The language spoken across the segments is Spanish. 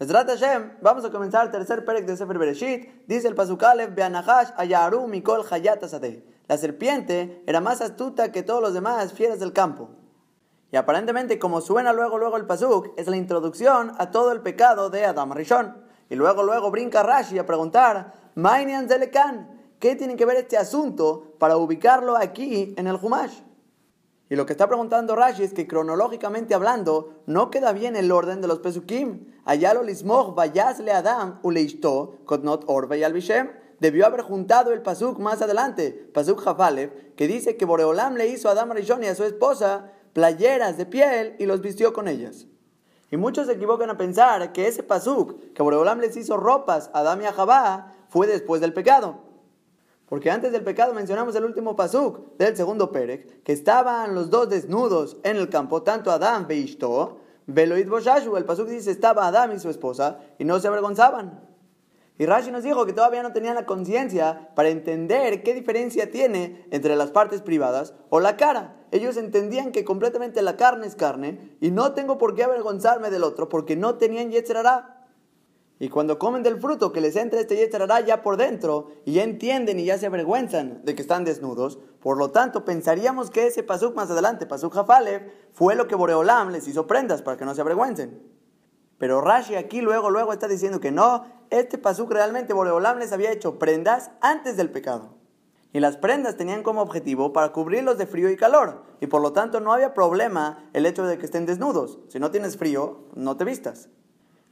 Mesrat Hashem, vamos a comenzar el tercer perek de Sefer Bereshit. Dice el Pasukalev, Beanahash ayaru mikol hayat La serpiente era más astuta que todos los demás fieras del campo. Y aparentemente, como suena luego luego el pasuk, es la introducción a todo el pecado de Adam Rishon. Y luego luego brinca Rashi a preguntar, Mainian Zelekan, ¿qué tiene que ver este asunto para ubicarlo aquí en el Humash? Y lo que está preguntando Rashi es que cronológicamente hablando, no queda bien el orden de los Pesukim. Ayalo lismoch vayas le Adam uleishto kotnot orbe y bishem. Debió haber juntado el Pasuk más adelante, Pasuk Jafalev, que dice que Boreolam le hizo a Adam Rishon y a su esposa playeras de piel y los vistió con ellas. Y muchos se equivocan a pensar que ese Pasuk, que Boreolam les hizo ropas a Adam y a Javá, fue después del pecado. Porque antes del pecado mencionamos el último pasuk del segundo Perek, que estaban los dos desnudos en el campo, tanto Adán e Ishto, Boshashu, el pasuk dice estaba Adán y su esposa, y no se avergonzaban. Y Rashi nos dijo que todavía no tenían la conciencia para entender qué diferencia tiene entre las partes privadas o la cara. Ellos entendían que completamente la carne es carne y no tengo por qué avergonzarme del otro porque no tenían Yetzerará. Y cuando comen del fruto que les entra este yetzerará ya por dentro, y ya entienden y ya se avergüenzan de que están desnudos, por lo tanto pensaríamos que ese pasuk más adelante, pasuk Jafalev, fue lo que Boreolam les hizo prendas para que no se avergüencen. Pero Rashi aquí luego, luego está diciendo que no, este pasuk realmente Boreolam les había hecho prendas antes del pecado. Y las prendas tenían como objetivo para cubrirlos de frío y calor. Y por lo tanto no había problema el hecho de que estén desnudos. Si no tienes frío, no te vistas.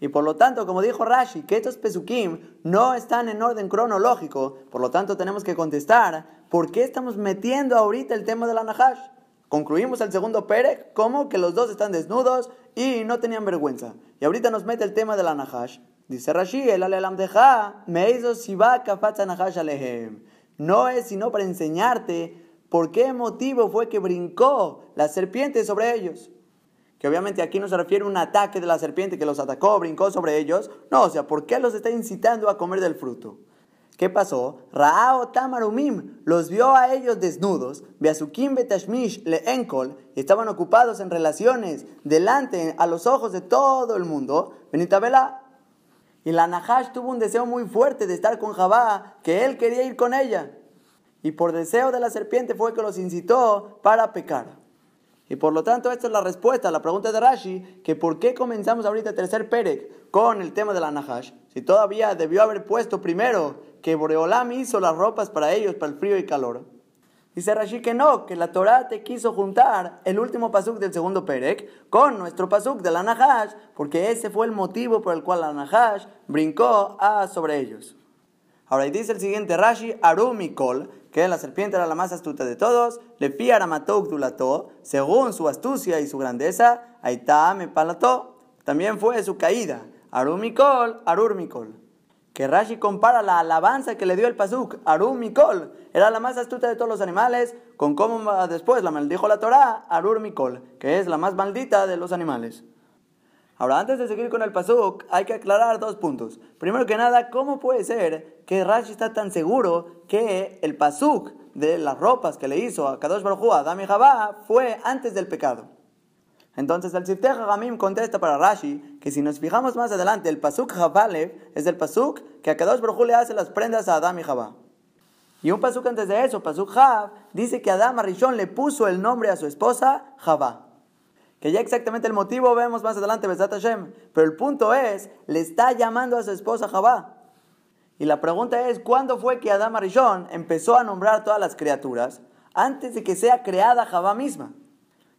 Y por lo tanto, como dijo Rashi, que estos pesukim no están en orden cronológico, por lo tanto tenemos que contestar, ¿por qué estamos metiendo ahorita el tema de la Nahash? Concluimos el segundo Perek como que los dos están desnudos y no tenían vergüenza. Y ahorita nos mete el tema de la Nahash. Dice Rashi, el alelam deja, me hizo Nahash alehem. No es sino para enseñarte por qué motivo fue que brincó la serpiente sobre ellos obviamente aquí no se refiere a un ataque de la serpiente que los atacó, brincó sobre ellos. No, o sea, ¿por qué los está incitando a comer del fruto? ¿Qué pasó? Raao Tamarumim los vio a ellos desnudos, Beazukim Betashmish le Enkol, y estaban ocupados en relaciones delante a los ojos de todo el mundo. Benita Vela. Y la Nahash tuvo un deseo muy fuerte de estar con Jabá, que él quería ir con ella. Y por deseo de la serpiente fue que los incitó para pecar. Y por lo tanto, esta es la respuesta a la pregunta de Rashi, que por qué comenzamos ahorita el tercer Perek con el tema de la Nahash, si todavía debió haber puesto primero que Boreolam hizo las ropas para ellos, para el frío y calor. Dice Rashi que no, que la Torah te quiso juntar el último pasuk del segundo Perek con nuestro pasuk de la Nahash, porque ese fue el motivo por el cual la Nahash brincó a sobre ellos. Ahora dice el siguiente Rashi, Arumikol, que la serpiente era la más astuta de todos, le piaramatou dulato, según su astucia y su grandeza, aitá me palató, también fue su caída. Arumikol, Arurmikol. Que Rashi compara la alabanza que le dio el pasuk, Arumikol, era la más astuta de todos los animales, con cómo después la maldijo la Torah, Arurmikol, que es la más maldita de los animales. Ahora, antes de seguir con el pasuk, hay que aclarar dos puntos. Primero que nada, ¿cómo puede ser que Rashi está tan seguro que el pasuk de las ropas que le hizo a Kadosh Baruj Hu, a Adam y Jabá, fue antes del pecado? Entonces el Sifteh Hagamim contesta para Rashi que si nos fijamos más adelante, el pasuk Javalev es el pasuk que a Kadosh Baruj Hu le hace las prendas a Adam y Jabá. Y un pasuk antes de eso, pasuk Jav, dice que Adam Arishon le puso el nombre a su esposa Javá que ya exactamente el motivo vemos más adelante, Besat Hashem. Pero el punto es, le está llamando a su esposa Jabá. Y la pregunta es, ¿cuándo fue que Adam Arishon empezó a nombrar todas las criaturas antes de que sea creada Jabá misma?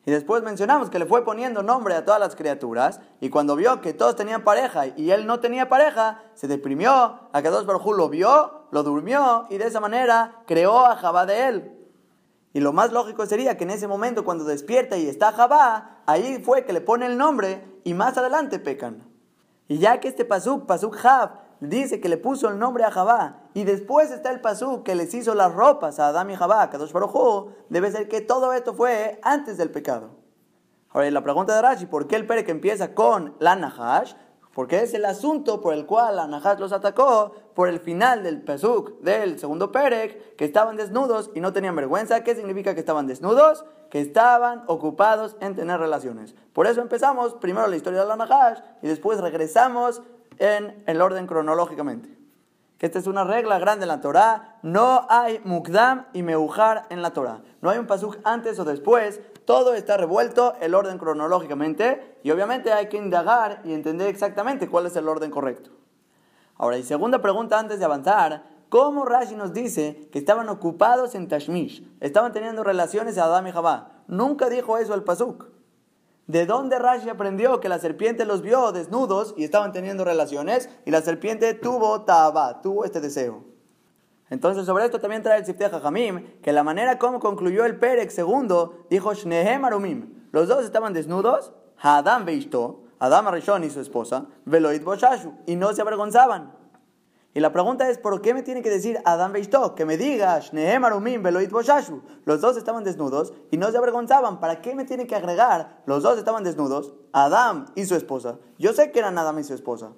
Y después mencionamos que le fue poniendo nombre a todas las criaturas y cuando vio que todos tenían pareja y él no tenía pareja, se deprimió, a dos Baruj lo vio, lo durmió y de esa manera creó a Jabá de él. Y lo más lógico sería que en ese momento, cuando despierta y está Jabá, ahí fue que le pone el nombre y más adelante pecan. Y ya que este pasuk, pasuk Jav, dice que le puso el nombre a Jabá, y después está el pasuk que les hizo las ropas a Adam y Jabá, Kadosh Baruj debe ser que todo esto fue antes del pecado. Ahora, la pregunta de Rashi, ¿por qué el que empieza con la Nahash? Porque es el asunto por el cual Anahat los atacó por el final del Pesuk del segundo Perek, que estaban desnudos y no tenían vergüenza. ¿Qué significa que estaban desnudos? Que estaban ocupados en tener relaciones. Por eso empezamos primero la historia de la Nahash y después regresamos en el orden cronológicamente. Que esta es una regla grande en la Torah. No hay mukdam y meujar en la Torah. No hay un pasuk antes o después. Todo está revuelto, el orden cronológicamente. Y obviamente hay que indagar y entender exactamente cuál es el orden correcto. Ahora, y segunda pregunta antes de avanzar. ¿Cómo Rashi nos dice que estaban ocupados en Tashmish? Estaban teniendo relaciones a Adam y Jabá. Nunca dijo eso el pasuk. ¿De dónde Rashi aprendió que la serpiente los vio desnudos y estaban teniendo relaciones? Y la serpiente tuvo taba, tuvo este deseo. Entonces, sobre esto también trae el Sifteh Jamim, que la manera como concluyó el Perek segundo, dijo Shnehem Arumim. Los dos estaban desnudos, Adam veishto, Adam Arishon y su esposa, Veloid Boshashu, y no se avergonzaban. Y la pregunta es, ¿por qué me tiene que decir Adam Beishto? Que me diga, Shnehem Arumim Beloit Boshashu. Los dos estaban desnudos y no se avergonzaban. ¿Para qué me tiene que agregar? Los dos estaban desnudos, Adam y su esposa. Yo sé que eran Adam y su esposa.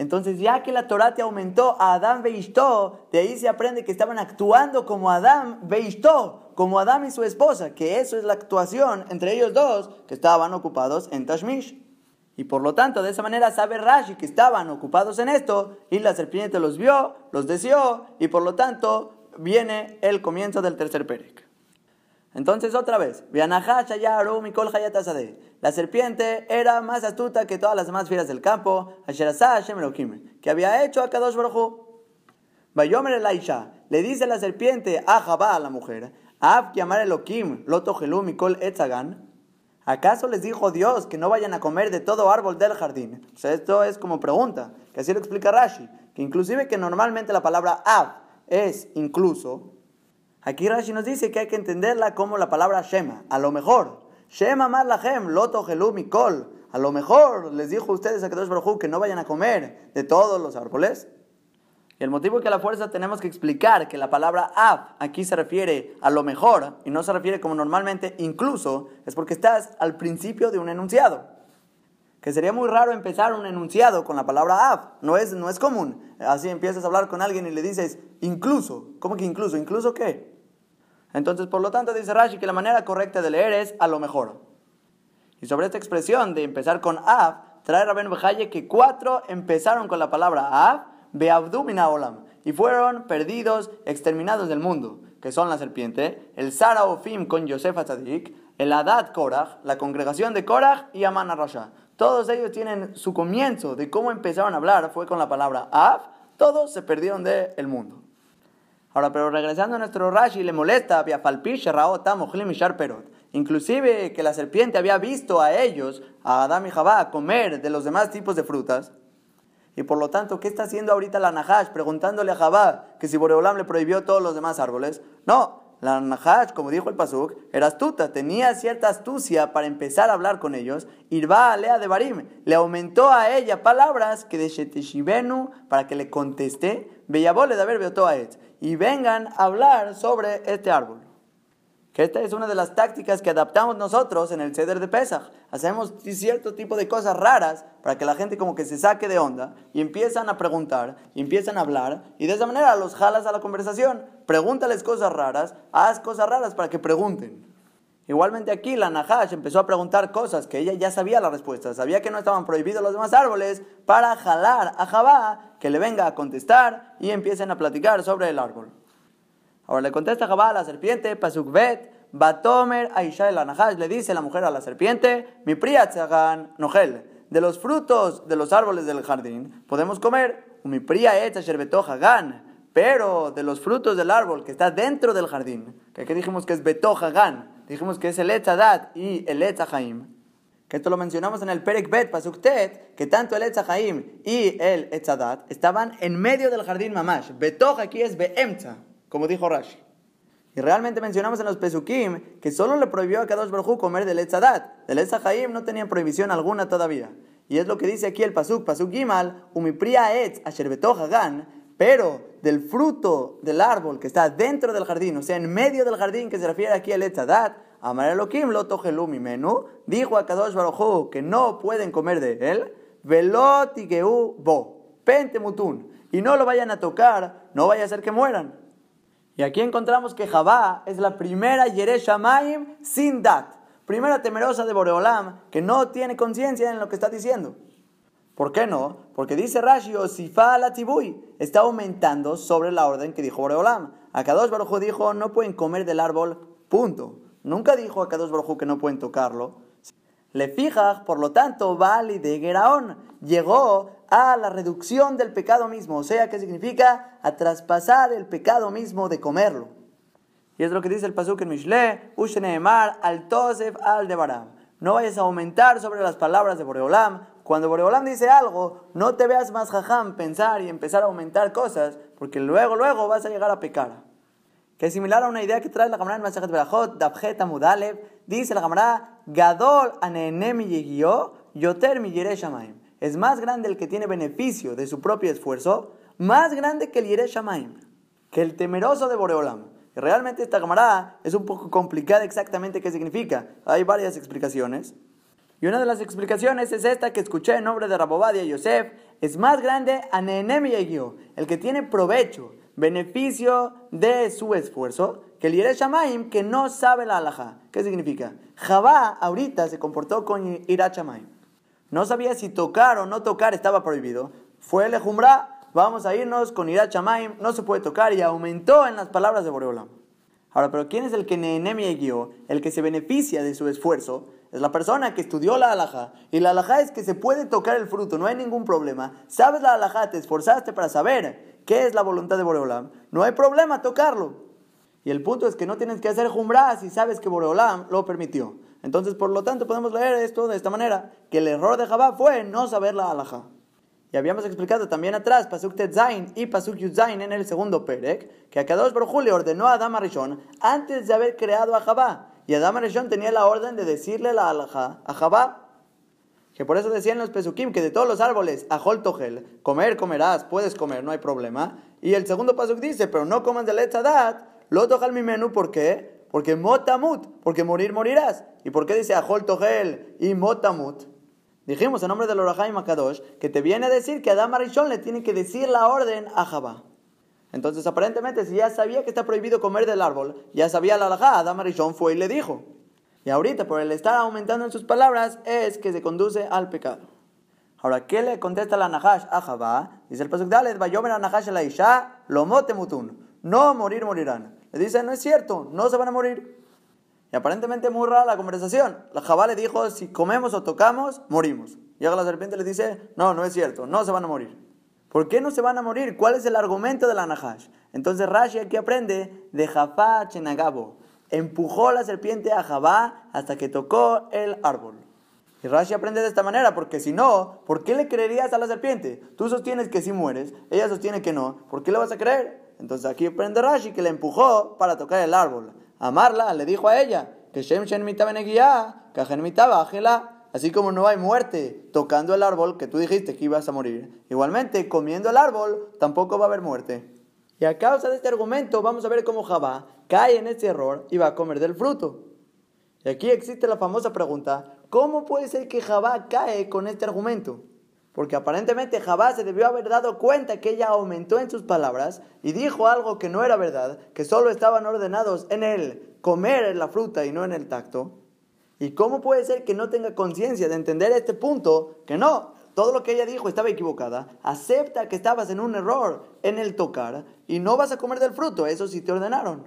Entonces, ya que la Torah te aumentó a Adam Beishto, de ahí se aprende que estaban actuando como Adam Beishto, como Adam y su esposa, que eso es la actuación entre ellos dos que estaban ocupados en Tashmish. Y por lo tanto, de esa manera sabe Rashi que estaban ocupados en esto y la serpiente los vio, los deseó y por lo tanto viene el comienzo del tercer perek. Entonces otra vez, la serpiente era más astuta que todas las demás fieras del campo, que había hecho a Kadosh Baruj Bayomer Elisha, le dice la serpiente a Jabá, a la mujer, Ab Loto Etzagan, ¿Acaso les dijo Dios que no vayan a comer de todo árbol del jardín? O sea, esto es como pregunta, que así lo explica Rashi, que inclusive que normalmente la palabra ab es incluso, aquí Rashi nos dice que hay que entenderla como la palabra shema, a lo mejor. Shema mar lahem, loto gelum y kol. A lo mejor les dijo a ustedes a Kedosh Baruj que no vayan a comer de todos los árboles. Y el motivo que a la fuerza tenemos que explicar que la palabra ab aquí se refiere a lo mejor y no se refiere como normalmente incluso es porque estás al principio de un enunciado. Que sería muy raro empezar un enunciado con la palabra ab. No es, no es común. Así empiezas a hablar con alguien y le dices incluso. ¿Cómo que incluso? ¿Incluso qué? Entonces, por lo tanto, dice Rashi que la manera correcta de leer es a lo mejor. Y sobre esta expresión de empezar con ab, trae Rabén Bejaye que cuatro empezaron con la palabra ab Beabdumina Olam, y fueron perdidos, exterminados del mundo, que son la serpiente, el Sara Ofim con Yosef Atzadik, el Adad Korach, la congregación de Korach y Amana Rasha. Todos ellos tienen su comienzo de cómo empezaron a hablar, fue con la palabra Av, todos se perdieron del mundo. Ahora, pero regresando a nuestro Rashi, le molesta Inclusive que la serpiente había visto a ellos, a Adam y Jabá, comer de los demás tipos de frutas. Y por lo tanto, ¿qué está haciendo ahorita la Nahash? Preguntándole a Jabá que si Boreolam le prohibió todos los demás árboles. No, la Nahash, como dijo el Pasuk, era astuta, tenía cierta astucia para empezar a hablar con ellos. Irba Lea de Barim le aumentó a ella palabras que de Sheteshibenu para que le conteste, Bellabole de haber y vengan a hablar sobre este árbol. Que esta es una de las tácticas que adaptamos nosotros en el ceder de Pesach. Hacemos cierto tipo de cosas raras para que la gente como que se saque de onda y empiezan a preguntar, y empiezan a hablar y de esa manera los jalas a la conversación. Pregúntales cosas raras, haz cosas raras para que pregunten. Igualmente aquí la Nahash empezó a preguntar cosas que ella ya sabía la respuesta, sabía que no estaban prohibidos los demás árboles para jalar a Jabá que le venga a contestar y empiecen a platicar sobre el árbol. Ahora le contesta Jabá a la serpiente, Pasukvet, Batomer Aisha el Anahash, le dice la mujer a la serpiente, mi priatzagan nogel, de los frutos de los árboles del jardín podemos comer, mi pria gan, pero de los frutos del árbol que está dentro del jardín, que aquí dijimos que es betohagan, dijimos que es el etzadat y el etzahaim, que esto lo mencionamos en el Perek Bet Pasuktet, que tanto el etzahaim y el etzadat estaban en medio del jardín mamash, betoch aquí es beemza, como dijo Rashi. Y realmente mencionamos en los Pesukim que solo le prohibió a Kadosh Baruj comer del Etzadat. Del Etzahaim no tenían prohibición alguna todavía. Y es lo que dice aquí el Pasuk, Pasuk Gimal, Umipria Etz Hagan, pero del fruto del árbol que está dentro del jardín, o sea, en medio del jardín que se refiere aquí al Etzadat, Amar Elohim lo menú, dijo a Kadosh Baruj que no pueden comer de él, velotigeu bo, pentemutun, y no lo vayan a tocar, no vaya a ser que mueran. Y aquí encontramos que Jabá es la primera Yereshamaim sin dat, primera temerosa de Boreolam, que no tiene conciencia en lo que está diciendo. ¿Por qué no? Porque dice Rashi, Sifa la tibui, está aumentando sobre la orden que dijo Boreolam. Akadosh Baruj dijo, no pueden comer del árbol, punto. Nunca dijo Akadosh Baruj que no pueden tocarlo. Le fijas, por lo tanto, Vali de Geraón llegó a la reducción del pecado mismo, o sea, ¿qué significa? A traspasar el pecado mismo de comerlo. Y es lo que dice el pasuk en Mishle, Usheneemar al Tosef al Debaram. No vayas a aumentar sobre las palabras de Boreolam. Cuando Boreolam dice algo, no te veas más jajam pensar y empezar a aumentar cosas, porque luego, luego vas a llegar a pecar. Que es similar a una idea que trae la Gemara en Masajet Berachot, Dabjet Amudalev, dice la Gemara, Gadol anenem yoter mi Es más grande el que tiene beneficio de su propio esfuerzo, más grande que el Yere que el temeroso de Boreolam. Realmente esta Gemara es un poco complicada exactamente qué significa. Hay varias explicaciones. Y una de las explicaciones es esta que escuché en nombre de Rabobadia Yosef. Es más grande anenem el que tiene provecho, beneficio de su esfuerzo, que el Yere que no sabe la alhaja. ¿Qué significa? Javá ahorita se comportó con Ira No sabía si tocar o no tocar estaba prohibido. Fue el vamos a irnos con Ira no se puede tocar y aumentó en las palabras de Boreolam. Ahora, pero ¿quién es el que Nehemia guió? El que se beneficia de su esfuerzo es la persona que estudió la alhaja. Y la alhaja es que se puede tocar el fruto, no hay ningún problema. Sabes la alhaja, te esforzaste para saber qué es la voluntad de Boreolam. No hay problema tocarlo. Y el punto es que no tienes que hacer jumbra si sabes que Boreolam lo permitió. Entonces, por lo tanto, podemos leer esto de esta manera, que el error de Jabá fue no saber la halajá. Y habíamos explicado también atrás, Pasuk Tetzain y Pasuk Yudzain en el segundo Perek, que a Kadosh Baruj le ordenó a Adam Arishon antes de haber creado a Jabá. Y Adam Arishon tenía la orden de decirle la halajá a Jabá. Que por eso decían los Pesukim que de todos los árboles, Ajol Togel, comer comerás, puedes comer, no hay problema. Y el segundo Pasuk dice, pero no comas de Letzadat, lo tocal mi menú, ¿por qué? Porque motamut, porque morir morirás. ¿Y por qué dice ajol togel y motamut? Dijimos en nombre del Orahai Makadosh que te viene a decir que Adam Arishon le tiene que decir la orden a Jabá. Entonces, aparentemente, si ya sabía que está prohibido comer del árbol, ya sabía la alajá, Adam Arishon fue y le dijo. Y ahorita, por el estar aumentando en sus palabras, es que se conduce al pecado. Ahora, ¿qué le contesta la Nahash a Jabá? Dice el Pasuk Dalet, a Nahash la Isha, lo mutun. No morir morirán. Le dice, no es cierto, no se van a morir. Y aparentemente muy la conversación. La Jabá le dijo, si comemos o tocamos, morimos. Llega la serpiente le dice, no, no es cierto, no se van a morir. ¿Por qué no se van a morir? ¿Cuál es el argumento de la Nahash? Entonces Rashi aquí aprende de Jafá Chenagabo. Empujó la serpiente a Jabá hasta que tocó el árbol. Y Rashi aprende de esta manera, porque si no, ¿por qué le creerías a la serpiente? Tú sostienes que sí mueres, ella sostiene que no, ¿por qué le vas a creer? Entonces aquí aprende Rashi que le empujó para tocar el árbol. Amarla le dijo a ella que Shem Shen Así como no hay muerte tocando el árbol que tú dijiste que ibas a morir, igualmente comiendo el árbol tampoco va a haber muerte. Y a causa de este argumento vamos a ver cómo Jabá cae en este error y va a comer del fruto. Y aquí existe la famosa pregunta, ¿cómo puede ser que Jabá cae con este argumento? Porque aparentemente Jabá se debió haber dado cuenta que ella aumentó en sus palabras y dijo algo que no era verdad, que solo estaban ordenados en el comer la fruta y no en el tacto. ¿Y cómo puede ser que no tenga conciencia de entender este punto? Que no, todo lo que ella dijo estaba equivocada. Acepta que estabas en un error en el tocar y no vas a comer del fruto, eso sí te ordenaron.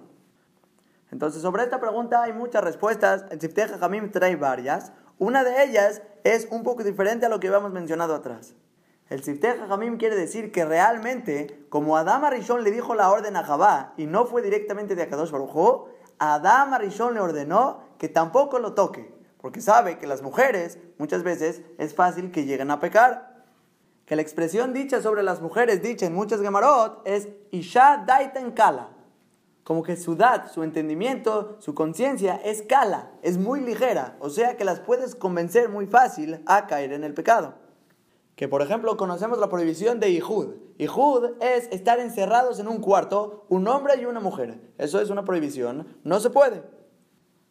Entonces, sobre esta pregunta hay muchas respuestas. El Sifteja Jamim trae varias. Una de ellas es un poco diferente a lo que habíamos mencionado atrás. El Sifteh Jamim quiere decir que realmente, como Adam Arishon le dijo la orden a Jabá y no fue directamente de Akadosh Baruj Adam Arishon le ordenó que tampoco lo toque, porque sabe que las mujeres muchas veces es fácil que lleguen a pecar. Que la expresión dicha sobre las mujeres, dicha en muchas Gemarot, es Isha Daiten Kala como que su dad, su entendimiento, su conciencia es cala, es muy ligera, o sea que las puedes convencer muy fácil a caer en el pecado. Que por ejemplo conocemos la prohibición de Ihud. Ihud es estar encerrados en un cuarto, un hombre y una mujer. Eso es una prohibición, no se puede.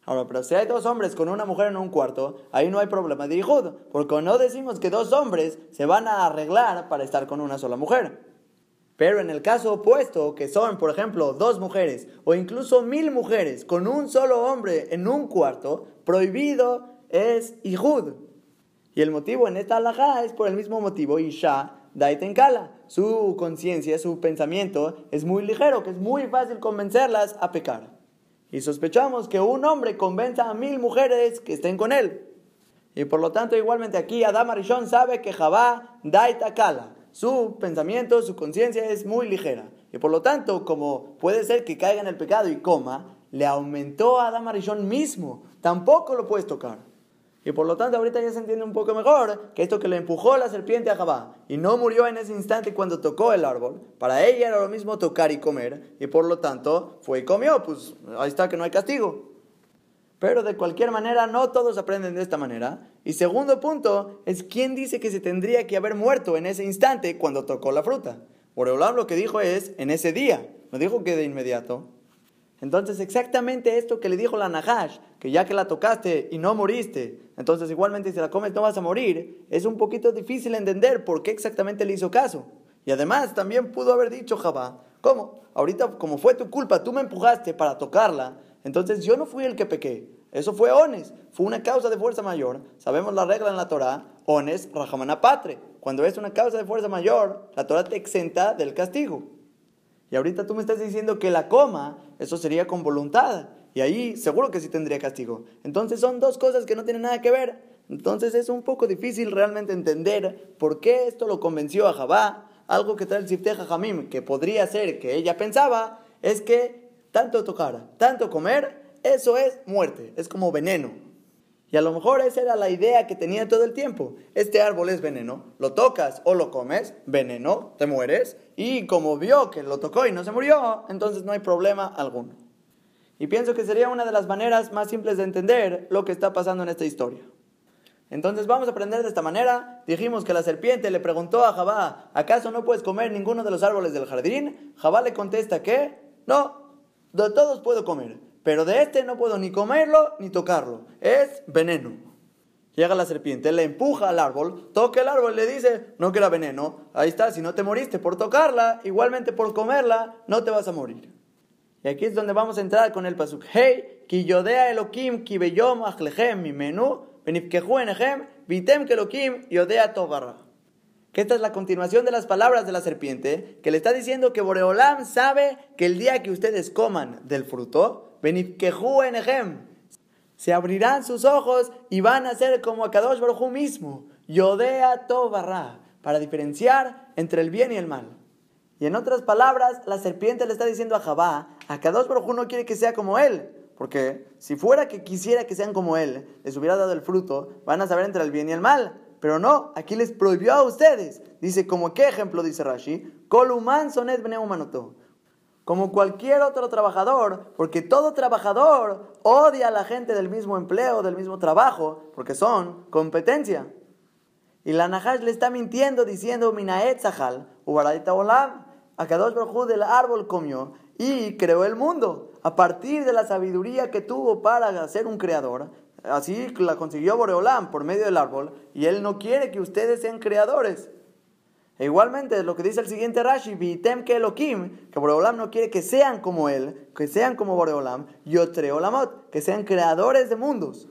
Ahora, pero si hay dos hombres con una mujer en un cuarto, ahí no hay problema de Ihud, porque no decimos que dos hombres se van a arreglar para estar con una sola mujer. Pero en el caso opuesto, que son, por ejemplo, dos mujeres o incluso mil mujeres con un solo hombre en un cuarto, prohibido es Ihud. Y el motivo en esta alajá es por el mismo motivo, Isha Daitenkala. Su conciencia, su pensamiento es muy ligero, que es muy fácil convencerlas a pecar. Y sospechamos que un hombre convenza a mil mujeres que estén con él. Y por lo tanto, igualmente aquí Adam Arishon sabe que Jabá Daitakala. Su pensamiento, su conciencia es muy ligera. Y por lo tanto, como puede ser que caiga en el pecado y coma, le aumentó a Adam Arishon mismo. Tampoco lo puedes tocar. Y por lo tanto, ahorita ya se entiende un poco mejor que esto que le empujó la serpiente a Jabá y no murió en ese instante cuando tocó el árbol, para ella era lo mismo tocar y comer, y por lo tanto fue y comió. Pues ahí está que no hay castigo. Pero de cualquier manera, no todos aprenden de esta manera. Y segundo punto es quién dice que se tendría que haber muerto en ese instante cuando tocó la fruta. Boreolam lo que dijo es en ese día, no dijo que de inmediato. Entonces, exactamente esto que le dijo la Nahash, que ya que la tocaste y no moriste, entonces igualmente si la comes no vas a morir, es un poquito difícil entender por qué exactamente le hizo caso. Y además también pudo haber dicho Jabá, ¿cómo? Ahorita como fue tu culpa, tú me empujaste para tocarla, entonces yo no fui el que pequé. Eso fue ones, fue una causa de fuerza mayor. Sabemos la regla en la Torah, ones, rahamana patre. Cuando es una causa de fuerza mayor, la Torah te exenta del castigo. Y ahorita tú me estás diciendo que la coma, eso sería con voluntad. Y ahí seguro que sí tendría castigo. Entonces son dos cosas que no tienen nada que ver. Entonces es un poco difícil realmente entender por qué esto lo convenció a Jabá. Algo que trae el Sifteja Jamim, que podría ser que ella pensaba, es que tanto tocar, tanto comer, eso es muerte, es como veneno. Y a lo mejor esa era la idea que tenía todo el tiempo. Este árbol es veneno, lo tocas o lo comes, veneno, te mueres. Y como vio que lo tocó y no se murió, entonces no hay problema alguno. Y pienso que sería una de las maneras más simples de entender lo que está pasando en esta historia. Entonces vamos a aprender de esta manera. Dijimos que la serpiente le preguntó a Jabá, ¿acaso no puedes comer ninguno de los árboles del jardín? Jabá le contesta que, no, de todos puedo comer, pero de este no puedo ni comerlo ni tocarlo. Es veneno. Llega la serpiente, le empuja al árbol, toca el árbol y le dice, no que era veneno. Ahí está, si no te moriste por tocarla, igualmente por comerla, no te vas a morir. Y aquí es donde vamos a entrar con el pasuk. Hey, ki yodea elokim ki beyom achlechem mi menú, benifkehu vitem que elokim yodea tobarra. Que esta es la continuación de las palabras de la serpiente, que le está diciendo que Boreolam sabe que el día que ustedes coman del fruto, se abrirán sus ojos y van a ser como Akadosh Baruj mismo, Yodea Tobarra, para diferenciar entre el bien y el mal. Y en otras palabras, la serpiente le está diciendo a Jabá, Akadosh Baruj no quiere que sea como él, porque si fuera que quisiera que sean como él, les hubiera dado el fruto, van a saber entre el bien y el mal. Pero no, aquí les prohibió a ustedes. Dice, como qué ejemplo, dice Rashi, Koluman sonet como cualquier otro trabajador, porque todo trabajador odia a la gente del mismo empleo, del mismo trabajo, porque son competencia. Y la Nahash le está mintiendo diciendo, Minaet Zahal, Ubaradita Olam, Akadosh Baruj del árbol comió y creó el mundo. A partir de la sabiduría que tuvo para ser un creador, así la consiguió Boreolam por medio del árbol, y él no quiere que ustedes sean creadores. E igualmente, lo que dice el siguiente Rashi, Vitem que Elohim, que Boreolam no quiere que sean como él, que sean como Boreolam, Yotreolamot, que sean creadores de mundos.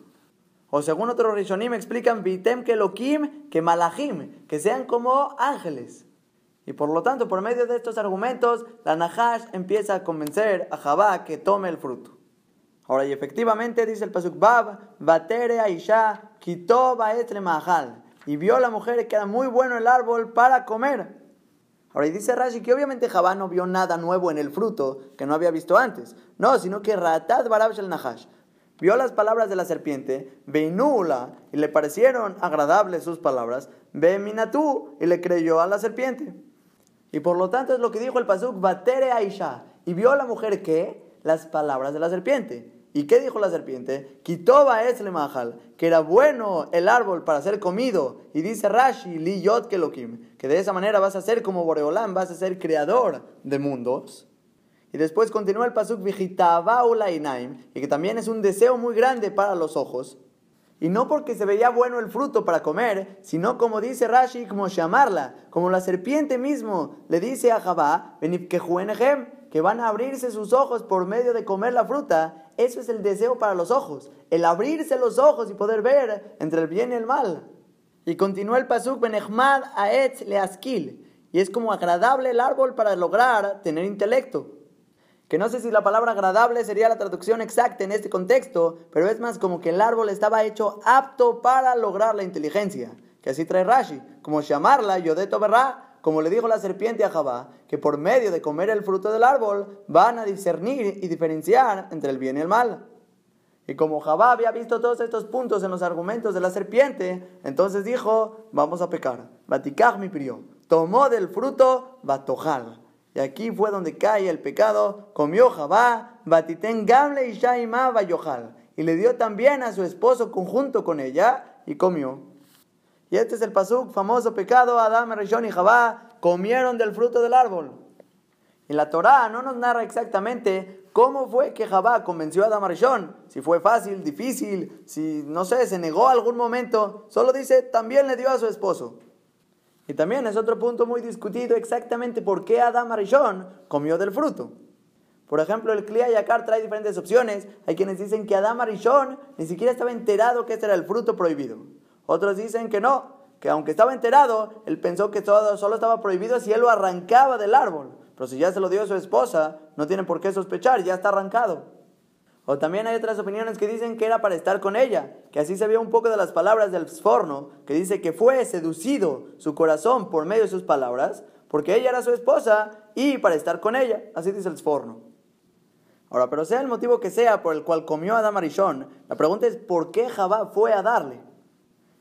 O según otros Rishonim explican, Vitem que Elohim, que Malachim, que sean como ángeles. Y por lo tanto, por medio de estos argumentos, la Nahash empieza a convencer a Jabá que tome el fruto. Ahora, y efectivamente dice el Pasuk Bab, Batere Aisha, Kitoba Etre Mahal y vio a la mujer que era muy bueno el árbol para comer. Ahora, y dice Rashi que obviamente Jabá no vio nada nuevo en el fruto que no había visto antes. No, sino que Ratat Barab el Nahash vio las palabras de la serpiente, Beinula, y le parecieron agradables sus palabras, Beminatú, y le creyó a la serpiente. Y por lo tanto es lo que dijo el Pasuk, Batere Aisha, y vio a la mujer que las palabras de la serpiente. ¿Y qué dijo la serpiente? Kitoba es mahal, que era bueno el árbol para ser comido. Y dice Rashi, li yot kelokim, que de esa manera vas a ser como Boreolam, vas a ser creador de mundos. Y después continúa el pasuk inaim, y que también es un deseo muy grande para los ojos. Y no porque se veía bueno el fruto para comer, sino como dice Rashi, como llamarla, como la serpiente mismo le dice a Jabá, que van a abrirse sus ojos por medio de comer la fruta, eso es el deseo para los ojos, el abrirse los ojos y poder ver entre el bien y el mal. Y continúa el pasuk benechmad aetz leaskil. Y es como agradable el árbol para lograr tener intelecto. Que no sé si la palabra agradable sería la traducción exacta en este contexto, pero es más como que el árbol estaba hecho apto para lograr la inteligencia. Que así trae Rashi, como llamarla Yodeto Berra, como le dijo la serpiente a Jabá, que por medio de comer el fruto del árbol van a discernir y diferenciar entre el bien y el mal. Y como Jabá había visto todos estos puntos en los argumentos de la serpiente, entonces dijo, vamos a pecar. Batikaj mi prió. Tomó del fruto batojal. Y aquí fue donde cae el pecado. Comió Jabá, batiten gamle y shaima bayohal. Y le dio también a su esposo conjunto con ella y comió. Y este es el pasuk, famoso pecado, Adam, Rishon y Jabá comieron del fruto del árbol. Y la Torá no nos narra exactamente ¿Cómo fue que Jabá convenció a Adam Arishon? Si fue fácil, difícil, si no sé, se negó algún momento. Solo dice, también le dio a su esposo. Y también es otro punto muy discutido exactamente por qué Adam Arishon comió del fruto. Por ejemplo, el Klia Yakar trae diferentes opciones. Hay quienes dicen que Adam Arishon ni siquiera estaba enterado que este era el fruto prohibido. Otros dicen que no, que aunque estaba enterado, él pensó que todo, solo estaba prohibido si él lo arrancaba del árbol. Pero si ya se lo dio a su esposa, no tiene por qué sospechar, ya está arrancado. O también hay otras opiniones que dicen que era para estar con ella, que así se vio un poco de las palabras del Sforno, que dice que fue seducido su corazón por medio de sus palabras, porque ella era su esposa y para estar con ella, así dice el Sforno. Ahora, pero sea el motivo que sea por el cual comió Adam Arishon, la pregunta es ¿por qué Jabá fue a darle?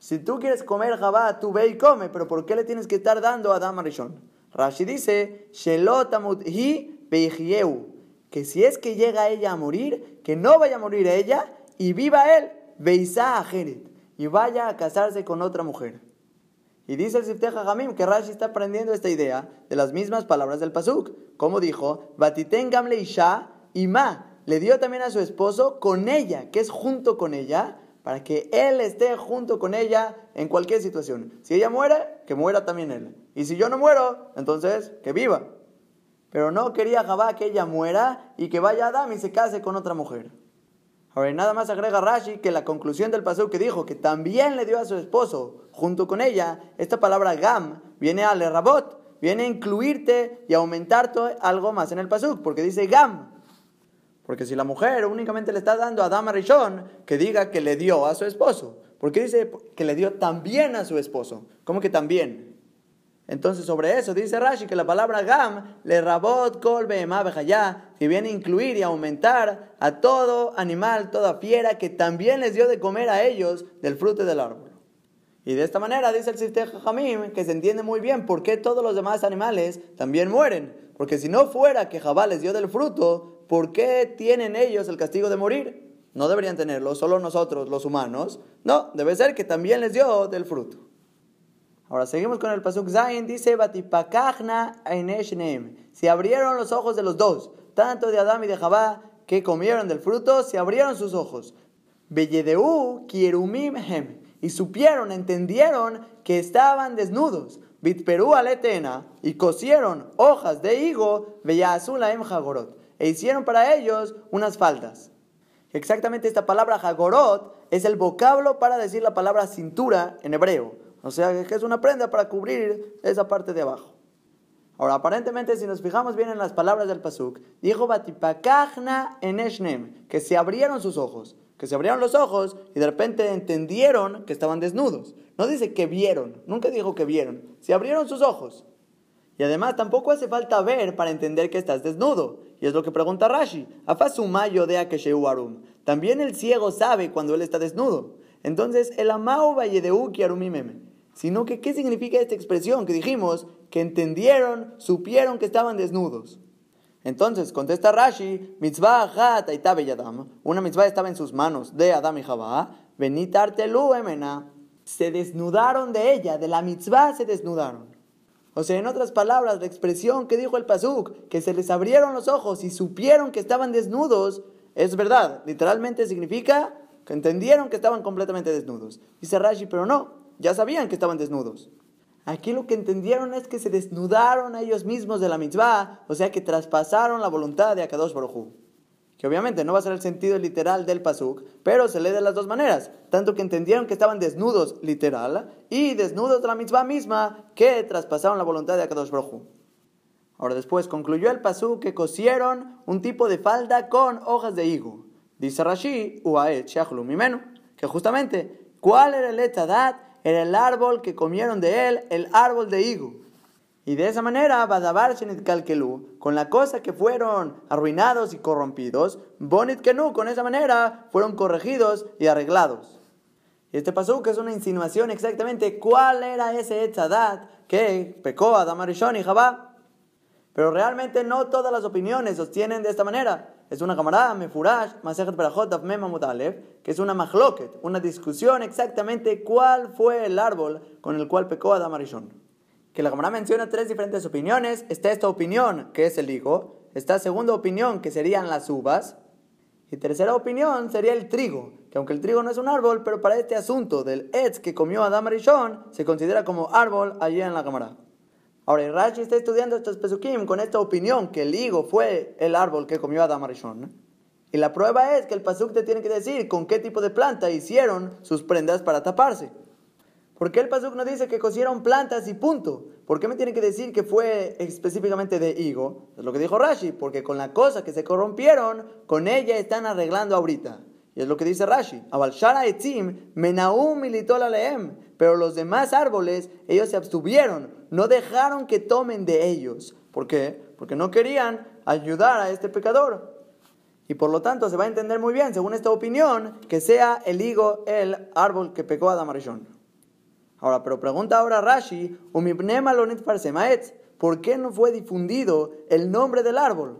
Si tú quieres comer Jabá, tú ve y come, pero ¿por qué le tienes que estar dando a Adam Arishon? Rashi dice, que si es que llega ella a morir, que no vaya a morir ella y viva él, Beisa Ajeret, y vaya a casarse con otra mujer. Y dice el Sifteh Jamim que Rashi está aprendiendo esta idea de las mismas palabras del Pasuk. Como dijo, Batitengamle Isha y Ma, le dio también a su esposo con ella, que es junto con ella, para que él esté junto con ella en cualquier situación. Si ella muere, que muera también él. Y si yo no muero, entonces que viva. Pero no quería Jabá que ella muera y que vaya a Adam y se case con otra mujer. Ahora, nada más agrega Rashi que la conclusión del paseo que dijo que también le dio a su esposo junto con ella, esta palabra gam viene a rabot, viene a incluirte y aumentarte algo más en el pasuk, porque dice gam. Porque si la mujer únicamente le está dando a Dama Rishon, que diga que le dio a su esposo. Porque dice que le dio también a su esposo. ¿Cómo que también? Entonces, sobre eso dice Rashi que la palabra gam le rabot kol ya que viene a incluir y aumentar a todo animal, toda fiera que también les dio de comer a ellos del fruto del árbol. Y de esta manera dice el Sifteh Jamim que se entiende muy bien por qué todos los demás animales también mueren. Porque si no fuera que Jabá les dio del fruto, ¿por qué tienen ellos el castigo de morir? No deberían tenerlo, solo nosotros, los humanos. No, debe ser que también les dio del fruto. Ahora seguimos con el pasuk Zayin, dice Batipakachna Se abrieron los ojos de los dos, tanto de Adán y de Jabá, que comieron del fruto, se abrieron sus ojos. Beyedeu kierumim hem. Y supieron, entendieron que estaban desnudos. Bitperu aletena. Y cosieron hojas de higo, jagorot. E hicieron para ellos unas faldas. Exactamente esta palabra jagorot es el vocablo para decir la palabra cintura en hebreo. O sea, que es una prenda para cubrir esa parte de abajo. Ahora, aparentemente, si nos fijamos bien en las palabras del Pasuk, dijo Batipakachna en que se abrieron sus ojos, que se abrieron los ojos y de repente entendieron que estaban desnudos. No dice que vieron, nunca dijo que vieron, se abrieron sus ojos. Y además tampoco hace falta ver para entender que estás desnudo. Y es lo que pregunta Rashi. Afasumayo de arum. También el ciego sabe cuando él está desnudo. Entonces, el amao vayedeu arumimeme sino que qué significa esta expresión que dijimos, que entendieron, supieron que estaban desnudos. Entonces, contesta Rashi, mitzvah hat yadam, una mitzvah estaba en sus manos de Adam y Jabá, benitartelu emena, se desnudaron de ella, de la mitzvah se desnudaron. O sea, en otras palabras, la expresión que dijo el Pasuk, que se les abrieron los ojos y supieron que estaban desnudos, es verdad. Literalmente significa que entendieron que estaban completamente desnudos. Dice Rashi, pero no, ya sabían que estaban desnudos. Aquí lo que entendieron es que se desnudaron ellos mismos de la mitzvah, o sea que traspasaron la voluntad de Akadosh Baruj que obviamente no va a ser el sentido literal del pasuk, pero se lee de las dos maneras, tanto que entendieron que estaban desnudos literal y desnudos de la mitzvah misma que traspasaron la voluntad de Akadosh Baruj Ahora después concluyó el pasuk que cosieron un tipo de falda con hojas de higo. Dice Rashi, Uaet Mimenu, que justamente, ¿cuál era el etadat? Era el árbol que comieron de él, el árbol de higo. Y de esa manera, Badabar Shenit Kalkelu, con la cosa que fueron arruinados y corrompidos, Bonit Kenu, con esa manera, fueron corregidos y arreglados. Y este pasuk es una insinuación exactamente cuál era ese Etzadat que pecó a Damarishon y Jabá. Pero realmente no todas las opiniones sostienen de esta manera. Es una camarada, Mefurash, Masejet Berachot, que es una mahloket, una discusión exactamente cuál fue el árbol con el cual pecó a Damarishon que la Gemara menciona tres diferentes opiniones. Está esta opinión, que es el higo. Esta segunda opinión, que serían las uvas. Y tercera opinión sería el trigo, que aunque el trigo no es un árbol, pero para este asunto del etz que comió Adam Arishon, se considera como árbol allí en la cámara. Ahora, Rashi está estudiando estos pesukim con esta opinión que el higo fue el árbol que comió Adam Arishon. Y la prueba es que el pasuk te tiene que decir con qué tipo de planta hicieron sus prendas para taparse. ¿Por qué el Pasuk no dice que cosieron plantas y punto? ¿Por qué me tiene que decir que fue específicamente de higo? Es lo que dijo Rashi, porque con la cosa que se corrompieron, con ella están arreglando ahorita. Y es lo que dice Rashi. Pero los demás árboles, ellos se abstuvieron, no dejaron que tomen de ellos. ¿Por qué? Porque no querían ayudar a este pecador. Y por lo tanto se va a entender muy bien, según esta opinión, que sea el higo el árbol que pecó a Damarishon. Ahora, pero pregunta ahora Rashi, ¿por qué no fue difundido el nombre del árbol?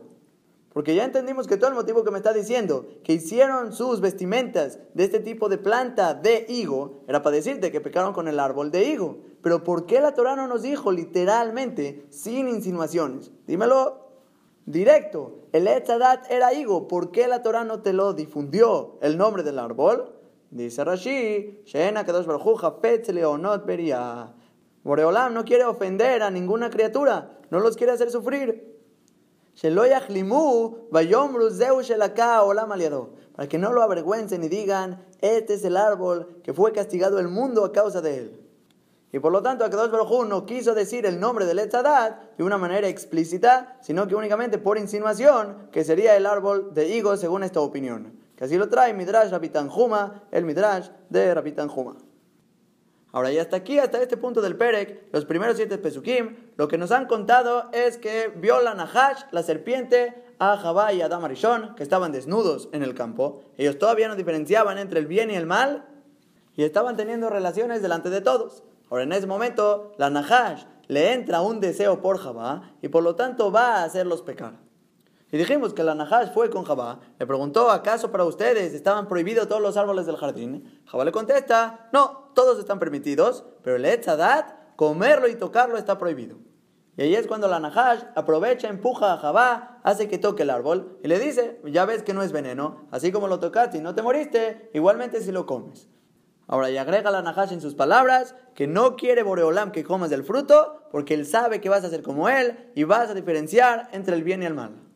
Porque ya entendimos que todo el motivo que me está diciendo, que hicieron sus vestimentas de este tipo de planta de higo, era para decirte que pecaron con el árbol de higo. Pero ¿por qué la Torah no nos dijo literalmente, sin insinuaciones? Dímelo directo. El Etzadat era higo. ¿Por qué la Torah no te lo difundió el nombre del árbol? Dice Rashi, Shena Kadosh Leonot Beria. Boreolam no quiere ofender a ninguna criatura, no los quiere hacer sufrir. Para que no lo avergüencen y digan, este es el árbol que fue castigado el mundo a causa de él. Y por lo tanto, Akadosh Baruj no quiso decir el nombre del Etzadat de una manera explícita, sino que únicamente por insinuación, que sería el árbol de higo según esta opinión así lo trae Midrash Rabitan Juma, el Midrash de Rabitan Juma. Ahora, y hasta aquí, hasta este punto del Perek, los primeros siete Pesukim, lo que nos han contado es que vio la Nahash, la serpiente, a Jabá y a Adam que estaban desnudos en el campo. Ellos todavía no diferenciaban entre el bien y el mal y estaban teniendo relaciones delante de todos. Ahora, en ese momento, la Nahash le entra un deseo por Jabá y por lo tanto va a hacerlos pecar. Y dijimos que la Nahash fue con Jabá, le preguntó, ¿acaso para ustedes estaban prohibidos todos los árboles del jardín? Jabá le contesta, no, todos están permitidos, pero el Etzadat, comerlo y tocarlo está prohibido. Y ahí es cuando la Nahash aprovecha, empuja a Jabá, hace que toque el árbol y le dice, ya ves que no es veneno, así como lo tocaste y no te moriste, igualmente si lo comes. Ahora, y agrega la Nahash en sus palabras que no quiere Boreolam que comas del fruto, porque él sabe que vas a ser como él y vas a diferenciar entre el bien y el mal.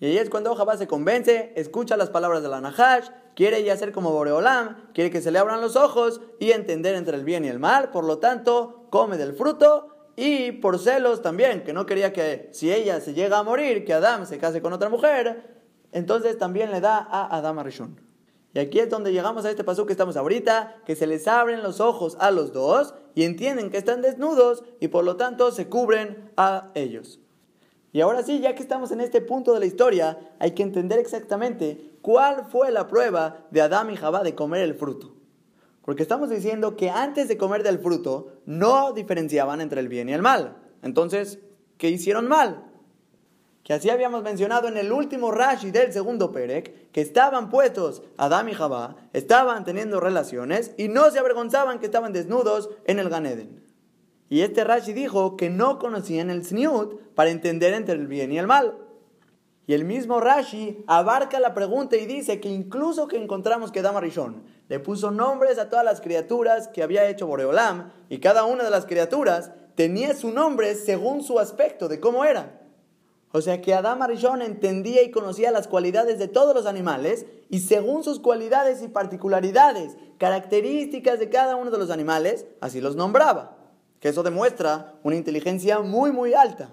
Y ahí es cuando Jabá se convence, escucha las palabras de la Nahash, quiere ya ser como Boreolam, quiere que se le abran los ojos y entender entre el bien y el mal, por lo tanto, come del fruto y por celos también, que no quería que si ella se llega a morir, que Adam se case con otra mujer, entonces también le da a Adam Arishon. Y aquí es donde llegamos a este paso que estamos ahorita, que se les abren los ojos a los dos y entienden que están desnudos y por lo tanto se cubren a ellos. Y ahora sí, ya que estamos en este punto de la historia, hay que entender exactamente cuál fue la prueba de Adán y Jabá de comer el fruto. Porque estamos diciendo que antes de comer del fruto no diferenciaban entre el bien y el mal. Entonces, ¿qué hicieron mal? Que así habíamos mencionado en el último Rashi del segundo Perek, que estaban puestos Adán y Jabá, estaban teniendo relaciones y no se avergonzaban que estaban desnudos en el Ganeden. Y este Rashi dijo que no conocían el Sniut para entender entre el bien y el mal. Y el mismo Rashi abarca la pregunta y dice que incluso que encontramos que Dama Rishon le puso nombres a todas las criaturas que había hecho Boreolam y cada una de las criaturas tenía su nombre según su aspecto de cómo era. O sea que Adam entendía y conocía las cualidades de todos los animales y según sus cualidades y particularidades, características de cada uno de los animales, así los nombraba. Que eso demuestra una inteligencia muy muy alta.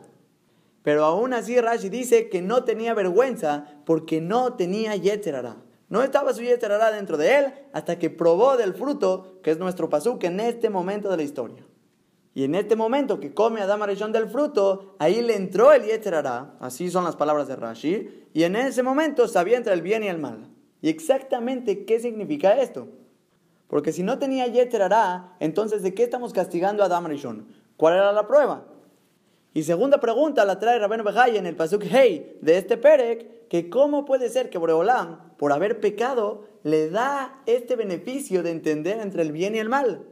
Pero aún así Rashi dice que no tenía vergüenza porque no tenía Yetzerara. No estaba su Yetzerara dentro de él hasta que probó del fruto, que es nuestro pasuk en este momento de la historia. Y en este momento que come Adam Arishon del fruto, ahí le entró el Yetzerara, así son las palabras de Rashi, y en ese momento sabía entre el bien y el mal. ¿Y exactamente qué significa esto? Porque si no tenía Yetzerara, entonces ¿de qué estamos castigando a Adam Arishon? ¿Cuál era la prueba? Y segunda pregunta la trae Rabenu Bejay en el Pasuk Hey de este Perek, que cómo puede ser que Boreolam, por haber pecado, le da este beneficio de entender entre el bien y el mal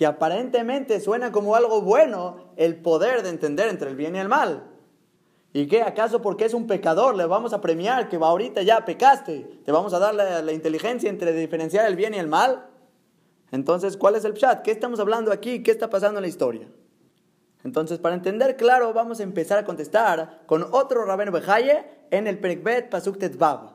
que aparentemente suena como algo bueno el poder de entender entre el bien y el mal. ¿Y qué? ¿Acaso porque es un pecador le vamos a premiar que ahorita ya pecaste? ¿Te vamos a dar la, inteligencia entre diferenciar el bien y el mal? Entonces, ¿cuál es el chat? ¿Qué estamos hablando aquí? ¿Qué está pasando en la historia? Entonces, para entender claro, vamos a empezar a contestar con otro Rabeno Bejaye en el Perekbet Pasuk Tetzvav.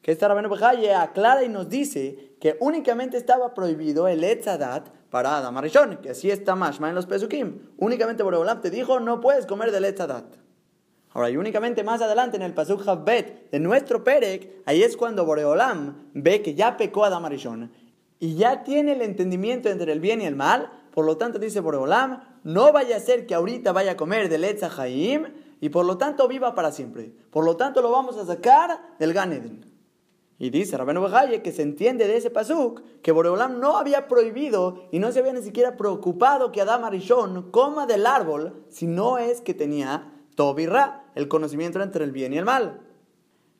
Que este Rabeno Bejaye aclara y nos dice que únicamente estaba prohibido el Etzadat para Adam Arishon, que así está Mashma en los Pesukim. Únicamente Boreolam te dijo, no puedes comer del Etzadat. Ahora, y únicamente más adelante en el Pasuk Habet de nuestro Perek, ahí es cuando Boreolam ve que ya pecó Adam Arishon y ya tiene el entendimiento entre el bien y el mal. Por lo tanto, dice Boreolam, no vaya a ser que ahorita vaya a comer del Etzahaim y por lo tanto viva para siempre. Por lo tanto, lo vamos a sacar del Gan Eden. Y dice Rabenu Bejaye que se entiende de ese pasuk que Boreolam no había prohibido y no se había ni siquiera preocupado que Adam Arishon coma del árbol si no es que tenía Tobirra, el conocimiento entre el bien y el mal.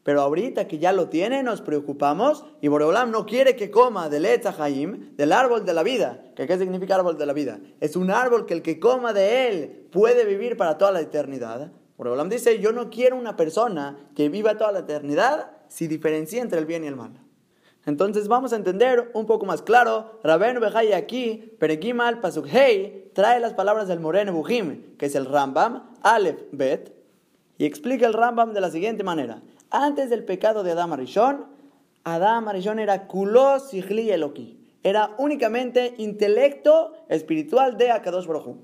Pero ahorita que ya lo tiene, nos preocupamos y Boreolam no quiere que coma del Etzahaim, del árbol de la vida. ¿Qué significa árbol de la vida? Es un árbol que el que coma de él puede vivir para toda la eternidad. Boreolam dice, yo no quiero una persona que viva toda la eternidad si diferencia entre el bien y el mal. Entonces vamos a entender un poco más claro. Rabén Bejay aquí, Peregimal Pasuk Hei, trae las palabras del Moreno Bujim, que es el Rambam, Aleph Bet, y explica el Rambam de la siguiente manera. Antes del pecado de Adam Arishon, Adam Arishon era Kulos Sigli Eloki. Era únicamente intelecto espiritual de Akadosh Baruj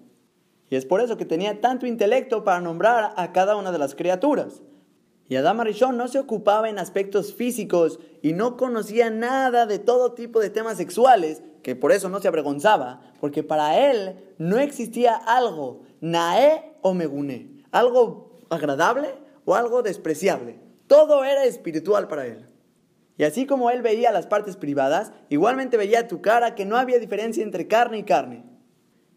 Y es por eso que tenía tanto intelecto para nombrar a cada una de las criaturas. Y Adam Arishon no se ocupaba en aspectos físicos y no conocía nada de todo tipo de temas sexuales, que por eso no se avergonzaba, porque para él no existía algo, nae o megune, algo agradable o algo despreciable. Todo era espiritual para él. Y así como él veía las partes privadas, igualmente veía tu cara que no había diferencia entre carne y carne.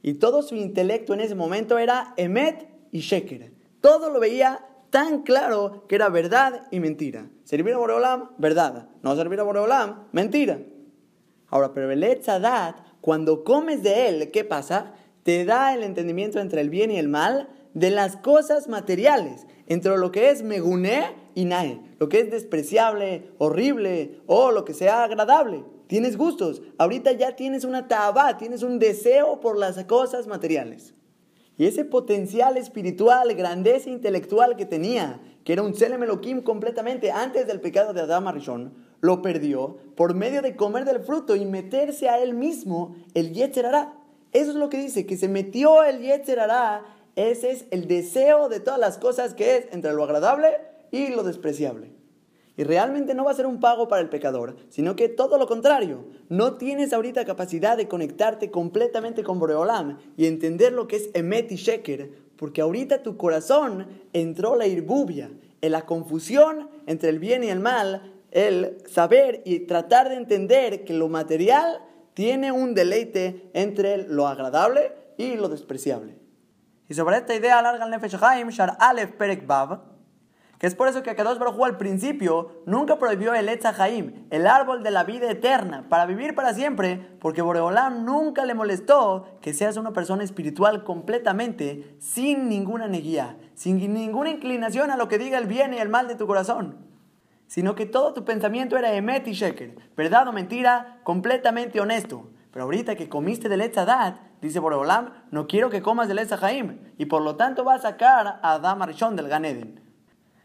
Y todo su intelecto en ese momento era emet y sheker. Todo lo veía tan claro que era verdad y mentira. Servir a Boreolam, verdad. No servir a Boreolam, mentira. Ahora, pero el Etzadat, cuando comes de él, ¿qué pasa? Te da el entendimiento entre el bien y el mal de las cosas materiales, entre lo que es meguné y nae, lo que es despreciable, horrible o lo que sea agradable. Tienes gustos, ahorita ya tienes una tabá, tienes un deseo por las cosas materiales. Y ese potencial espiritual, grandeza intelectual que tenía, que era un Selem Elohim completamente antes del pecado de Adam Arishon, lo perdió por medio de comer del fruto y meterse a él mismo el Yetzer Eso es lo que dice, que se metió el Yetzer Ese es el deseo de todas las cosas que es entre lo agradable y lo despreciable. Y realmente no va a ser un pago para el pecador, sino que todo lo contrario. No tienes ahorita capacidad de conectarte completamente con Boreolam y entender lo que es Emet y Sheker, porque ahorita tu corazón entró la irbubia, en la confusión entre el bien y el mal, el saber y tratar de entender que lo material tiene un deleite entre lo agradable y lo despreciable. Y sobre esta idea alarga el Nefesh Haim, Shar Aleph Perek Bav, que es por eso que Akadosh Baruj al principio nunca prohibió el Etzahaim, el árbol de la vida eterna, para vivir para siempre, porque Boreolam nunca le molestó que seas una persona espiritual completamente, sin ninguna neguía, sin ninguna inclinación a lo que diga el bien y el mal de tu corazón, sino que todo tu pensamiento era Emet y Sheker, verdad o mentira, completamente honesto. Pero ahorita que comiste del Etzadat, dice Boreolam, no quiero que comas del Esahaim, y por lo tanto va a sacar a Adam Arishon del Ganeden.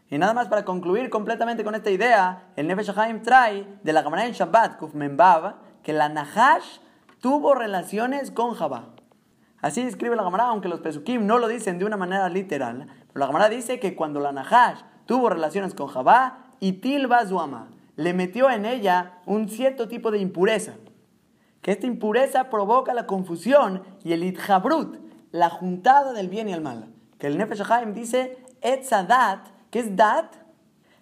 Y nada más para concluir completamente con esta idea, el Nefesh Haim trae de la Gemara en Shabbat, Kuf Membav, que la Nahash tuvo relaciones con Jabá. Así escribe la Gemara, aunque los Pesukim no lo dicen de una manera literal, pero la Gemara dice que cuando la Nahash tuvo relaciones con Jabá, y Tilba Zuama le metió en ella un cierto tipo de impureza. Que esta impureza provoca la confusión y el itjabrut, la juntada del bien y el mal. Que el Nefesh Haim dice etzadat, que es dat.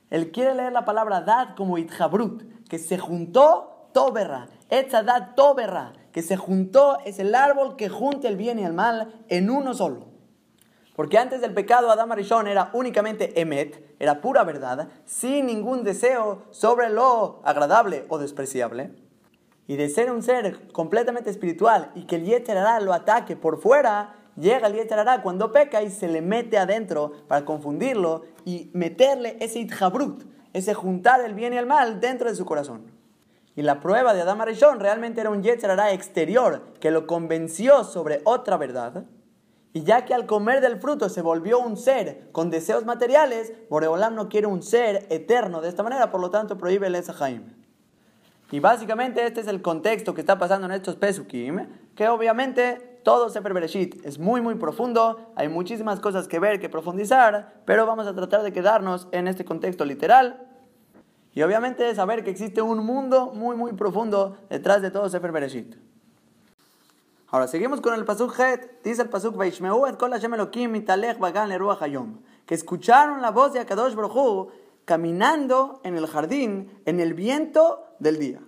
Él quiere leer la palabra dat como itjabrut, que se juntó toberra. Etzadat toberra, que se juntó, es el árbol que junta el bien y el mal en uno solo. Porque antes del pecado, Adam Arishon era únicamente emet, era pura verdad, sin ningún deseo sobre lo agradable o despreciable. Y de ser un ser completamente espiritual y que el Yeterará lo ataque por fuera, llega el Yeterará cuando peca y se le mete adentro para confundirlo y meterle ese itjabrut, ese juntar el bien y el mal dentro de su corazón. Y la prueba de Adam Arishon realmente era un Yeterará exterior que lo convenció sobre otra verdad y ya que al comer del fruto se volvió un ser con deseos materiales, Boreolam no quiere un ser eterno de esta manera, por lo tanto prohíbe el Esahaim. Y básicamente este es el contexto que está pasando en estos Pesukim, que obviamente todo Sefer Bereshit es muy muy profundo, hay muchísimas cosas que ver, que profundizar, pero vamos a tratar de quedarnos en este contexto literal. Y obviamente saber que existe un mundo muy muy profundo detrás de todo Sefer Bereshit. Ahora seguimos con el pasuk Het. Dice el pasuk Vaishmeu et kol Hashem Elokim mitalech bagan leruach hayom. Que escucharon la voz de Akadosh Baruj caminando en el jardín en el viento del día.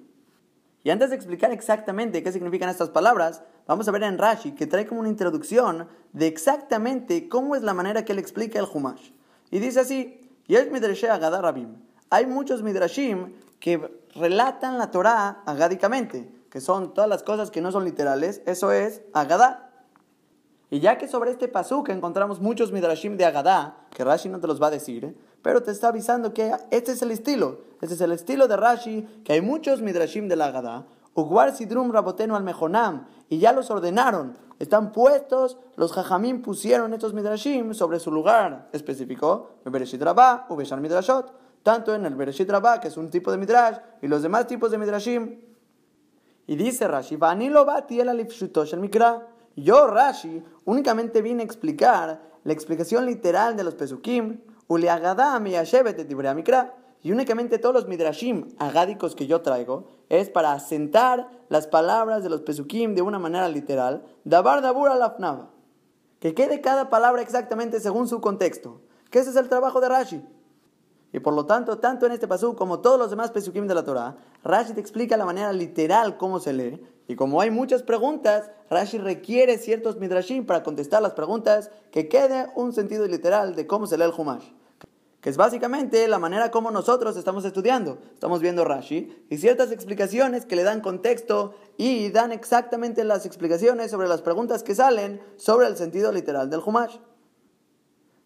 Y antes de explicar exactamente qué significan estas palabras, vamos a ver en Rashi que trae como una introducción de exactamente cómo es la manera que él explica el Humash. Y dice así: Yesh midrasheh agadar rabim. Hay muchos midrashim que relatan la Torah agádicamente que son todas las cosas que no son literales, eso es Agadá. Y ya que sobre este pasuk encontramos muchos midrashim de Agadá, que Rashi no te los va a decir, pero te está avisando que este es el estilo, este es el estilo de Rashi, que hay muchos midrashim de la Agadá, Uguar Sidrum Rabotenu al Mejonam, y ya los ordenaron, están puestos, los Jajamim pusieron estos midrashim sobre su lugar específico, Bereshit Rabá, Ubeshar Midrashot, tanto en el Bereshit que es un tipo de midrash, y los demás tipos de midrashim, y dice Rashi, yo, Rashi, únicamente vine a explicar la explicación literal de los Pesukim, y únicamente todos los midrashim agádicos que yo traigo es para asentar las palabras de los Pesukim de una manera literal, dabar dabur alafnava. Que quede cada palabra exactamente según su contexto. Que ese es el trabajo de Rashi. Y por lo tanto, tanto en este pasú como todos los demás pesukim de la Torah, Rashi te explica la manera literal cómo se lee. Y como hay muchas preguntas, Rashi requiere ciertos midrashim para contestar las preguntas que quede un sentido literal de cómo se lee el Humash. Es básicamente la manera como nosotros estamos estudiando. Estamos viendo Rashi y ciertas explicaciones que le dan contexto y dan exactamente las explicaciones sobre las preguntas que salen sobre el sentido literal del Humash.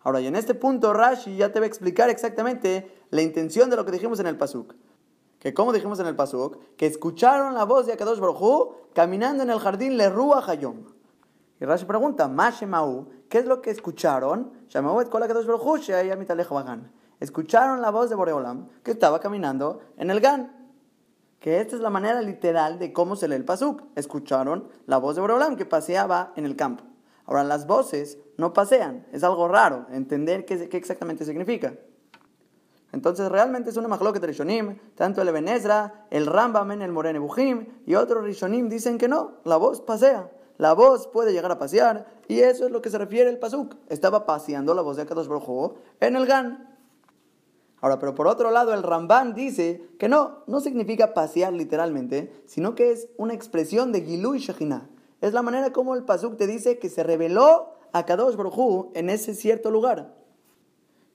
Ahora, y en este punto Rashi ya te va a explicar exactamente la intención de lo que dijimos en el Pasuk. Que como dijimos en el Pasuk, que escucharon la voz de Akadosh Baruj caminando en el jardín Le Rua Hayom. Y Rashi pregunta, Mashemau, ¿qué es lo que escucharon? Escucharon la voz de Boreolam que estaba caminando en el Gan. Que esta es la manera literal de cómo se lee el Pasuk. Escucharon la voz de Boreolam que paseaba en el campo. Ahora, las voces no pasean, es algo raro entender qué, exactamente significa. Entonces, realmente es una de Rishonim, tanto el Eben el Rambam en el Morene y otros Rishonim dicen que no, la voz pasea. La voz puede llegar a pasear y eso es lo que se refiere el Pasuk. Estaba paseando la voz de Akadosh Baruj en el Gan. Ahora, pero por otro lado, el Ramban dice que no, no significa pasear literalmente, sino que es una expresión de Gilu y. Es la manera como el Pasuk te dice que se reveló a Kadosh Baruj en ese cierto lugar.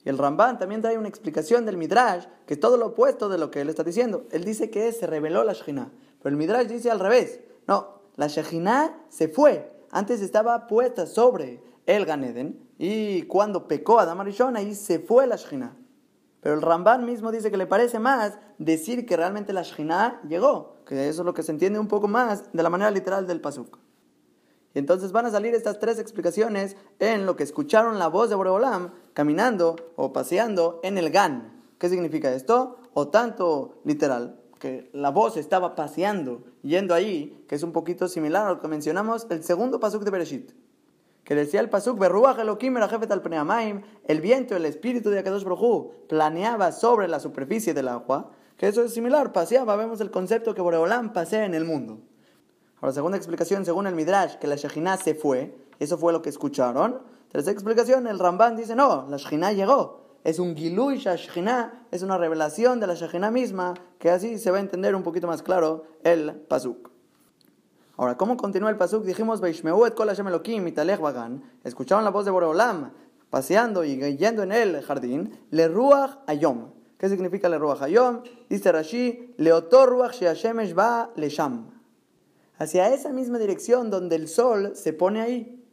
Y el Ramban también trae una explicación del Midrash, que es todo lo opuesto de lo que él está diciendo. Él dice que se reveló la Shekhinah. Pero el Midrash dice al revés. No, la Shekhinah se fue. Antes estaba puesta sobre el Ganeden. Y cuando pecó Adam Arishon, ahí se fue la Shekhinah. Pero el Ramban mismo dice que le parece más decir que realmente la Shekhinah llegó. Que eso es lo que se entiende un poco más de la manera literal del Pasuk. Y entonces van a salir estas tres explicaciones en lo que escucharon la voz de Boreolam caminando o paseando en el Gan. ¿Qué significa esto? O tanto literal, que la voz estaba paseando, yendo ahí, que es un poquito similar a lo que mencionamos el segundo pasuk de Bereshit. Que decía el pasuk, el viento, el espíritu de Akadosh Brojú, planeaba sobre la superficie del agua, que eso es similar, paseaba, vemos el concepto que Boreolam pasea en el mundo. Ahora, segunda explicación, según el Midrash, que la Shekhinah se fue, eso fue lo que escucharon. Tercera explicación, el Ramban dice, no, la Shekhinah llegó. Es un Gilui Shekhinah, es una revelación de la Shekhinah misma, que así se va a entender un poquito más claro el Pasuk. Ahora, ¿cómo continúa el Pasuk? Dijimos, Veishmeu et kol Hashem Elohim escucharon la voz de Boreolam, paseando y yendo en el jardín, le ruach ayom. ¿Qué significa le ruach ayom? Dice Rashi, leotor ruach she'ashemesh va lesham hacia esa misma dirección donde el sol se pone ahí.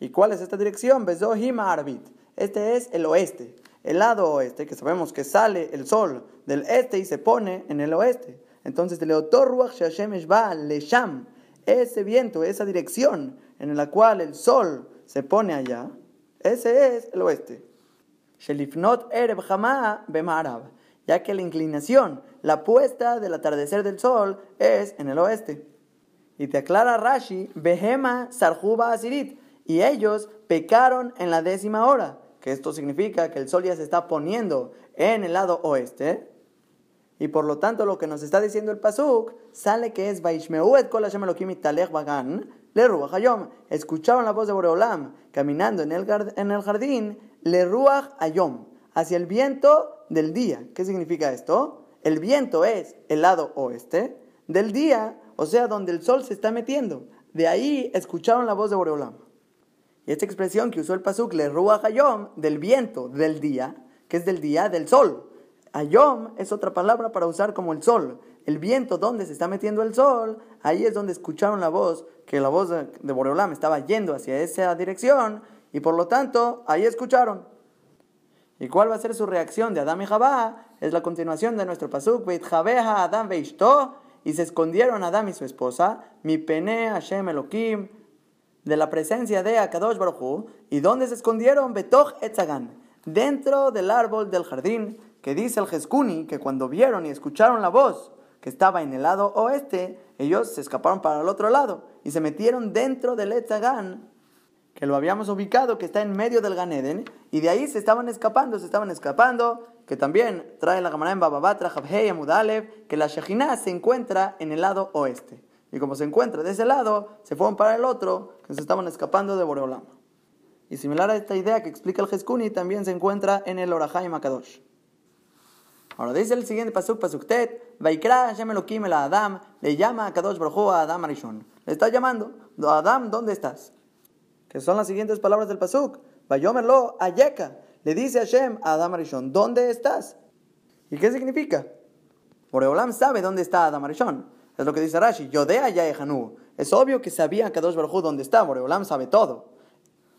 ¿Y cuál es esta dirección? Bezohima Arbit. Este es el oeste, el lado oeste, que sabemos que sale el sol del este y se pone en el oeste. Entonces, Leotor Ruach va Lesham, ese viento, esa dirección en la cual el sol se pone allá, ese es el oeste. Shelifnot Ereb Bemarab, ya que la inclinación, la puesta del atardecer del sol es en el oeste. Y te aclara Rashi, Behema Sarjuba Asirit. Y ellos pecaron en la décima hora. Que esto significa que el sol ya se está poniendo en el lado oeste. Y por lo tanto, lo que nos está diciendo el Pasuk sale que es Vaishmeu et kol Hashem Elohim bagan le ruach ayom. Escucharon la voz de Boreolam caminando en el, en el jardín, le ruach ayom, hacia el viento del día. ¿Qué significa esto? El viento es el lado oeste, del día o sea, donde el sol se está metiendo. De ahí escucharon la voz de Boreolam. Y esta expresión que usó el Pasuk, le ruach ayom, del viento, del día, que es del día del sol. Ayom es otra palabra para usar como el sol. El viento donde se está metiendo el sol, ahí es donde escucharon la voz, que la voz de Boreolam estaba yendo hacia esa dirección, y por lo tanto, ahí escucharon. ¿Y cuál va a ser su reacción de Adam y Jabá? Es la continuación de nuestro pasuk, Beit Adam Veishto, y se escondieron Adam y su esposa, mi pene Hashem Elohim, de la presencia de Akadosh Baruj ¿Y dónde se escondieron? Betoch Etzagan, dentro del árbol del jardín, que dice el Jeskuni, que cuando vieron y escucharon la voz que estaba en el lado oeste, ellos se escaparon para el otro lado y se metieron dentro del Etzagan, que lo habíamos ubicado, que está en medio del Ganeden, y de ahí se estaban escapando, se estaban escapando, que también trae la Gemara en Bababatra, Jabhei, Amudalev, que la Shejinah se encuentra en el lado oeste. Y como se encuentra de ese lado, se fueron para el otro, que se estaban escapando de Boreolam. Y similar a esta idea que explica el Jeskuni, también se encuentra en el Orahai Makadosh. Ahora dice el siguiente pasuk, pasuktet, Vaikra Hashem el Adam, le llama a Kadosh Baruj a Adam Arishon. Le está llamando, Adam, ¿dónde estás? Que son las siguientes palabras del pasuk, Vayomerlo Ayeka, le dice Hashem a Adam Arishon, ¿dónde estás? ¿Y qué significa? Boreolam sabe dónde está Adam Arishon. Es lo que dice Rashi, Yodea Yaehanu. Es obvio que sabía Kadosh Baruj dónde está, Boreolam sabe todo.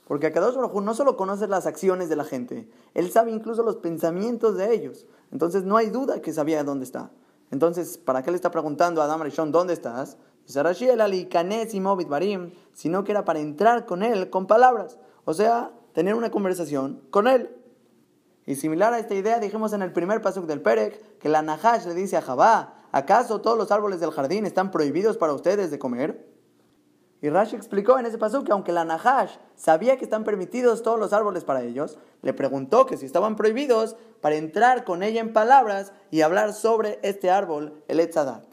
Porque Kadosh Baruj no solo conoce las acciones de la gente, él sabe incluso los pensamientos de ellos. Entonces no hay duda que sabía dónde está. Entonces, ¿para qué le está preguntando a Adam Arishon dónde estás? Dice Rashi el alikanes y barim, sino que era para entrar con él con palabras. O sea, tener una conversación con él. Y similar a esta idea dijimos en el primer pasuk del Perek que la Nahash le dice a Jabá, ¿acaso todos los árboles del jardín están prohibidos para ustedes de comer? Y Rashi explicó en ese pasuk que aunque la Nahash sabía que están permitidos todos los árboles para ellos, le preguntó que si estaban prohibidos para entrar con ella en palabras y hablar sobre este árbol, el Etzadat.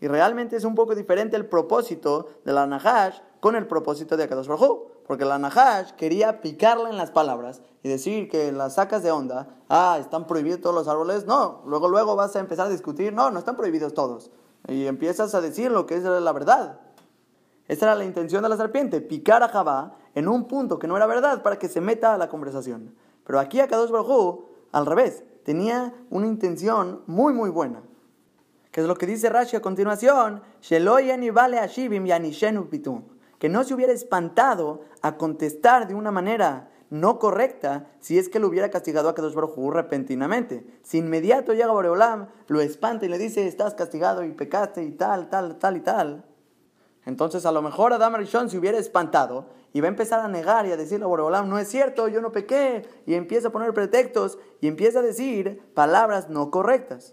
Y realmente es un poco diferente el propósito de la Nahash con el propósito de Akadosh Baruj porque la Nahash quería picarla en las palabras y decir que las sacas de onda, ah, están prohibidos todos los árboles. No, luego, luego vas a empezar a discutir, no, no están prohibidos todos. Y empiezas a decir lo que es la verdad. Esa era la intención de la serpiente, picar a Jabá en un punto que no era verdad para que se meta a la conversación. Pero aquí a Kadosh Baruj al revés, tenía una intención muy, muy buena. Que es lo que dice Rashi a continuación, vale pitum que no se hubiera espantado a contestar de una manera no correcta si es que lo hubiera castigado a Kadosh Baruj repentinamente. Si inmediato llega Boreolam, lo espanta y le dice, estás castigado y pecaste y tal, tal, tal y tal. Entonces a lo mejor Adam Arishon se hubiera espantado y va a empezar a negar y a decirle a Boreolam, no es cierto, yo no pequé, y empieza a poner pretextos y empieza a decir palabras no correctas.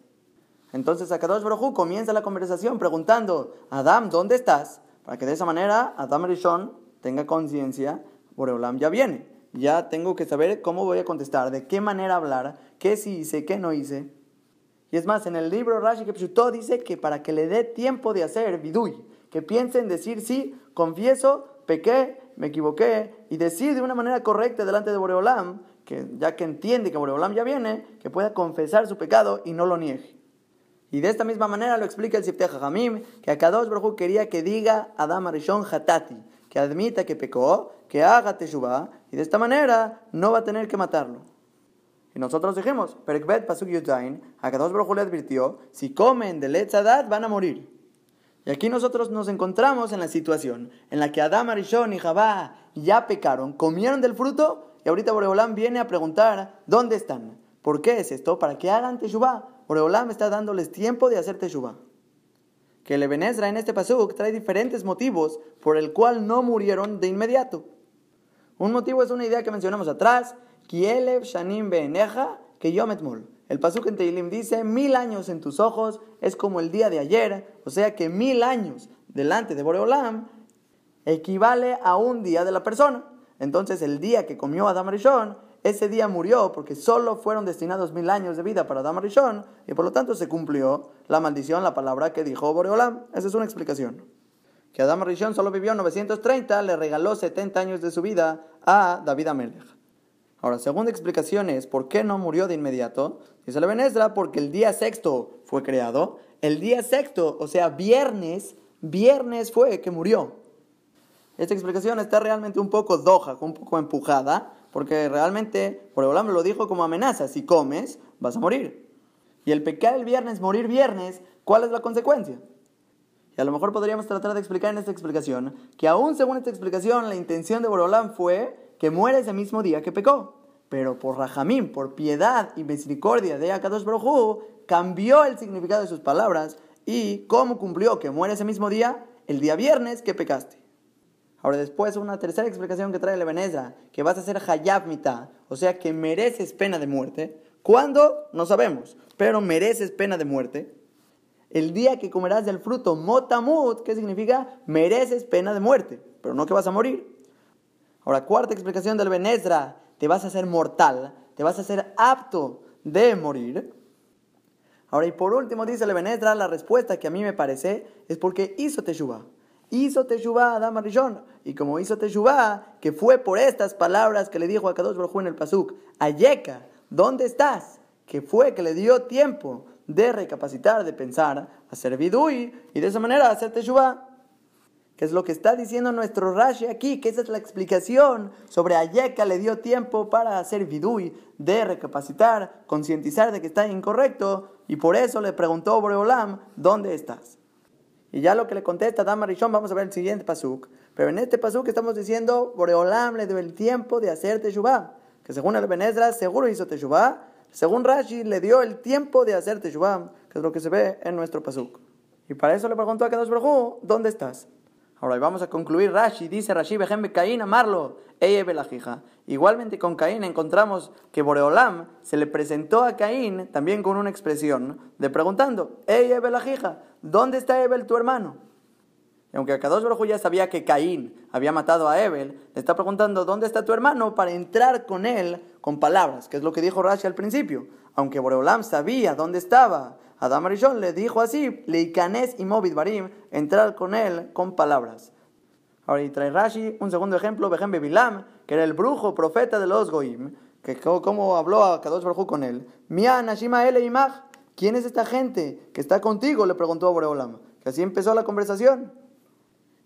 Entonces Akadosh Baruj comienza la conversación preguntando, Adam, ¿dónde estás? Para que de esa manera Adam Rishon tenga conciencia, Boreolam ya viene. Ya tengo que saber cómo voy a contestar, de qué manera hablar, qué sí hice, qué no hice. Y es más, en el libro Rashi Kepshuto dice que para que le dé tiempo de hacer vidui, que piense en decir sí, confieso, pequé, me equivoqué, y decir de una manera correcta delante de Boreolam, que ya que entiende que Boreolam ya viene, que pueda confesar su pecado y no lo niegue. Y de esta misma manera lo explica el Sifteh Hamim, que Akadosh Baruj quería que diga Adam Arishon Hatati, que admita que pecó, que haga Teshuvah, y de esta manera no va a tener que matarlo. Y nosotros dijimos, Perekbet Pasuk Yudain, Akadosh Baruj le advirtió, si comen de Letzadat van a morir. Y aquí nosotros nos encontramos en la situación en la que Adam Arishon y Jabá ya pecaron, comieron del fruto, y ahorita Boreolam viene a preguntar, ¿dónde están? ¿Por qué es esto? Para que hagan Teshuvah Boreolam está dándoles tiempo de hacer Teshuvah. Que el Ebenezra en este pasuk trae diferentes motivos por el cual no murieron de inmediato. Un motivo es una idea que mencionamos atrás, Kielev Shanim Beeneja, que Yometmul. El pasuk en Teilim dice, mil años en tus ojos es como el día de ayer, o sea que mil años delante de Boreolam equivale a un día de la persona. Entonces el día que comió Adam Rishon ese día murió porque solo fueron destinados mil años de vida para Adam Rishon y por lo tanto se cumplió la maldición, la palabra que dijo Boreolam. Esa es una explicación. Que Adam Rishon solo vivió 930, le regaló 70 años de su vida a David Amelech. Ahora, segunda explicación es por qué no murió de inmediato. Dice la Benesra, porque el día sexto fue creado. El día sexto, o sea, viernes, viernes fue que murió. Esta explicación está realmente un poco doja, un poco empujada, porque realmente me lo dijo como amenaza, si comes vas a morir. Y el pecar el viernes, morir viernes, ¿cuál es la consecuencia? Y a lo mejor podríamos tratar de explicar en esta explicación que aún según esta explicación la intención de Borolam fue que muera ese mismo día que pecó. Pero por Rajamín, por piedad y misericordia de Akadosh Baruj cambió el significado de sus palabras y cómo cumplió que muere ese mismo día, el día viernes que pecaste. Ahora después una tercera explicación que trae el Ebenezer, que vas a ser hayab mitad, o sea que mereces pena de muerte. ¿Cuándo? No sabemos, pero mereces pena de muerte. El día que comerás del fruto motamut, ¿qué significa? Mereces pena de muerte, pero no que vas a morir. Ahora, cuarta explicación del Benezra, te vas a hacer mortal, te vas a ser apto de morir. Ahora, y por último dice el Benezra, la respuesta que a mí me parece es porque hizo Teshuvah hizo Teshuvah Adam Arishon. Y como hizo Teshuvah, que fue por estas palabras que le dijo a Kadosh Baruj en el Pasuk, Ayeka, ¿dónde estás? Que fue que le dio tiempo de recapacitar, de pensar, hacer vidui y de esa manera hacer Teshuvah. Que es lo que está diciendo nuestro Rashi aquí, que esa es la explicación sobre Ayeka le dio tiempo para hacer vidui, de recapacitar, concientizar de que está incorrecto y por eso le preguntó Boreolam, ¿dónde estás? Y ya lo que le contesta Dama Rishon, vamos a ver el siguiente pasuk. Pero en este pasuk estamos diciendo, Boreolam le dio el tiempo de hacer Teshuvah. Que según el Benezra, seguro hizo Teshuvah. Según Rashi, le dio el tiempo de hacer Teshuvah, que es lo que se ve en nuestro pasuk. Y para eso le preguntó a Kadosh Baruj ¿dónde estás? Ahora vamos a concluir Rashi, dice Rashi, Bejem Caín amarlo, eye belajija. Igualmente con Caín encontramos que Boreolam se le presentó a Caín también con una expresión de preguntando, eye belajija, ¿dónde está Ebel tu hermano? Y aunque Akadosh Baruj ya sabía que Caín había matado a Ebel, le está preguntando, ¿dónde está tu hermano? para entrar con él con palabras, que es lo que dijo Rashi al principio. Aunque Boreolam sabía dónde estaba, Adam Arishon le dijo así, Leikanes y Movid Barim, entrar con él con palabras. Ahora, y trae Rashi un segundo ejemplo, Bejem Bilam, que era el brujo profeta de los Goim, que como habló a Kadosh Baruj con él, Mia Nashima Ele ¿quién es esta gente que está contigo? le preguntó a Boreolam. Que así empezó la conversación.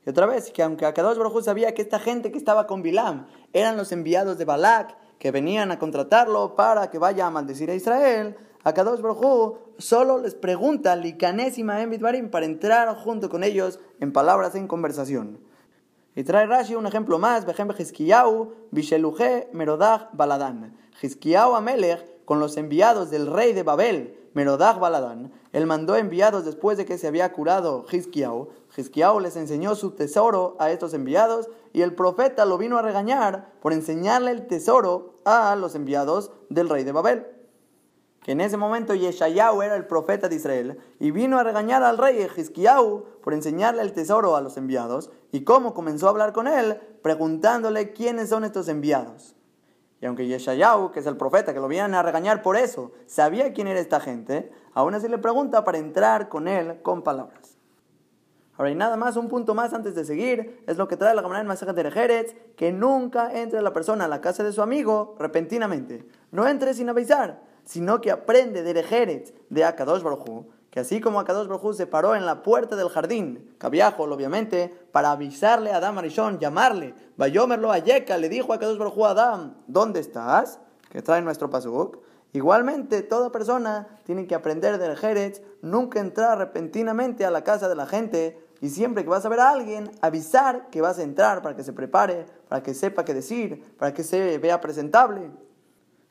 Y otra vez, que aunque Akadosh Baruj sabía que esta gente que estaba con Bilam eran los enviados de Balak, que venían a contratarlo para que vaya a maldecir a Israel, Akadosh Baruj solo les pregunta Likanes y Barim para entrar junto con ellos en palabras en conversación. Y trae Rashi un ejemplo más, Bejem Hiskiyahu, Bisheluje, Merodach, Baladán. Hiskiyahu Amelech, con los enviados del rey de Babel, Merodach Baladán, él mandó enviados después de que se había curado Hizkiau. Hizkiau les enseñó su tesoro a estos enviados y el profeta lo vino a regañar por enseñarle el tesoro a los enviados del rey de Babel. Que en ese momento Yeshayahu era el profeta de Israel y vino a regañar al rey Hizkiau por enseñarle el tesoro a los enviados y cómo comenzó a hablar con él preguntándole quiénes son estos enviados. Y aunque Yeshayahu, que es el profeta, que lo vienen a regañar por eso, sabía quién era esta gente, aún así le pregunta para entrar con él con palabras. Ahora, y nada más, un punto más antes de seguir, es lo que trae la Gemara en Masaje de Jerez, que nunca entre la persona a la casa de su amigo repentinamente. No entre sin avisar, sino que aprende de Jerez de Akadosh Baruj que así como Akadosh Baruj se paró en la puerta del jardín, Cabiajol obviamente, para avisarle a Adam Arishon, llamarle, Bayomerlo a Yeka, le dijo a Akadosh Baruj a Adam, ¿dónde estás? Que trae nuestro pasuk. Igualmente, toda persona tiene que aprender del Jerez, nunca entrar repentinamente a la casa de la gente y siempre que vas a ver a alguien, avisar que vas a entrar para que se prepare, para que sepa qué decir, para que se vea presentable.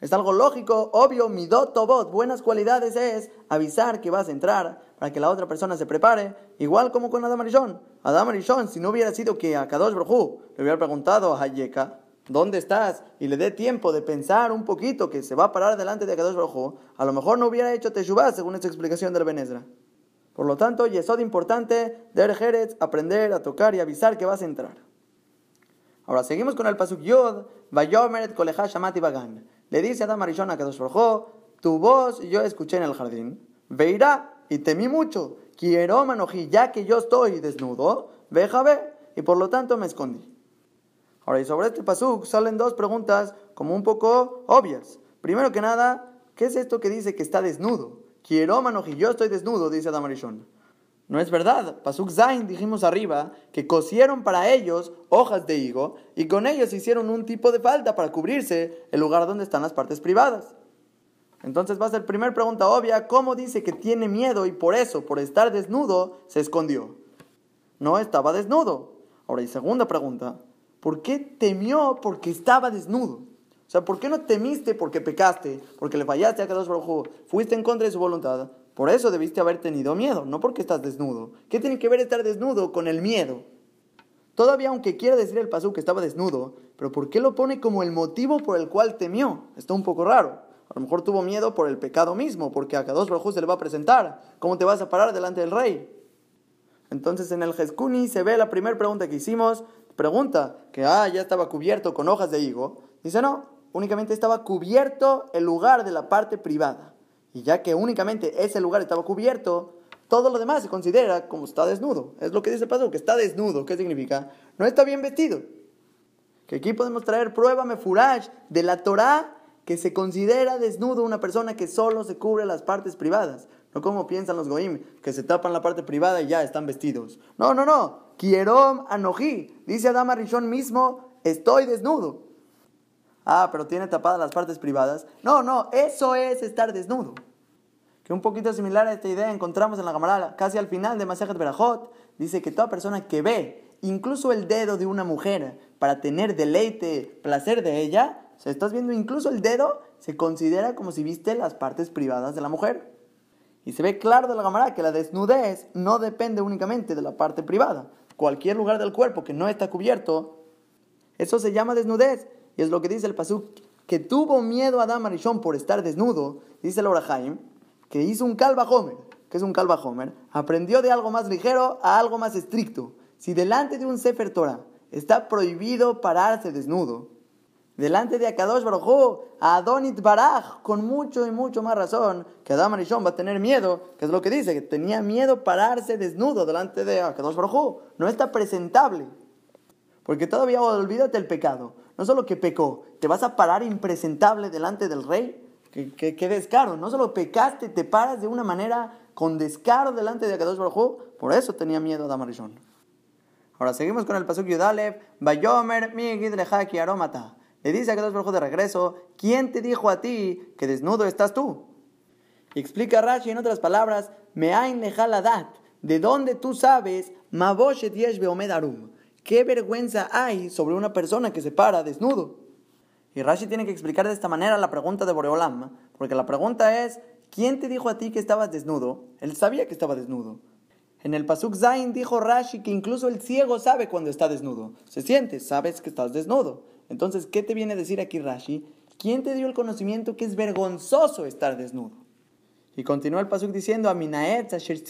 Es algo lógico, obvio, midot tobot, buenas cualidades es avisar que vas a entrar para que la otra persona se prepare, igual como con Adam Arishon. Adam Arishon, si no hubiera sido que a Kadosh Brojú le hubiera preguntado a Hayeka, ¿dónde estás? Y le dé tiempo de pensar un poquito que se va a parar delante de Kadosh Brojú, a lo mejor no hubiera hecho Teshuvah según esta explicación del Benezra. Por lo tanto, Yesod importante, Der Jerez, aprender a tocar y avisar que vas a entrar. Ahora seguimos con el Pasuk Yod, Vayomeret Kolecha Shamati Bagan. Le dice a Adam Arishon a Kadosh tu voz yo escuché en el jardín, veirá y temí mucho, quiero manojí, ya que yo estoy desnudo, veja ve, y por lo tanto me escondí. Ahora, y sobre este pasuk salen dos preguntas como un poco obvias. Primero que nada, ¿qué es esto que dice que está desnudo? Quiero manojí, yo estoy desnudo, dice Adam Arishon. No es verdad. Pasuk Zain dijimos arriba que cosieron para ellos hojas de higo y con ellos hicieron un tipo de falda para cubrirse el lugar donde están las partes privadas. Entonces va a ser primera pregunta obvia, ¿cómo dice que tiene miedo y por eso, por estar desnudo, se escondió? No estaba desnudo. Ahora, y segunda pregunta, ¿por qué temió porque estaba desnudo? O sea, ¿por qué no temiste porque pecaste, porque le fallaste a Kadosh Baruj fuiste en contra de su voluntad? Por eso debiste haber tenido miedo, no porque estás desnudo. ¿Qué tiene que ver estar desnudo con el miedo? Todavía aunque quiera decir el pasú que estaba desnudo, pero ¿por qué lo pone como el motivo por el cual temió? Está un poco raro. A lo mejor tuvo miedo por el pecado mismo, porque a Kadosh Baruj se le va a presentar. ¿Cómo te vas a parar delante del rey? Entonces en el Jeskuni se ve la primera pregunta que hicimos. Pregunta que, ah, ya estaba cubierto con hojas de higo. Dice, no, únicamente estaba cubierto el lugar de la parte privada. Y ya que únicamente ese lugar estaba cubierto, todo lo demás se considera como está desnudo. Es lo que dice el que está desnudo. ¿Qué significa? No está bien vestido. Que aquí podemos traer prueba mefurash de la Torah que se considera desnudo una persona que solo se cubre las partes privadas. No como piensan los goim, que se tapan la parte privada y ya están vestidos. No, no, no. Kierom anoji. Dice Adama Rishon mismo, estoy desnudo. Ah, pero tiene tapadas las partes privadas. No, no, eso es estar desnudo. Que un poquito similar a esta idea encontramos en la Gamara, casi al final de Masejet Berajot, dice que toda persona que ve incluso el dedo de una mujer para tener deleite, placer de ella, o sea, estás viendo incluso el dedo, se considera como si viste las partes privadas de la mujer. Y se ve claro de la Gamara que la desnudez no depende únicamente de la parte privada. Cualquier lugar del cuerpo que no está cubierto, eso se llama desnudez. Y es lo que dice el Pasuk, que tuvo miedo a Adam Arishon por estar desnudo, dice el Orahaim, que hizo un calva Homer. que es un calva Homer? Aprendió de algo más ligero a algo más estricto. Si delante de un Sefer Torah está prohibido pararse desnudo, delante de Akadosh Baruj a Adonit Baraj, con mucho y mucho más razón, que Adam Arishon va a tener miedo, que es lo que dice, que tenía miedo pararse desnudo delante de Akadosh Baruj No está presentable. Porque todavía olvídate el pecado. No solo que pecó, te vas a parar impresentable delante del rey. Que, descaro. No solo pecaste, te paras de una manera con descaro delante de Akadosh Baruj Por eso tenía miedo a Damarishon. Ahora seguimos con el pasuk Yudalev. Bayomer lejaki aromata. Le dice a Akadosh Baruj de regreso, ¿quién te dijo a ti que desnudo estás tú? Y explica Rashi en otras palabras, Meain lejaladat. ¿De dónde tú sabes? Maboshet yesh beomedarum ¿Qué vergüenza hay sobre una persona que se para desnudo? Y Rashi tiene que explicar de esta manera la pregunta de Boreolam, porque la pregunta es, ¿quién te dijo a ti que estabas desnudo? Él sabía que estaba desnudo. En el Pasuk Zain dijo Rashi que incluso el ciego sabe cuando está desnudo. Se siente, sabes que estás desnudo. Entonces, ¿qué te viene a decir aquí Rashi? ¿Quién te dio el conocimiento que es vergonzoso estar desnudo? Y continúa el Pasuk diciendo, Aminaet, Asher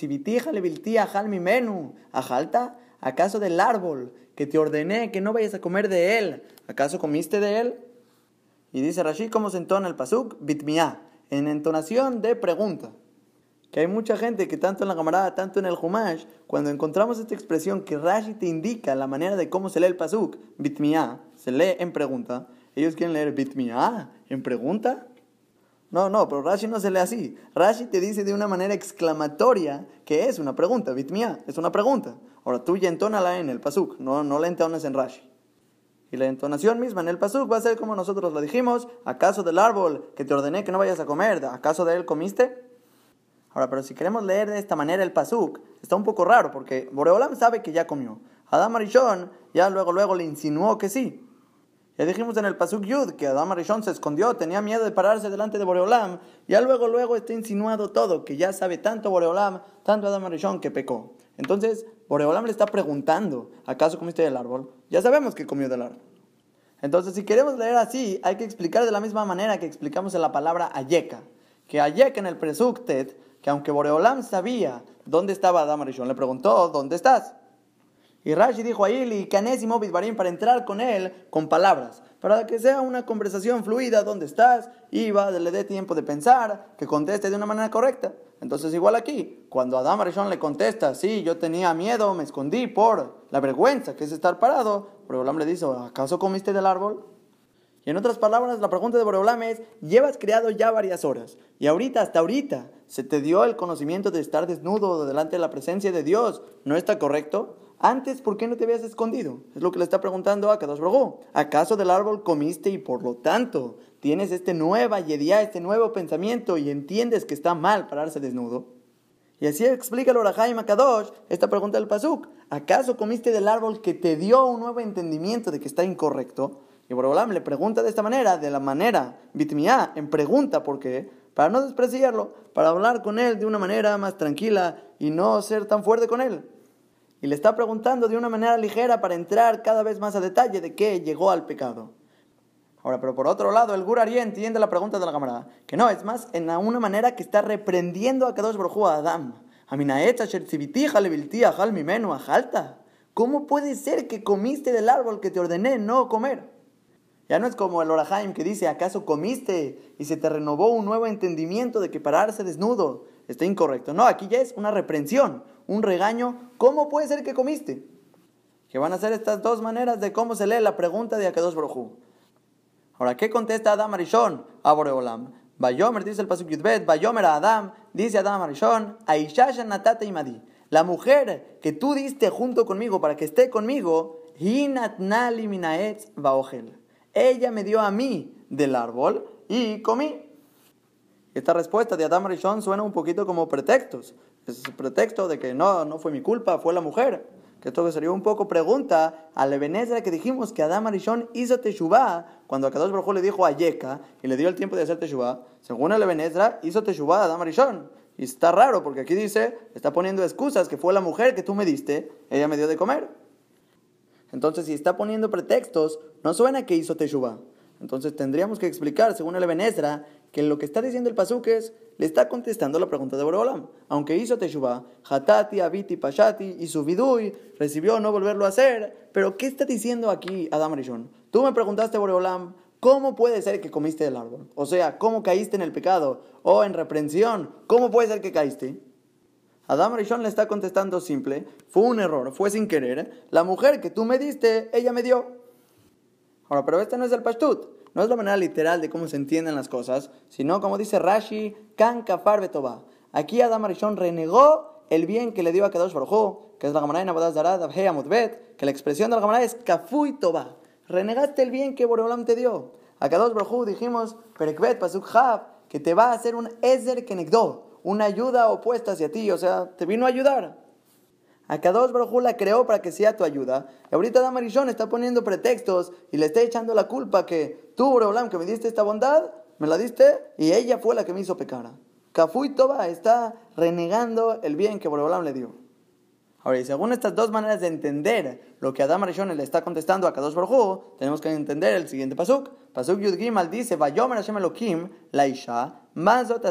mi menu, Ajalta, ¿acaso del árbol que te ordené que no vayas a comer de él? ¿Acaso comiste de él? Y dice Rashi, ¿cómo se entona el Pasuk? Bitmiá, en entonación de pregunta que hay mucha gente que tanto en la camarada, tanto en el Humash, cuando encontramos esta expresión que Rashi te indica la manera de cómo se lee el pasuk, bitmiá, se lee en pregunta, ellos quieren leer bitmiá en pregunta. No, no, pero Rashi no se lee así. Rashi te dice de una manera exclamatoria que es una pregunta, bitmiá, es una pregunta. Ahora tú ya entónala en el pasuk, no, no la entonas en Rashi. Y la entonación misma en el pasuk va a ser como nosotros lo dijimos, ¿acaso del árbol que te ordené que no vayas a comer, acaso de él comiste? Ahora, pero si queremos leer de esta manera el pasuk, está un poco raro porque Boreolam sabe que ya comió. Adam Arishon ya luego luego le insinuó que sí. Ya dijimos en el pasuk Yud que Adam Arishon se escondió, tenía miedo de pararse delante de Boreolam. Ya luego luego está insinuado todo, que ya sabe tanto Boreolam, tanto Adam Arishon que pecó. Entonces, Boreolam le está preguntando, ¿acaso comiste del árbol? Ya sabemos que comió del árbol. Entonces, si queremos leer así, hay que explicar de la misma manera que explicamos en la palabra Ayeka. Que Ayeka en el presuktet que aunque Boreolam sabía dónde estaba Adam Arishon, le preguntó, ¿dónde estás? Y Rashi dijo a Ili, y Barim, para entrar con él con palabras, para que sea una conversación fluida, ¿dónde estás? Y va, le dé tiempo de pensar, que conteste de una manera correcta. Entonces, igual aquí, cuando Adam Arishon le contesta, sí, yo tenía miedo, me escondí por la vergüenza que es estar parado, Boreolam le dice, ¿acaso comiste del árbol? Y en otras palabras, la pregunta de Boreolam es, llevas criado ya varias horas, y ahorita, hasta ahorita, se te dio el conocimiento de estar desnudo delante de la presencia de Dios, ¿no está correcto? Antes, ¿por qué no te habías escondido? Es lo que le está preguntando a Kadosh Baruj ¿Acaso del árbol comiste y por lo tanto tienes este nueva yedía, este nuevo pensamiento y entiendes que está mal pararse desnudo? Y así explica el Orahaim Kadosh esta pregunta del Pasuk. ¿Acaso comiste del árbol que te dio un nuevo entendimiento de que está incorrecto? Y Borobolam le pregunta de esta manera, de la manera bitmiá, en pregunta, ¿por qué? Para no despreciarlo, para hablar con él de una manera más tranquila y no ser tan fuerte con él. Y le está preguntando de una manera ligera para entrar cada vez más a detalle de qué llegó al pecado. Ahora, pero por otro lado, el Gurari entiende la pregunta de la camarada, que no, es más en una manera que está reprendiendo a Kadosh Baruj a Adam. ¿Cómo puede ser que comiste del árbol que te ordené no comer? Ya no es como el Orahaim que dice, ¿acaso comiste y se te renovó un nuevo entendimiento de que pararse desnudo está incorrecto? No, aquí ya es una reprensión, un regaño. ¿Cómo puede ser que comiste? Que van a ser estas dos maneras de cómo se lee la pregunta de Akados Brojú. Ahora, ¿qué contesta Adam Arishon a Boreolam? Bayomer dice el Pasuk Yudbet, Bayomer a Adam, dice Adam Arishon, Aishasha Natate Imadi. La mujer que tú diste junto conmigo para que esté conmigo, Hinatnali Minaetz Baogel ella me dio a mí del árbol y comí. Esta respuesta de Adam Rishon suena un poquito como pretextos. Es el pretexto de que no, no fue mi culpa, fue la mujer. Que esto sería un poco pregunta a Ebenezer que dijimos que Adam Arishon hizo Teshuvah cuando Akadosh Baruj le dijo a Yeka y le dio el tiempo de hacer Teshuvah. Según el Ebenezer, hizo Teshuvah a Adam Arishon. Y está raro porque aquí dice, está poniendo excusas que fue la mujer que tú me diste, ella me dio de comer. Entonces, si está poniendo pretextos, no suena que hizo Teshuvah. Entonces tendríamos que explicar, según el Benesra, que lo que está diciendo el Pasuk es, le está contestando la pregunta de Borolam. Aunque hizo Teshuvah, Hatati, Abiti, Pashati y su vidui recibió no volverlo a hacer. Pero, ¿qué está diciendo aquí Adam Rishon? Tú me preguntaste, Borolam, ¿cómo puede ser que comiste del árbol? O sea, ¿cómo caíste en el pecado? O en reprensión, ¿cómo puede ser que caíste? Adam Rishon le está contestando simple, fue un error, fue sin querer, la mujer que tú me diste, ella me dio. Ahora, pero este no es el pashtut, no es la manera literal de cómo se entienden las cosas, sino como dice Rashi, kan kafar betoba. Aquí Adam Rishon renegó el bien que le dio a Kadosh Baruj que es la Gamará en Abodaz Darad, que la expresión de la Gamará es kafui toba. Renegaste el bien que Boreolam te dio. A Kadosh Baruj dijimos, perekvet pasuk que te va a hacer un ezer kenegdo, una ayuda opuesta hacia ti, o sea, te vino a ayudar. A Kadosh Baruj la creó para que sea tu ayuda. Y ahorita Damarishon está poniendo pretextos y le está echando la culpa que tú, Boreolam, que me diste esta bondad, me la diste y ella fue la que me hizo pecar. Kafui Toba está renegando el bien que Boreolam le dio. Ahora, y según estas dos maneras de entender lo que Adam Arishon le está contestando a Kadosh Baruj tenemos que entender el siguiente pasuk. Pasuk Yud Gimal dice, Vayomer Hashem Elohim, la Isha, Mazot.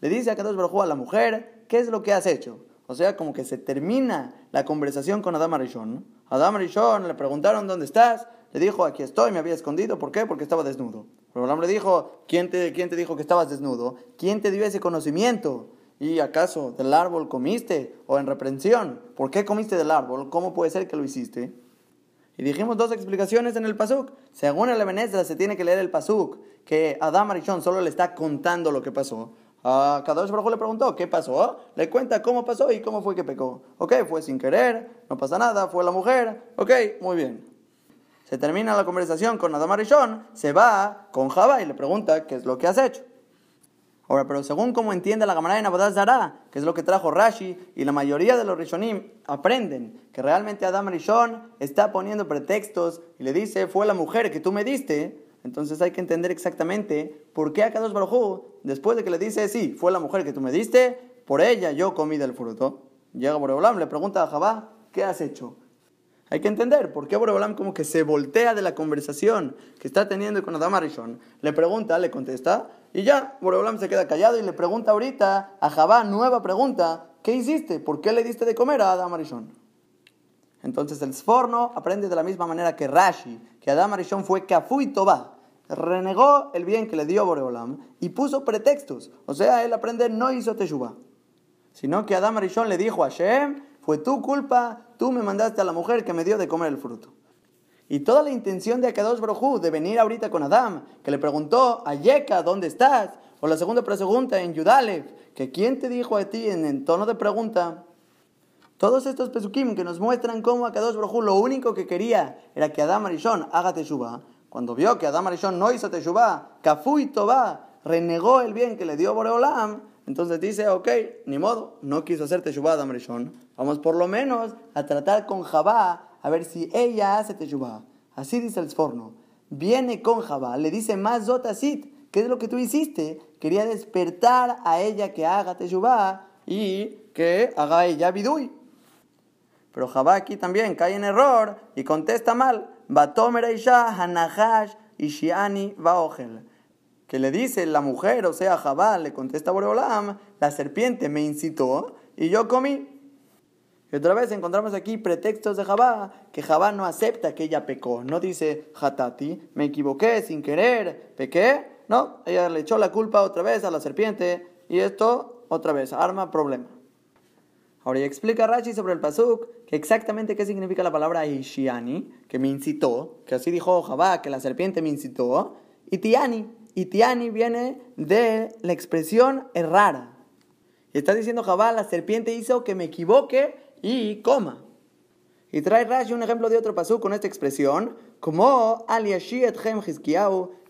Le dice a Kadosh Baruj a la mujer, ¿qué es lo que has hecho? O sea, como que se termina la conversación con Adam Arishon. Adam Arishon le preguntaron, ¿dónde estás? Le dijo, aquí estoy, me había escondido. ¿Por qué? Porque estaba desnudo. Pero el hombre dijo, ¿quién te, ¿quién te dijo que estabas desnudo? ¿Quién te dio ese conocimiento? ¿Y acaso del árbol comiste? ¿O en reprensión? ¿Por qué comiste del árbol? ¿Cómo puede ser que lo hiciste? Y dijimos dos explicaciones en el Pasuk. Según el Ebenezer se tiene que leer el Pasuk, que Adam Arishon solo le está contando lo que pasó. A Kadosh Baruj le preguntó, ¿qué pasó? Le cuenta cómo pasó y cómo fue que pecó. Ok, fue sin querer, no pasa nada, fue la mujer. Ok, muy bien. Se termina la conversación con Adam Arishon, se va con Java y le pregunta, ¿qué es lo que has hecho? Ahora, pero según como entiende la Gamara de Nabodaz Zara, que es lo que trajo Rashi, y la mayoría de los Rishonim aprenden que realmente Adam Rishon está poniendo pretextos y le dice, fue la mujer que tú me diste, entonces hay que entender exactamente por qué a Kadosh Baruj después de que le dice, sí, fue la mujer que tú me diste, por ella yo comí del fruto. Llega Boreolam, le pregunta a Jabá, ¿qué has hecho? Hay que entender por qué Boreolam como que se voltea de la conversación que está teniendo con Adam Rishon. Le pregunta, le contesta, y ya, Boreolam se queda callado y le pregunta ahorita a Jabá, nueva pregunta, ¿qué hiciste? ¿Por qué le diste de comer a Adam Arishon? Entonces el Sforno aprende de la misma manera que Rashi, que Adam Arishon fue Kafu y Tobá. Renegó el bien que le dio Boreolam y puso pretextos. O sea, él aprende, no hizo Teshuvah. Sino que Adam Arishon le dijo a Shem, fue tu culpa, tú me mandaste a la mujer que me dio de comer el fruto. Y toda la intención de Akadosh Brojú de venir ahorita con Adam, que le preguntó a Yeka, ¿dónde estás? O la segunda pregunta en Yudalev, que quién te dijo a ti en el tono de pregunta. Todos estos pesukim que nos muestran cómo Akadosh Brojú lo único que quería era que Adam Arishon haga Teshuvah. Cuando vio que Adam Arishon no hizo Teshuvah, Kafu y renegó el bien que le dio Boreolam, entonces dice, ok, ni modo, no quiso hacer Teshuvah Adam Arishon. Vamos por lo menos a tratar con Jabá a ver si ella hace teshuvah. Así dice el Sforno. Viene con Jabá, le dice más Zotasit, ¿qué es lo que tú hiciste? Quería despertar a ella que haga teshuvah y que haga ella bidui. Pero Jabá aquí también cae en error y contesta mal. Ishiani Vaogel. Que le dice la mujer, o sea, Jabá, le contesta Boreolam, la serpiente me incitó y yo comí. Y otra vez encontramos aquí pretextos de Jabá, que Jabá no acepta que ella pecó. No dice, Hatati, me equivoqué sin querer, pequé. No, ella le echó la culpa otra vez a la serpiente y esto otra vez arma problema. Ahora ya explica Rashi sobre el pasuk que exactamente qué significa la palabra Ishiani, que me incitó, que así dijo Jabá, que la serpiente me incitó, y Tiani. Y Tiani viene de la expresión errara. Y está diciendo Jabá, la serpiente hizo que me equivoque y coma. Y trae Rashi un ejemplo de otro pasú con esta expresión, como etchem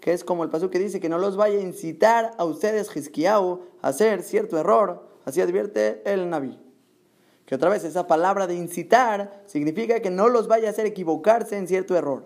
que es como el pasú que dice que no los vaya a incitar a ustedes Hizkiyahu a hacer cierto error, así advierte el Naví. Que otra vez esa palabra de incitar significa que no los vaya a hacer equivocarse en cierto error.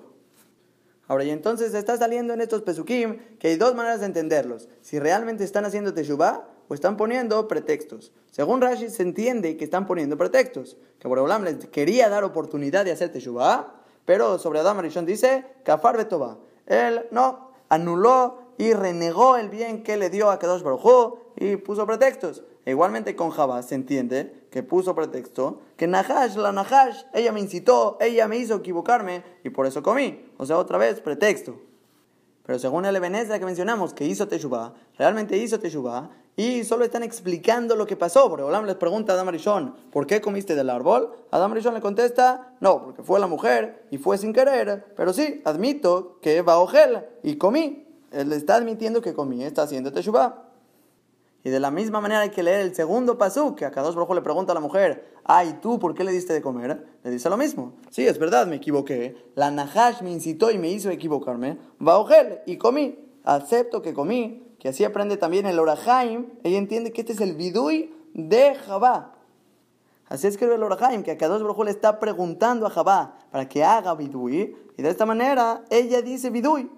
Ahora, y entonces está saliendo en estos pesukim que hay dos maneras de entenderlos. Si realmente están haciendo teshuvah o están poniendo pretextos. Según Rashi se entiende que están poniendo pretextos, que Boreolam les quería dar oportunidad de hacer Teshuvah, pero sobre Adam Arishon dice, Kafar Betová. Él no, anuló y renegó el bien que le dio a Kadosh Baruj y puso pretextos. E igualmente con Jabá se entiende que puso pretexto que Nahash, la Nahash, ella me incitó, ella me hizo equivocarme y por eso comí. O sea, otra vez, pretexto. Pero según el Ebenezer que mencionamos, que hizo Teshuvah, realmente hizo Teshuvah, y solo están explicando lo que pasó. Porque Olam les pregunta a Adam Arishon, ¿por qué comiste del árbol? Adam Arishon le contesta, no, porque fue la mujer y fue sin querer, pero sí, admito que va y comí. Él está admitiendo que comí, está haciendo teshuvah. Y de la misma manera hay que leer el segundo pasú, que a dos Baruj le pregunta a la mujer, ay, ¿tú por qué le diste de comer? Le dice lo mismo. Sí, es verdad, me equivoqué. La Nahash me incitó y me hizo equivocarme. Va ojel y comí. Acepto que comí que así aprende también el Orahaim, ella entiende que este es el Bidui de Jabá. Así escribe el Orahaim, que a Kadosh Baruj le está preguntando a Jabá para que haga Bidui, y de esta manera ella dice Bidui,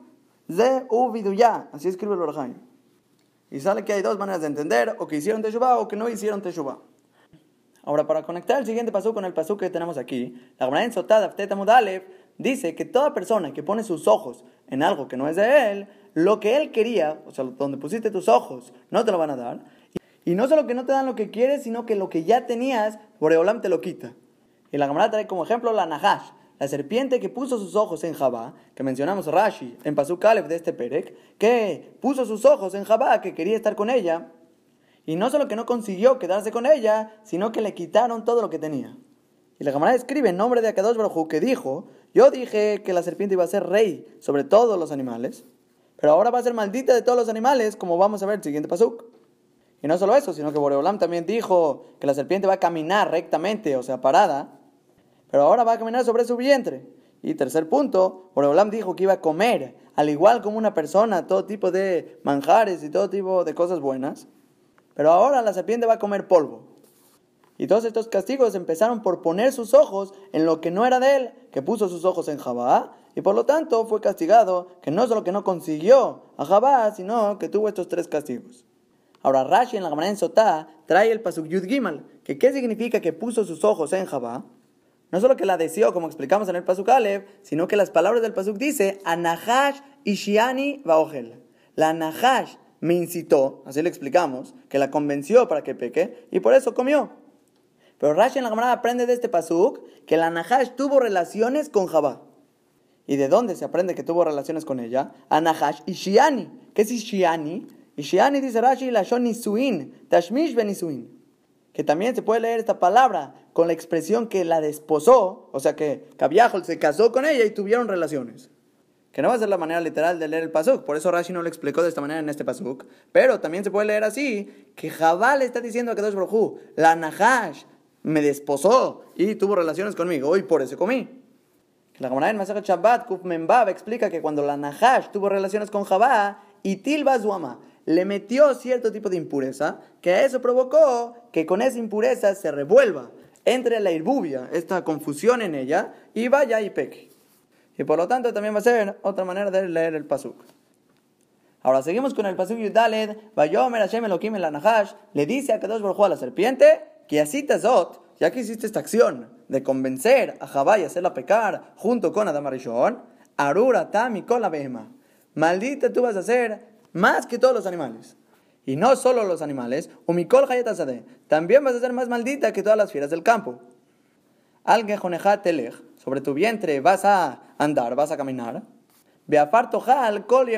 Ze u Biduya, así escribe el Orahaim. Y sale que hay dos maneras de entender, o que hicieron Teshuvah o que no hicieron Teshuvah. Ahora, para conectar el siguiente pasú con el pasú que tenemos aquí, la Gemara en Sotada, dice que toda persona que pone sus ojos en algo que no es de él, lo que él quería, o sea, donde pusiste tus ojos, no te lo van a dar. Y no solo que no te dan lo que quieres, sino que lo que ya tenías, Boreolam te lo quita. Y la Gemara trae como ejemplo la Nahash, la serpiente que puso sus ojos en Jabá, que mencionamos Rashi en Pasuk Kalef de este Perek, que puso sus ojos en Jabá, que quería estar con ella, y no solo que no consiguió quedarse con ella, sino que le quitaron todo lo que tenía. Y la Gemara escribe en nombre de Akadosh Baruj que dijo, yo dije que la serpiente iba a ser rey sobre todos los animales, pero ahora va a ser maldita de todos los animales, como vamos a ver el siguiente pasuk. Y no solo eso, sino que Boreolam también dijo que la serpiente va a caminar rectamente, o sea, parada, pero ahora va a caminar sobre su vientre. Y tercer punto, Boreolam dijo que iba a comer, al igual como una persona, todo tipo de manjares y todo tipo de cosas buenas. Pero ahora la serpiente va a comer polvo. Y todos estos castigos empezaron por poner sus ojos en lo que no era de él, que puso sus ojos en Jabá, y por lo tanto fue castigado, que no solo que no consiguió a Jabá, sino que tuvo estos tres castigos. Ahora Rashi en la Gemara en Sotá trae el pasuk Yud Gimal, que qué significa que puso sus ojos en Jabá. No solo que la deseó, como explicamos en el pasuk Alev, sino que las palabras del pasuk dice Anahash Ishiani Vaogel. La Anahash me incitó, así le explicamos, que la convenció para que peque, y por eso comió. Pero Rashi en la Gemara aprende de este pasuk que la Nahash tuvo relaciones con Jabá. ¿Y de dónde se aprende que tuvo relaciones con ella? Anahash y Shiani. ¿Qué es Shiani? Y Shiani dice Rashi, la Nisuin, Tashmish Benisuin. Que también se puede leer esta palabra con la expresión que la desposó, o sea que Kabiahol se casó con ella y tuvieron relaciones. Que no va a ser la manera literal de leer el pasuk, por eso Rashi no lo explicó de esta manera en este pasuk. Pero también se puede leer así, que Jabal está diciendo a Kadosh Brojú, la Nahash me desposó y tuvo relaciones conmigo y por eso comí. La Gemara en Masachet Shabbat, Kuf explica que cuando la Nahash tuvo relaciones con Jabá y Tilba Zuama le metió cierto tipo de impureza, que eso provocó que con esa impureza se revuelva entre la irbubia, esta confusión en ella, y vaya y peque. Y por lo tanto también va a ser otra manera de leer el pasuk. Ahora seguimos con el pasuk Yudaled, Vayomer Hashem Elohim la Nahash, le dice a Kadosh Baruj a la serpiente, que así Tazot, ya que hiciste esta acción de convencer a Jabá y hacerla pecar junto con Adam Arishon, Arura Tam y la Behema. Maldita tú vas a ser más que todos los animales. Y no solo los animales, Umikol Hayatazade, también vas a ser más maldita que todas las fieras del campo. Al telech, sobre tu vientre vas a andar, vas a caminar. Beafar Tojal Kol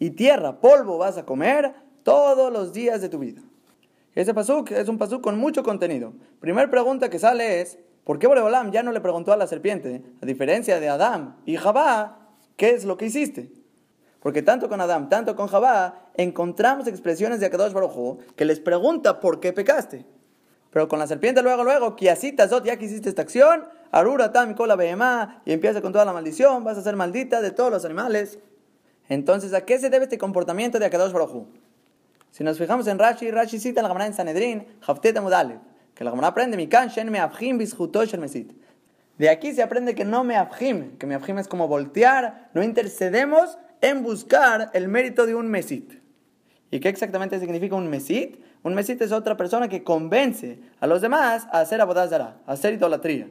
y tierra, polvo vas a comer todos los días de tu vida. Ese pasuk es un pasuk con mucho contenido. Primera pregunta que sale es, ¿por qué Boreolam ya no le preguntó a la serpiente, a diferencia de Adán y Jabá, qué es lo que hiciste? Porque tanto con Adán, tanto con Jabá, encontramos expresiones de Akadosh Baruj que les pregunta por qué pecaste. Pero con la serpiente luego, luego, Kiasitazot, ya que hiciste esta acción, Arura Tam Kola Behemá, y empieza con toda la maldición, vas a ser maldita de todos los animales. Entonces, ¿a qué se debe este comportamiento de Akadosh Baruj si nos fijamos en Rashi, Rashi cita en la Gemara en Sanedrín, Haftet Amudale, que la Gemara aprende, Mikan Shen me abjim shel mesit. De aquí se aprende que no me abjim, que me abjim es como voltear, no intercedemos en buscar el mérito de un mesit. ¿Y qué exactamente significa un mesit? Un mesit es otra persona que convence a los demás a hacer abodazara, a hacer idolatría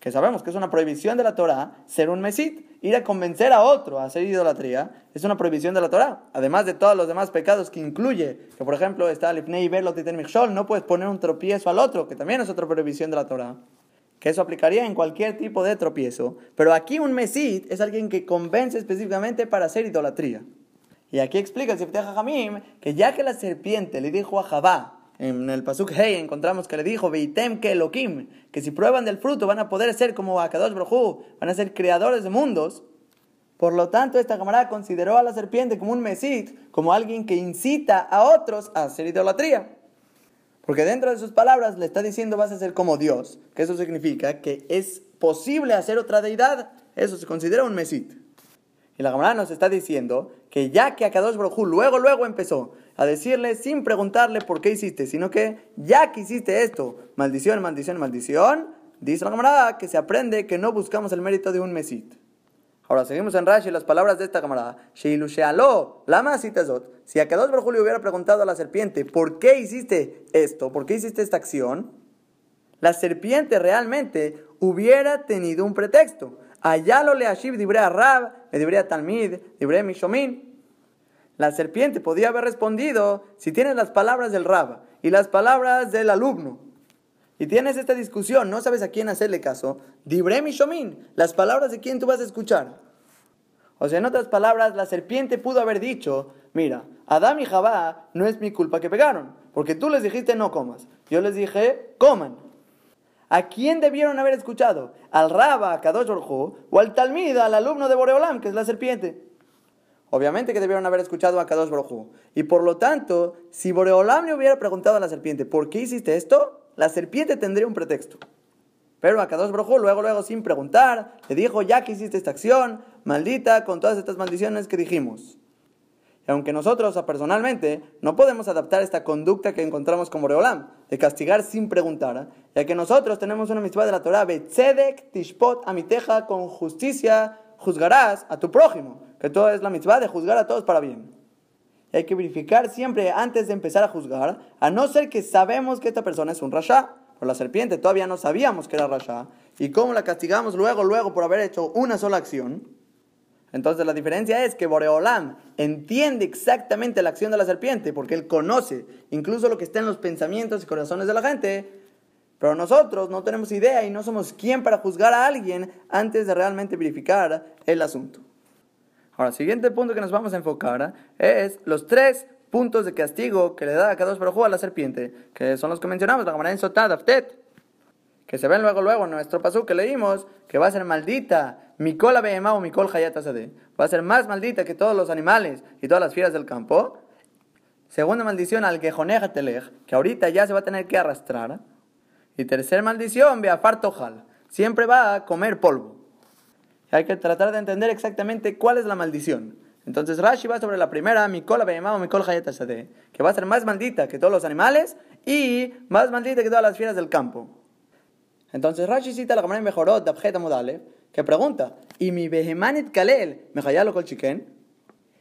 que sabemos que es una prohibición de la Torah, ser un mesit, ir a convencer a otro a hacer idolatría, es una prohibición de la Torah. Además de todos los demás pecados que incluye, que por ejemplo está el Ifnei no puedes poner un tropiezo al otro, que también es otra prohibición de la Torah. Que eso aplicaría en cualquier tipo de tropiezo. Pero aquí un mesit es alguien que convence específicamente para hacer idolatría. Y aquí explica el Sifte Jamim que ya que la serpiente le dijo a Jabá, en el Pasuk Hey encontramos que le dijo, Veitem que Elohim, que si prueban del fruto van a poder ser como Akadosh Brojú, van a ser creadores de mundos. Por lo tanto, esta camarada consideró a la serpiente como un mesit, como alguien que incita a otros a hacer idolatría. Porque dentro de sus palabras le está diciendo vas a ser como Dios, que eso significa que es posible hacer otra deidad, eso se considera un mesit. Y la camarada nos está diciendo que ya que Akadosh Brojú luego, luego empezó a decirle sin preguntarle por qué hiciste, sino que ya que hiciste esto, maldición, maldición, maldición, dice la camarada que se aprende que no buscamos el mérito de un mesit. Ahora seguimos en Rashi las palabras de esta camarada. Sheilushealo, lama zot. Si a Kadosh Baruj le hubiera preguntado a la serpiente, ¿por qué hiciste esto? ¿Por qué hiciste esta acción? La serpiente realmente hubiera tenido un pretexto. Allá lo le ashiv dibre a Rab, dibre a Talmid, dibre Mishomin. La serpiente podía haber respondido si tienes las palabras del Rab y las palabras del alumno. Y tienes esta discusión, no sabes a quién hacerle caso. Dibre Mishomin, las palabras de quién tú vas a escuchar. O sea, en otras palabras, la serpiente pudo haber dicho, mira, Adán y Jabá no es mi culpa que pegaron, porque tú les dijiste no comas. Yo les dije, coman. ¿A quién debieron haber escuchado? ¿Al Raba, a Kadosh o al Talmid, al alumno de Boreolam, que es la serpiente? Obviamente que debieron haber escuchado a Kadosh Y por lo tanto, si Boreolam le hubiera preguntado a la serpiente, ¿por qué hiciste esto? La serpiente tendría un pretexto. Pero a Kadosh Baruj luego, luego, sin preguntar, le dijo, ya que hiciste esta acción, maldita con todas estas maldiciones que dijimos. Y aunque nosotros personalmente no podemos adaptar esta conducta que encontramos con Boreolam, de castigar sin preguntar, ya que nosotros tenemos una mitzvah de la Torah, Betzedek Tishpot Amiteja, con justicia juzgarás a tu prójimo, que todo es la mitzvah de juzgar a todos para bien. Hay que verificar siempre antes de empezar a juzgar, a no ser que sabemos que esta persona es un rasha. Por la serpiente todavía no sabíamos que era rasha. Y cómo la castigamos luego, luego por haber hecho una sola acción. Entonces la diferencia es que Boreolam entiende exactamente la acción de la serpiente, porque él conoce incluso lo que está en los pensamientos y corazones de la gente, pero nosotros no tenemos idea y no somos quien para juzgar a alguien antes de realmente verificar el asunto. Ahora, el siguiente punto que nos vamos a enfocar es los tres puntos de castigo que le da a Kadosh Baruj a la serpiente, que son los que mencionamos, la Gemara en Sotad, Aftet, que se ven luego, luego en nuestro pasú que leímos, que va a ser maldita Mikol Behemá o Mikol Hayat Va a ser más maldita que todos los animales y todas las fieras del campo. Segunda maldición al Gejonej que ahorita ya se va a tener que arrastrar. Y tercera maldición, Beafar Tojal. Siempre va a comer polvo. Hay que tratar de entender exactamente cuál es la maldición. Entonces Rashi va sobre la primera, Mikol o Mikol Hayat que va a ser más maldita que todos los animales y más maldita que todas las fieras del campo. Entonces Rashi cita la Gemara en Mejorot, Dabjet Amudalev, que pregunta, ¿y mi Behemanit Kalel, me lo col chiquen?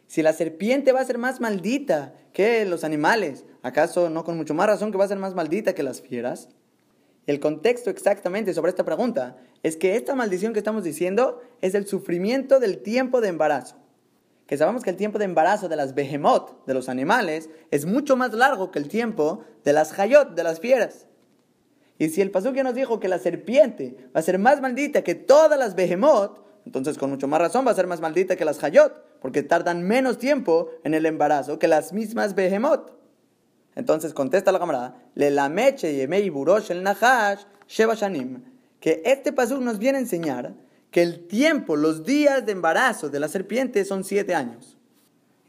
Si la serpiente va a ser más maldita que los animales, ¿acaso no con mucho más razón que va a ser más maldita que las fieras? El contexto exactamente sobre esta pregunta es que esta maldición que estamos diciendo es el sufrimiento del tiempo de embarazo. Que sabemos que el tiempo de embarazo de las behemoth, de los animales, es mucho más largo que el tiempo de las hayot, de las fieras. Y si el ya nos dijo que la serpiente va a ser más maldita que todas las behemoth, entonces con mucho más razón va a ser más maldita que las hayot, porque tardan menos tiempo en el embarazo que las mismas behemoth. Entonces contesta la camarada, le la meche burosh el nahash sheba que este pasuk nos viene a enseñar que el tiempo, los días de embarazo de la serpiente son siete años.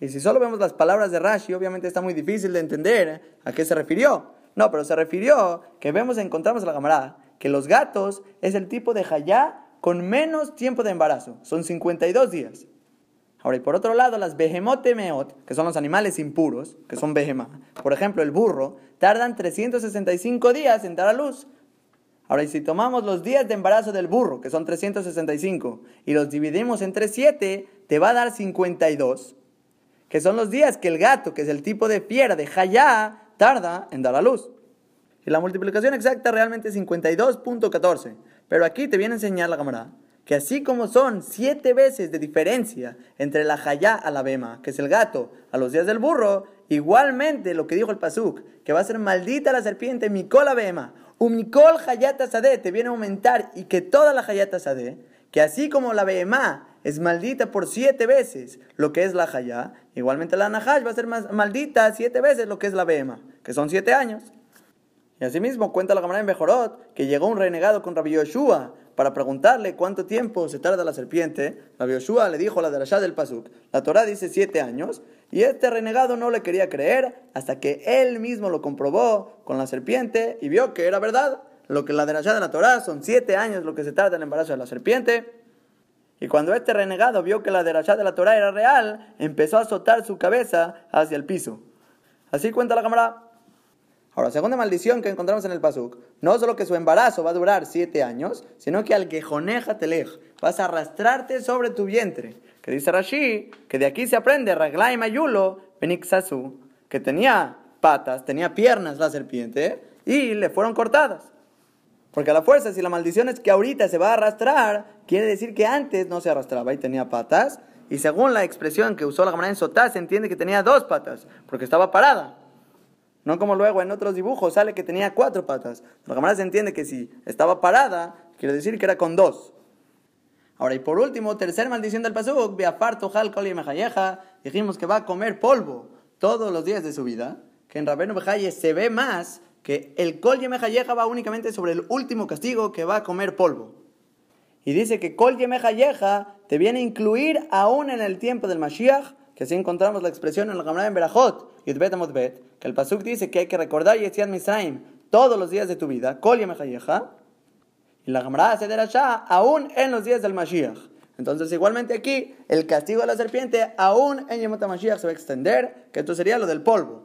Y si solo vemos las palabras de Rashi, obviamente está muy difícil de entender a qué se refirió. No, pero se refirió que vemos, encontramos en la camarada, que los gatos es el tipo de hayá con menos tiempo de embarazo. Son 52 días. Ahora, y por otro lado, las meot, que son los animales impuros, que son behemá, por ejemplo, el burro, tardan 365 días en dar a luz. Ahora, si tomamos los días de embarazo del burro, que son 365, y los dividimos entre 7, te va a dar 52, que son los días que el gato, que es el tipo de fiera de hayá, tarda en dar a luz. Y la multiplicación exacta realmente es 52.14. Pero aquí te viene a enseñar la cámara que así como son siete veces de diferencia entre la jayá a la bema, que es el gato, a los días del burro, igualmente lo que dijo el pasuk, que va a ser maldita la serpiente, mikol la bema, umikol hayata sade, te viene a aumentar y que toda la hayata sade, que así como la bema es maldita por siete veces lo que es la Hayá, igualmente la Nahash va a ser más maldita siete veces lo que es la Bema, que son siete años. Y asimismo cuenta la cámara en Bejorot que llegó un renegado con Rabbi Yoshua para preguntarle cuánto tiempo se tarda la serpiente. Rabbi Yoshua le dijo la de del Pasuk. La Torah dice siete años. Y este renegado no le quería creer hasta que él mismo lo comprobó con la serpiente y vio que era verdad. Lo que la de de la Torah son siete años lo que se tarda el embarazo de la serpiente. Y cuando este renegado vio que la derachá de la Torah era real, empezó a azotar su cabeza hacia el piso. Así cuenta la cámara. Ahora, segunda maldición que encontramos en el Pasuk, no solo que su embarazo va a durar siete años, sino que al quejoneja telej, vas a arrastrarte sobre tu vientre. Que dice Rashi, que de aquí se aprende Raglai Mayulo, Benixasu, que tenía patas, tenía piernas la serpiente, y le fueron cortadas. Porque a la fuerza, si la maldición es que ahorita se va a arrastrar, quiere decir que antes no se arrastraba y tenía patas. Y según la expresión que usó la cámara en Sotá, se entiende que tenía dos patas, porque estaba parada. No como luego en otros dibujos sale que tenía cuatro patas. La cámara se entiende que si estaba parada, quiere decir que era con dos. Ahora, y por último, tercera maldición del Pasuk, Beafarto y Mejayeja, dijimos que va a comer polvo todos los días de su vida, que en Rabenu Bejaye se ve más que el Kol Yemejayeja va únicamente sobre el último castigo que va a comer polvo. Y dice que Kol Yemejayeja te viene a incluir aún en el tiempo del Mashiach, que así encontramos la expresión en la Gemara en Berajot, Yudbet Bet, que el Pasuk dice que hay que recordar Yetziat Misraim todos los días de tu vida, Kol Yemejayeja, y la Gemara hace de la aún en los días del Mashiach. Entonces, igualmente aquí, el castigo de la serpiente, aún en Yemot Mashiach, se va a extender, que esto sería lo del polvo.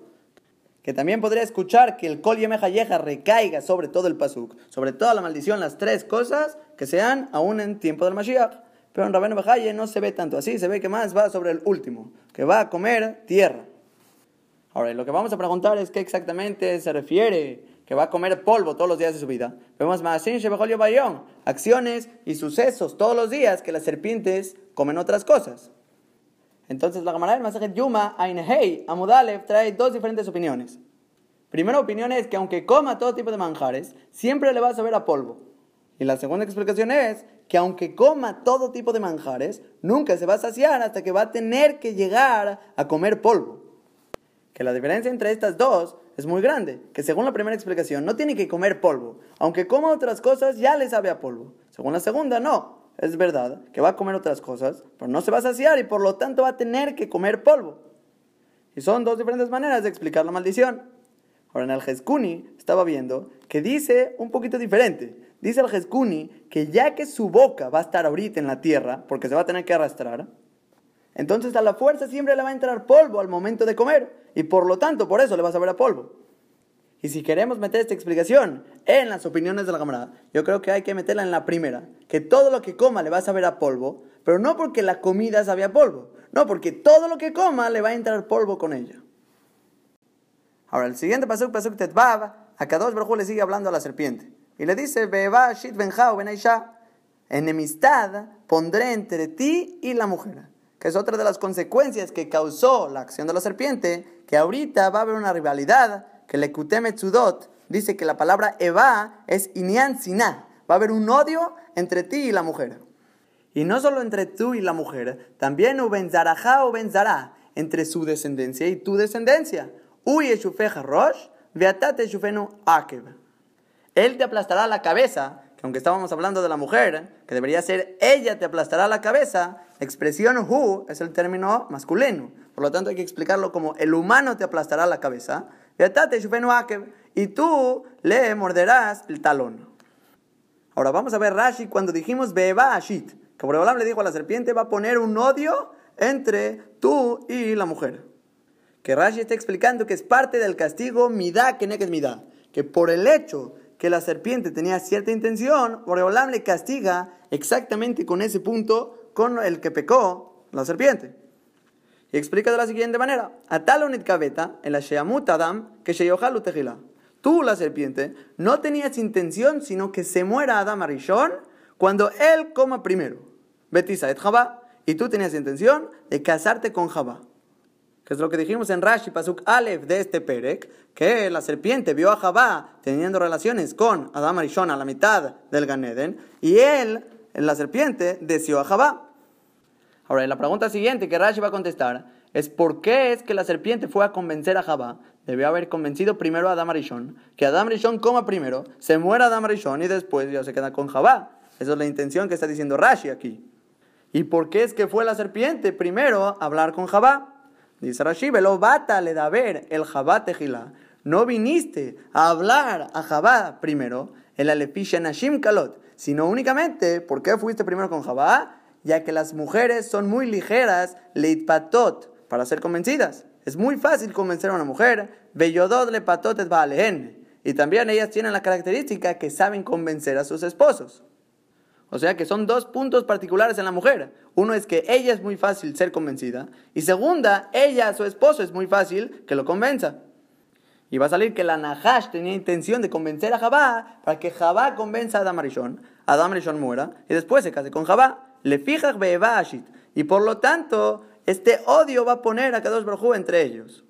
Que también podría escuchar que el Kol Yemejayeja recaiga sobre todo el Pasuk, sobre toda la maldición, las tres cosas que sean aún en tiempo del Mashiach. Pero en Rabenu Bejaye no se ve tanto así, se ve que más va sobre el último, que va a comer tierra. Ahora, lo que vamos a preguntar es qué exactamente se refiere que va a comer polvo todos los días de su vida. Vemos acciones y sucesos todos los días que las serpientes comen otras cosas. Entonces la Gemara del Masajet Yuma, Ainehei, Amudalev, trae dos diferentes opiniones. Primera opinión es que aunque coma todo tipo de manjares, siempre le va a saber a polvo. Y la segunda explicación es que aunque coma todo tipo de manjares, nunca se va a saciar hasta que va a tener que llegar a comer polvo. Que la diferencia entre estas dos es muy grande, que según la primera explicación no tiene que comer polvo, aunque coma otras cosas ya le sabe a polvo. Según la segunda, no. Es verdad que va a comer otras cosas, pero no se va a saciar y por lo tanto va a tener que comer polvo. Y son dos diferentes maneras de explicar la maldición. Ahora en el Jeskuni estaba viendo que dice un poquito diferente. Dice el Jeskuni que ya que su boca va a estar ahorita en la tierra, porque se va a tener que arrastrar, entonces a la fuerza siempre le va a entrar polvo al momento de comer. Y por lo tanto, por eso le va a saber a polvo. Y si queremos meter esta explicación en las opiniones de la camarada, yo creo que hay que meterla en la primera, que todo lo que coma le va a saber a polvo, pero no porque la comida sabe a polvo, no porque todo lo que coma le va a entrar polvo con ella. Ahora, el siguiente pasuk, pasuk tetvav, a Kadosh Baruj le sigue hablando a la serpiente. Y le dice, Beba shit benjao benaisha, enemistad pondré entre ti y la mujer que es otra de las consecuencias que causó la acción de la serpiente, que ahorita va a haber una rivalidad, que le Tzudot dice que la palabra Eva es Inyan Siná, va a haber un odio entre ti y la mujer. Y no solo entre tú y la mujer, también Ubenzarajá o Benzará, entre su descendencia y tu descendencia. Uy Eshufeja Rosh, Veatate Eshufenu Akeb. Él te aplastará la cabeza aunque estábamos hablando de la mujer, que debería ser ella te aplastará la cabeza, expresión hu es el término masculino. Por lo tanto, hay que explicarlo como el humano te aplastará la cabeza, y tú le morderás el talón. Ahora vamos a ver Rashi cuando dijimos Beba Ashit, que Boreolam le dijo a la serpiente va a poner un odio entre tú y la mujer. Que Rashi está explicando que es parte del castigo Midá que es Midá, que por el hecho que la serpiente tenía cierta intención, Boreolam le castiga exactamente con ese punto con el que pecó la serpiente. Y explica de la siguiente manera: Atalonit kaveta, el Sheamut Adam, que Sheyohalu Tejila. Tú, la serpiente, no tenías intención sino que se muera Adam Arishon cuando él coma primero. Betisa et Jabá. Y tú tenías intención de casarte con Jabá que es lo que dijimos en Rashi Pasuk Aleph de este Perek, que la serpiente vio a Jabá teniendo relaciones con Adam Arishon a la mitad del Ganeden, y él, la serpiente, deseó a Jabá. Ahora, la pregunta siguiente que Rashi va a contestar es por qué es que la serpiente fue a convencer a Jabá, debió haber convencido primero a Adam Arishon, que Adam Arishon coma primero, se muera Adam Arishon y después ya se queda con Jabá. Esa es la intención que está diciendo Rashi aquí. ¿Y por qué es que fue la serpiente primero a hablar con Jabá? Dice Rashi, velo bata le da ver el Jabá tejila. No viniste a hablar a Jabá primero, el alepisha nashim kalot, sino únicamente, ¿por qué fuiste primero con Jabá? Ya que las mujeres son muy ligeras, leitpatot, para ser convencidas. Es muy fácil convencer a una mujer. Bellodot le patotes lehen. Y también ellas tienen la característica que saben convencer a sus esposos. O sea que son dos puntos particulares en la mujer. Uno es que ella es muy fácil ser convencida. Y segunda, ella, su esposo, es muy fácil que lo convenza. Y va a salir que la Nahash tenía intención de convencer a Jabá para que Jabá convenza a Adam Arishon, Adam Arishon muera y después se case con Jabá. Le fija Y por lo tanto, este odio va a poner a Kadosh Baruj entre ellos.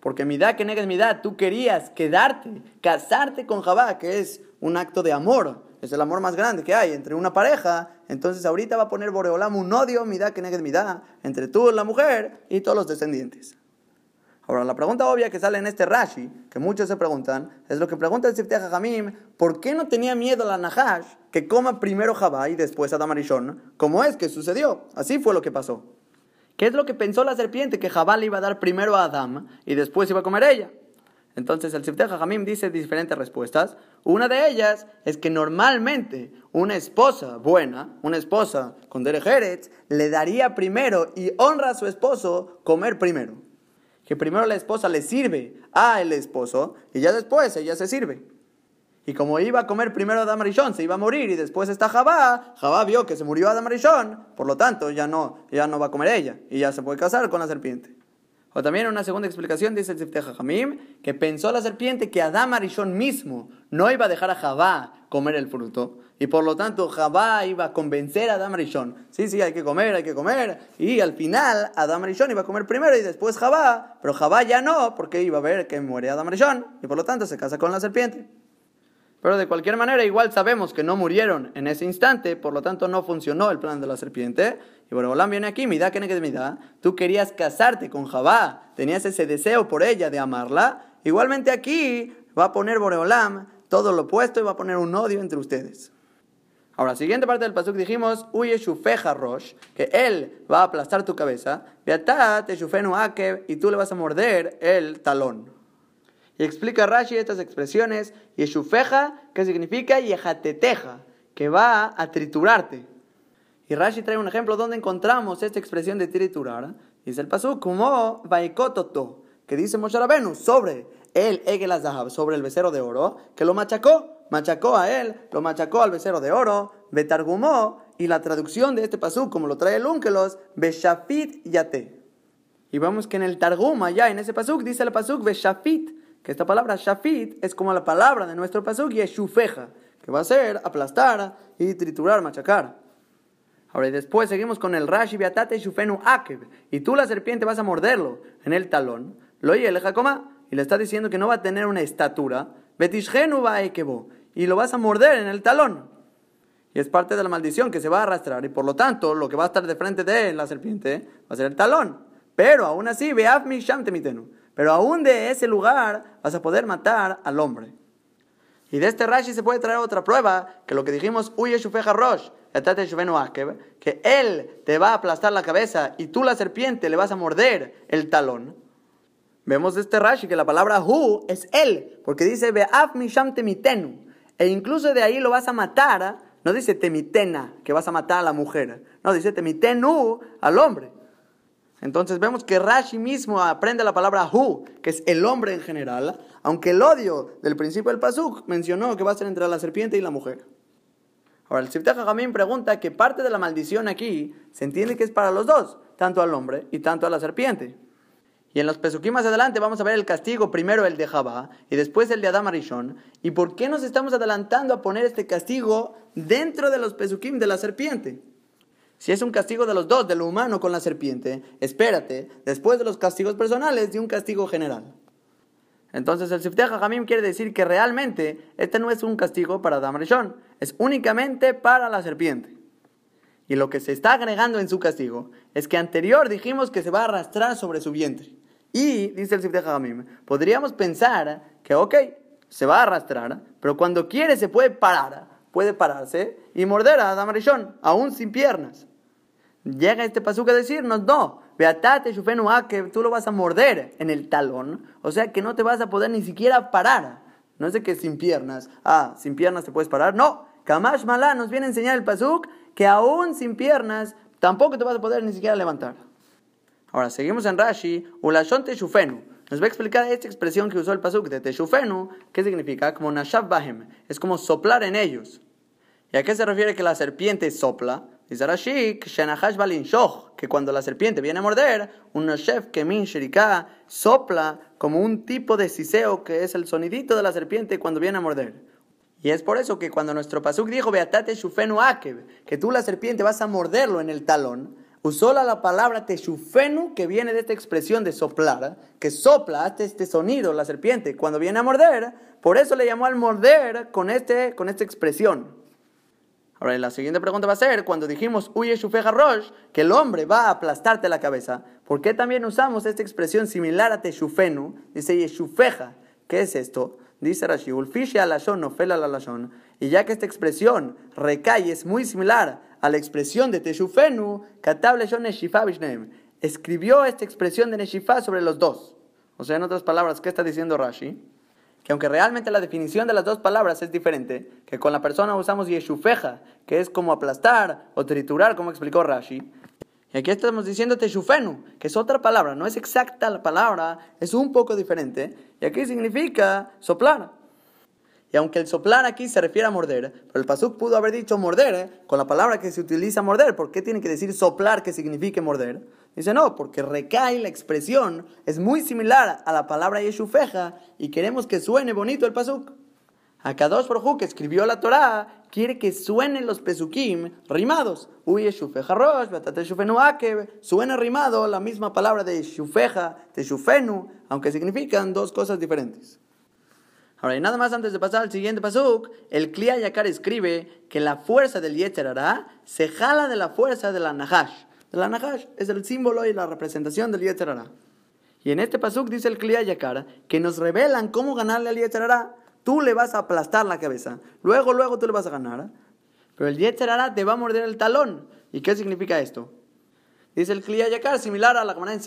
Porque midá que negas midá, tú querías quedarte, casarte con Jabá, que es un acto de amor, es el amor más grande que hay entre una pareja. Entonces ahorita va a poner Boreolam un odio, midá que midá, entre tú, la mujer y todos los descendientes. Ahora, la pregunta obvia que sale en este Rashi, que muchos se preguntan, es lo que pregunta el Sifteh Jamim, ¿por qué no tenía miedo la Nahash que coma primero Jabá y después Adam Arishon? ¿Cómo es que sucedió? Así fue lo que pasó. ¿Qué es lo que pensó la serpiente? Que Jabá le iba a dar primero a Adam y después iba a comer ella. Entonces el Sifteh Jamim dice diferentes respuestas. Una de ellas es que normalmente una esposa buena, una esposa con derejeres, le daría primero y honra a su esposo comer primero que primero la esposa le sirve a el esposo y ya después ella se sirve. Y como iba a comer primero Adam Rishon, se iba a morir y después está Jabá, Jabá vio que se murió Adam Rishon, por lo tanto ya no, ya no va a comer ella y ya se puede casar con la serpiente. O también una segunda explicación dice el Sifteh Jamim que pensó la serpiente que Adam Arishon mismo no iba a dejar a Jabá comer el fruto y por lo tanto Jabá iba a convencer a Adam Arishon. Sí, sí, hay que comer, hay que comer. Y al final Adam Arishon iba a comer primero y después Jabá, pero Jabá ya no porque iba a ver que muere Adam Arishon y por lo tanto se casa con la serpiente. Pero de cualquier manera, igual sabemos que no murieron en ese instante, por lo tanto no funcionó el plan de la serpiente. Y Boreolam viene aquí, mira que da. Tú querías casarte con Jabá, tenías ese deseo por ella de amarla. Igualmente aquí va a poner Boreolam todo lo opuesto y va a poner un odio entre ustedes. Ahora, siguiente parte del pasuk dijimos, huye shufeja rosh, que él va a aplastar tu cabeza, te shufenu y tú le vas a morder el talón. Y explica Rashi estas expresiones, Yeshufeja, que significa Yehateteja, que va a triturarte. Y Rashi trae un ejemplo donde encontramos esta expresión de triturar. Dice el pasú, como Vaikototo, que dice Moshe Rabenu sobre el Egel Azahab, sobre el becerro de oro, que lo machacó, machacó a él, lo machacó al becerro de oro, betargumó, y la traducción de este pasú, como lo trae el Unkelos, Beshafit Yate. Y vamos que en el Targum, allá en ese pasuk, dice el pasuk Beshafit, que esta palabra shafit es como la palabra de nuestro pasuk shufeja, que va a ser aplastar y triturar, machacar. Ahora, y después seguimos con el Rashi Beatate Shufenu Akeb. Y tú, la serpiente, vas a morderlo en el talón. Lo oye el Jacoma. Y le está diciendo que no va a tener una estatura. Betishgenu Baekebo. Y lo vas a morder en el talón. Y es parte de la maldición que se va a arrastrar. Y por lo tanto, lo que va a estar de frente de la serpiente va a ser el talón. Pero aún así, Beaf Sham Temitenu. Pero aún de ese lugar vas a poder matar al hombre. Y de este Rashi se puede traer otra prueba, que lo que dijimos, Uye Shufeja Rosh, que él te va a aplastar la cabeza y tú la serpiente le vas a morder el talón. Vemos de este Rashi que la palabra Hu es él, porque dice Be'af Misham Temitenu. E incluso de ahí lo vas a matar, no dice Temitena, que vas a matar a la mujer, no, dice Temitenu al hombre. Entonces vemos que Rashi mismo aprende la palabra Hu, que es el hombre en general, aunque el odio del principio del Pasuk mencionó que va a ser entre la serpiente y la mujer. Ahora, el Siftah Jamín pregunta que parte de la maldición aquí se entiende que es para los dos, tanto al hombre y tanto a la serpiente. Y en los Pesukim más adelante vamos a ver el castigo, primero el de Jabá y después el de Adam Arishon. ¿Y por qué nos estamos adelantando a poner este castigo dentro de los Pesukim de la serpiente? Si es un castigo de los dos, de lo humano con la serpiente, espérate, después de los castigos personales, de un castigo general. Entonces el Sifteh Jamim quiere decir que realmente este no es un castigo para Adam es únicamente para la serpiente. Y lo que se está agregando en su castigo es que anterior dijimos que se va a arrastrar sobre su vientre. Y, dice el Sifteh Jamim, podríamos pensar que, ok, se va a arrastrar, pero cuando quiere se puede parar, puede pararse y morder a Adam aún sin piernas. Llega este pasuk a decirnos, no, Beatate Shufenu que tú lo vas a morder en el talón, o sea que no te vas a poder ni siquiera parar. No es de que sin piernas, ah, sin piernas te puedes parar, no. Kamash Malá nos viene a enseñar el pasuk que aún sin piernas tampoco te vas a poder ni siquiera levantar. Ahora, seguimos en Rashi, Ulashon Teshufenu. Nos va a explicar esta expresión que usó el pasuk de Teshufenu, ¿qué significa? Como Nashav Bahem, es como soplar en ellos. ¿Y a qué se refiere que la serpiente sopla? Dice Rashi, que cuando la serpiente viene a morder, un Nashef Kemin Shirika sopla como un tipo de siseo que es el sonidito de la serpiente cuando viene a morder. Y es por eso que cuando nuestro pasuk dijo, Beatate Shufenu Akev, que tú la serpiente vas a morderlo en el talón, usó la palabra teshufenu, que viene de esta expresión de soplar, que sopla, este sonido la serpiente cuando viene a morder, por eso le llamó al morder con, este, con esta expresión. Ahora, la siguiente pregunta va a ser, cuando dijimos uye shufeja rosh, que el hombre va a aplastarte la cabeza, ¿por qué también usamos esta expresión similar a teshufenu? Dice yeshufeja, ¿qué es esto? Dice Rashi, ulfishi alashon nofel alashon, y ya que esta expresión recae, es muy similar a la expresión de Teshufenu, Katable Neshifa Escribió esta expresión de Neshifa sobre los dos. O sea, en otras palabras, ¿qué está diciendo Rashi? Que aunque realmente la definición de las dos palabras es diferente, que con la persona usamos Yeshufeja, que es como aplastar o triturar, como explicó Rashi. Y aquí estamos diciendo Teshufenu, que es otra palabra, no es exacta la palabra, es un poco diferente. Y aquí significa soplar. Y aunque el soplar aquí se refiere a morder, pero el pasuk pudo haber dicho morder ¿eh? con la palabra que se utiliza morder. ¿Por qué tiene que decir soplar que signifique morder? Dice no, porque recae la expresión, es muy similar a la palabra yeshufeja y queremos que suene bonito el pasuk. Akadosh Baruj que escribió la Torá quiere que suenen los pesukim rimados. Uy, rosh, batate. Suena rimado la misma palabra de yeshufeja, de shufenu, aunque significan dos cosas diferentes. Ahora, y nada más antes de pasar al siguiente pasuk, el Klia Yakar escribe que la fuerza del Yetzer se jala de la fuerza de la Nahash. La Nahash es el símbolo y la representación del Yetzer Y en este pasuk dice el Klia Yakar que nos revelan cómo ganarle al Yetzer Tú le vas a aplastar la cabeza, luego, luego tú le vas a ganar. Pero el Yetzer te va a morder el talón. ¿Y qué significa esto? Dice el Klia Yakar, similar a la Gemara en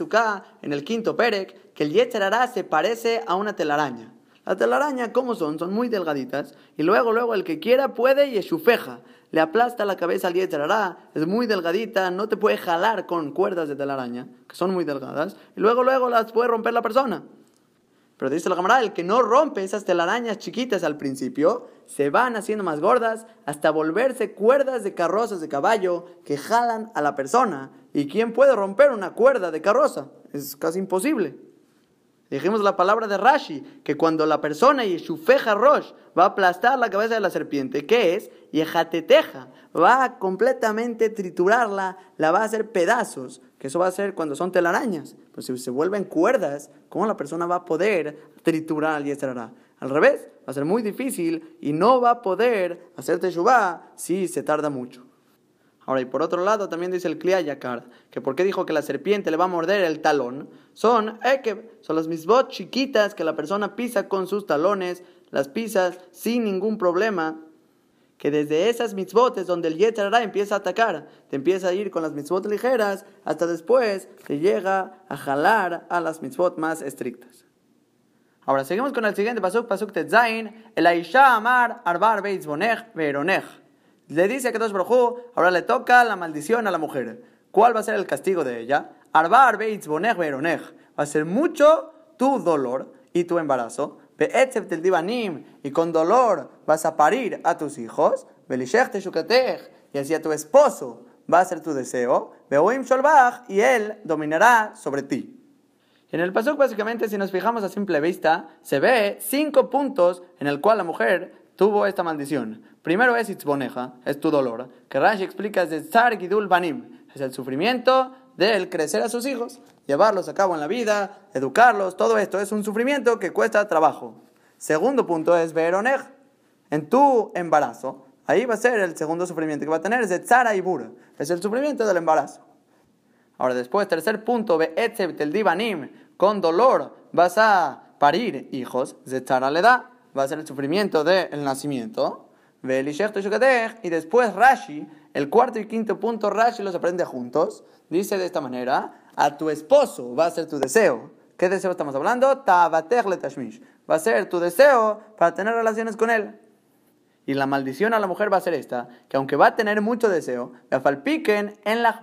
en el quinto Perek, que el Yetzer se parece a una telaraña. La telaraña, ¿cómo son? Son muy delgaditas. Y luego, luego, el que quiera puede y esufeja. Le aplasta la cabeza al yetzerará. Es muy delgadita, no te puede jalar con cuerdas de telaraña, que son muy delgadas. Y luego, luego las puede romper la persona. Pero dice la camarada, el que no rompe esas telarañas chiquitas al principio, se van haciendo más gordas hasta volverse cuerdas de carrozas de caballo que jalan a la persona. ¿Y quién puede romper una cuerda de carroza? Es casi imposible. Dijimos la palabra de Rashi, que cuando la persona y feja Rosh va a aplastar la cabeza de la serpiente, ¿qué es? Yejateteja, va a completamente triturarla, la va a hacer pedazos, que eso va a ser cuando son telarañas. Pues si se vuelven cuerdas, ¿cómo la persona va a poder triturar al Yetzerara? Al revés, va a ser muy difícil y no va a poder hacer Teshuvah si se tarda mucho. Ahora, y por otro lado, también dice el Yakar, que por qué dijo que la serpiente le va a morder el talón, son Ekeb, son las misbot chiquitas que la persona pisa con sus talones, las pisas sin ningún problema, que desde esas mitzvot es donde el Yetzirah empieza a atacar, te empieza a ir con las mitzvot ligeras, hasta después te llega a jalar a las mitzvot más estrictas. Ahora seguimos con el siguiente pasuk, pasuk tetzain, el Aisha Amar Arbar Beitz Veronech. Le dice a Kedosh Brojú, ahora le toca la maldición a la mujer. ¿Cuál va a ser el castigo de ella? Arbar beitz bonech veronech. Va a ser mucho tu dolor y tu embarazo. del divanim. Y con dolor vas a parir a tus hijos. Y así a tu esposo va a ser tu deseo. Y él dominará sobre ti. En el pasuk, básicamente, si nos fijamos a simple vista, se ve cinco puntos en el cual la mujer tuvo esta maldición. Primero es itzboneja, es tu dolor, que Rashi explica es de Gidul Banim, es el sufrimiento del crecer a sus hijos, llevarlos a cabo en la vida, educarlos, todo esto es un sufrimiento que cuesta trabajo. Segundo punto es Veronej, en tu embarazo, ahí va a ser el segundo sufrimiento que va a tener, es de Tzara Ibur, es el sufrimiento del embarazo. Ahora después, tercer punto, Tel Divanim, con dolor vas a parir hijos, Tzara le da va a ser el sufrimiento del nacimiento. Y después Rashi, el cuarto y quinto punto, Rashi los aprende juntos. Dice de esta manera, a tu esposo va a ser tu deseo. ¿Qué deseo estamos hablando? tashmish. Va a ser tu deseo para tener relaciones con él. Y la maldición a la mujer va a ser esta, que aunque va a tener mucho deseo, falpiquen en la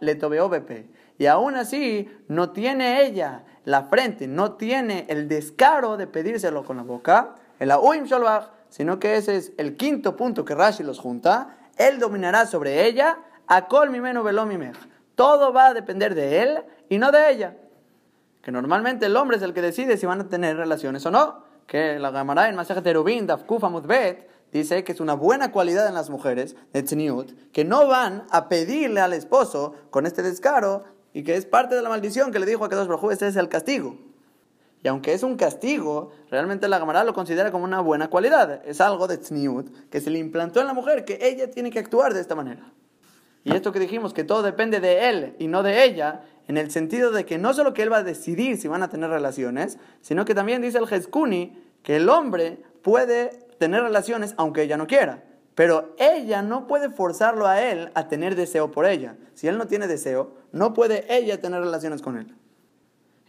le tobeó y aún así no tiene ella la frente, no tiene el descaro de pedírselo con la boca, el Auim Sholbach, sino que ese es el quinto punto que Rashi los junta, él dominará sobre ella, a kol mimeno velomimech. Todo va a depender de él y no de ella. Que normalmente el hombre es el que decide si van a tener relaciones o no. Que la Gamara en Masaj Terubin, Dafkufa Mutbet, dice que es una buena cualidad en las mujeres de Tzniut, que no van a pedirle al esposo con este descaro y que es parte de la maldición que le dijo a Kedosh Baruj este es el castigo. Y aunque es un castigo, realmente la Gamara lo considera como una buena cualidad. Es algo de tzniut que se le implantó en la mujer, que ella tiene que actuar de esta manera. Y esto que dijimos, que todo depende de él y no de ella, en el sentido de que no solo que él va a decidir si van a tener relaciones, sino que también dice el Jeskuni que el hombre puede tener relaciones aunque ella no quiera. Pero ella no puede forzarlo a él a tener deseo por ella. Si él no tiene deseo, no puede ella tener relaciones con él.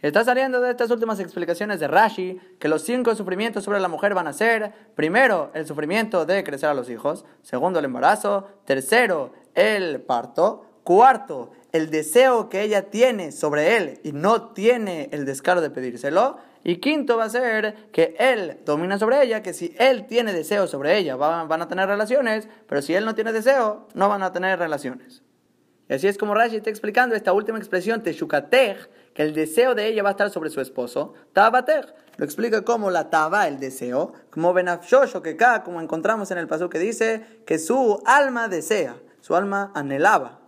Está saliendo de estas últimas explicaciones de Rashi que los cinco sufrimientos sobre la mujer van a ser, primero, el sufrimiento de crecer a los hijos, segundo, el embarazo, tercero, el parto, cuarto, el deseo que ella tiene sobre él y no tiene el descaro de pedírselo, y quinto va a ser que él domina sobre ella, que si él tiene deseo sobre ella van a tener relaciones, pero si él no tiene deseo, no van a tener relaciones. Y así es como Rashi está explicando esta última expresión, Teshukatech, que el deseo de ella va a estar sobre su esposo. Tabatech, lo explica como la taba, el deseo, como Benafshosho, que acá, como encontramos en el paso que dice, que su alma desea, su alma anhelaba.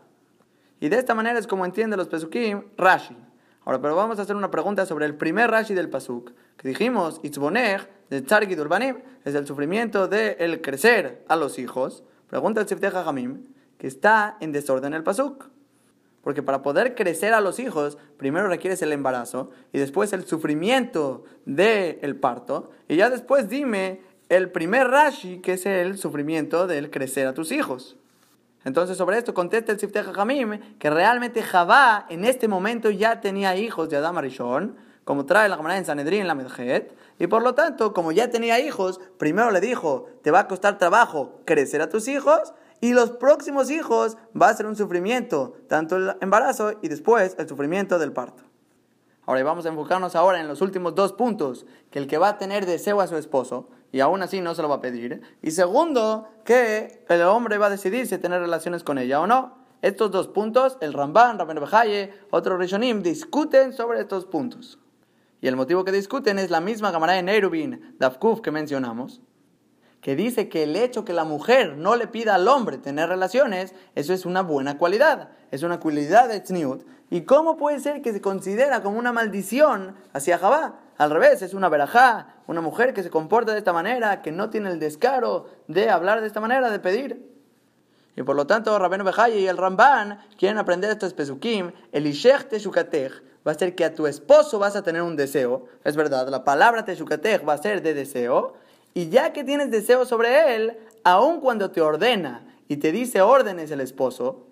Y de esta manera es como entiende los pesukim Rashi. Ahora, pero vamos a hacer una pregunta sobre el primer Rashi del pasuk, que dijimos, Itzbonech, de Tzargid Urbanim, es el sufrimiento de el crecer a los hijos. Pregunta el Sifteh Hamim, que está en desorden el pasuk. Porque para poder crecer a los hijos, primero requieres el embarazo y después el sufrimiento del parto. Y ya después dime el primer Rashi, que es el sufrimiento del crecer a tus hijos. Entonces sobre esto contesta el Sifteh Hamim que realmente Javá en este momento ya tenía hijos de Adam Arishon, como trae la Gemara en Sanedrín en la Medjet, y por lo tanto, como ya tenía hijos, primero le dijo, te va a costar trabajo crecer a tus hijos, y los próximos hijos va a ser un sufrimiento, tanto el embarazo y después el sufrimiento del parto. Ahora vamos a enfocarnos ahora en los últimos dos puntos, que el que va a tener deseo a su esposo, y aún así no se lo va a pedir, y segundo, que el hombre va a decidir si tener relaciones con ella o no. Estos dos puntos, el Ramban, Rabben Bejaye, otro Rishonim, discuten sobre estos puntos. Y el motivo que discuten es la misma Gamara de Neirubin, Dafkuf, que mencionamos, que dice que el hecho que la mujer no le pida al hombre tener relaciones, eso es una buena cualidad, es una cualidad de Tzniut. ¿Y cómo puede ser que se considera como una maldición hacia Jabá? Al revés, es una verajá, una mujer que se comporta de esta manera, que no tiene el descaro de hablar de esta manera, de pedir. Y por lo tanto, Rabenu Bejaye y el Ramban quieren aprender estos pesukim, el Ishech Teshukatech, va a ser que a tu esposo vas a tener un deseo, es verdad, la palabra Teshukatech va a ser de deseo, y ya que tienes deseo sobre él, aun cuando te ordena y te dice órdenes el esposo,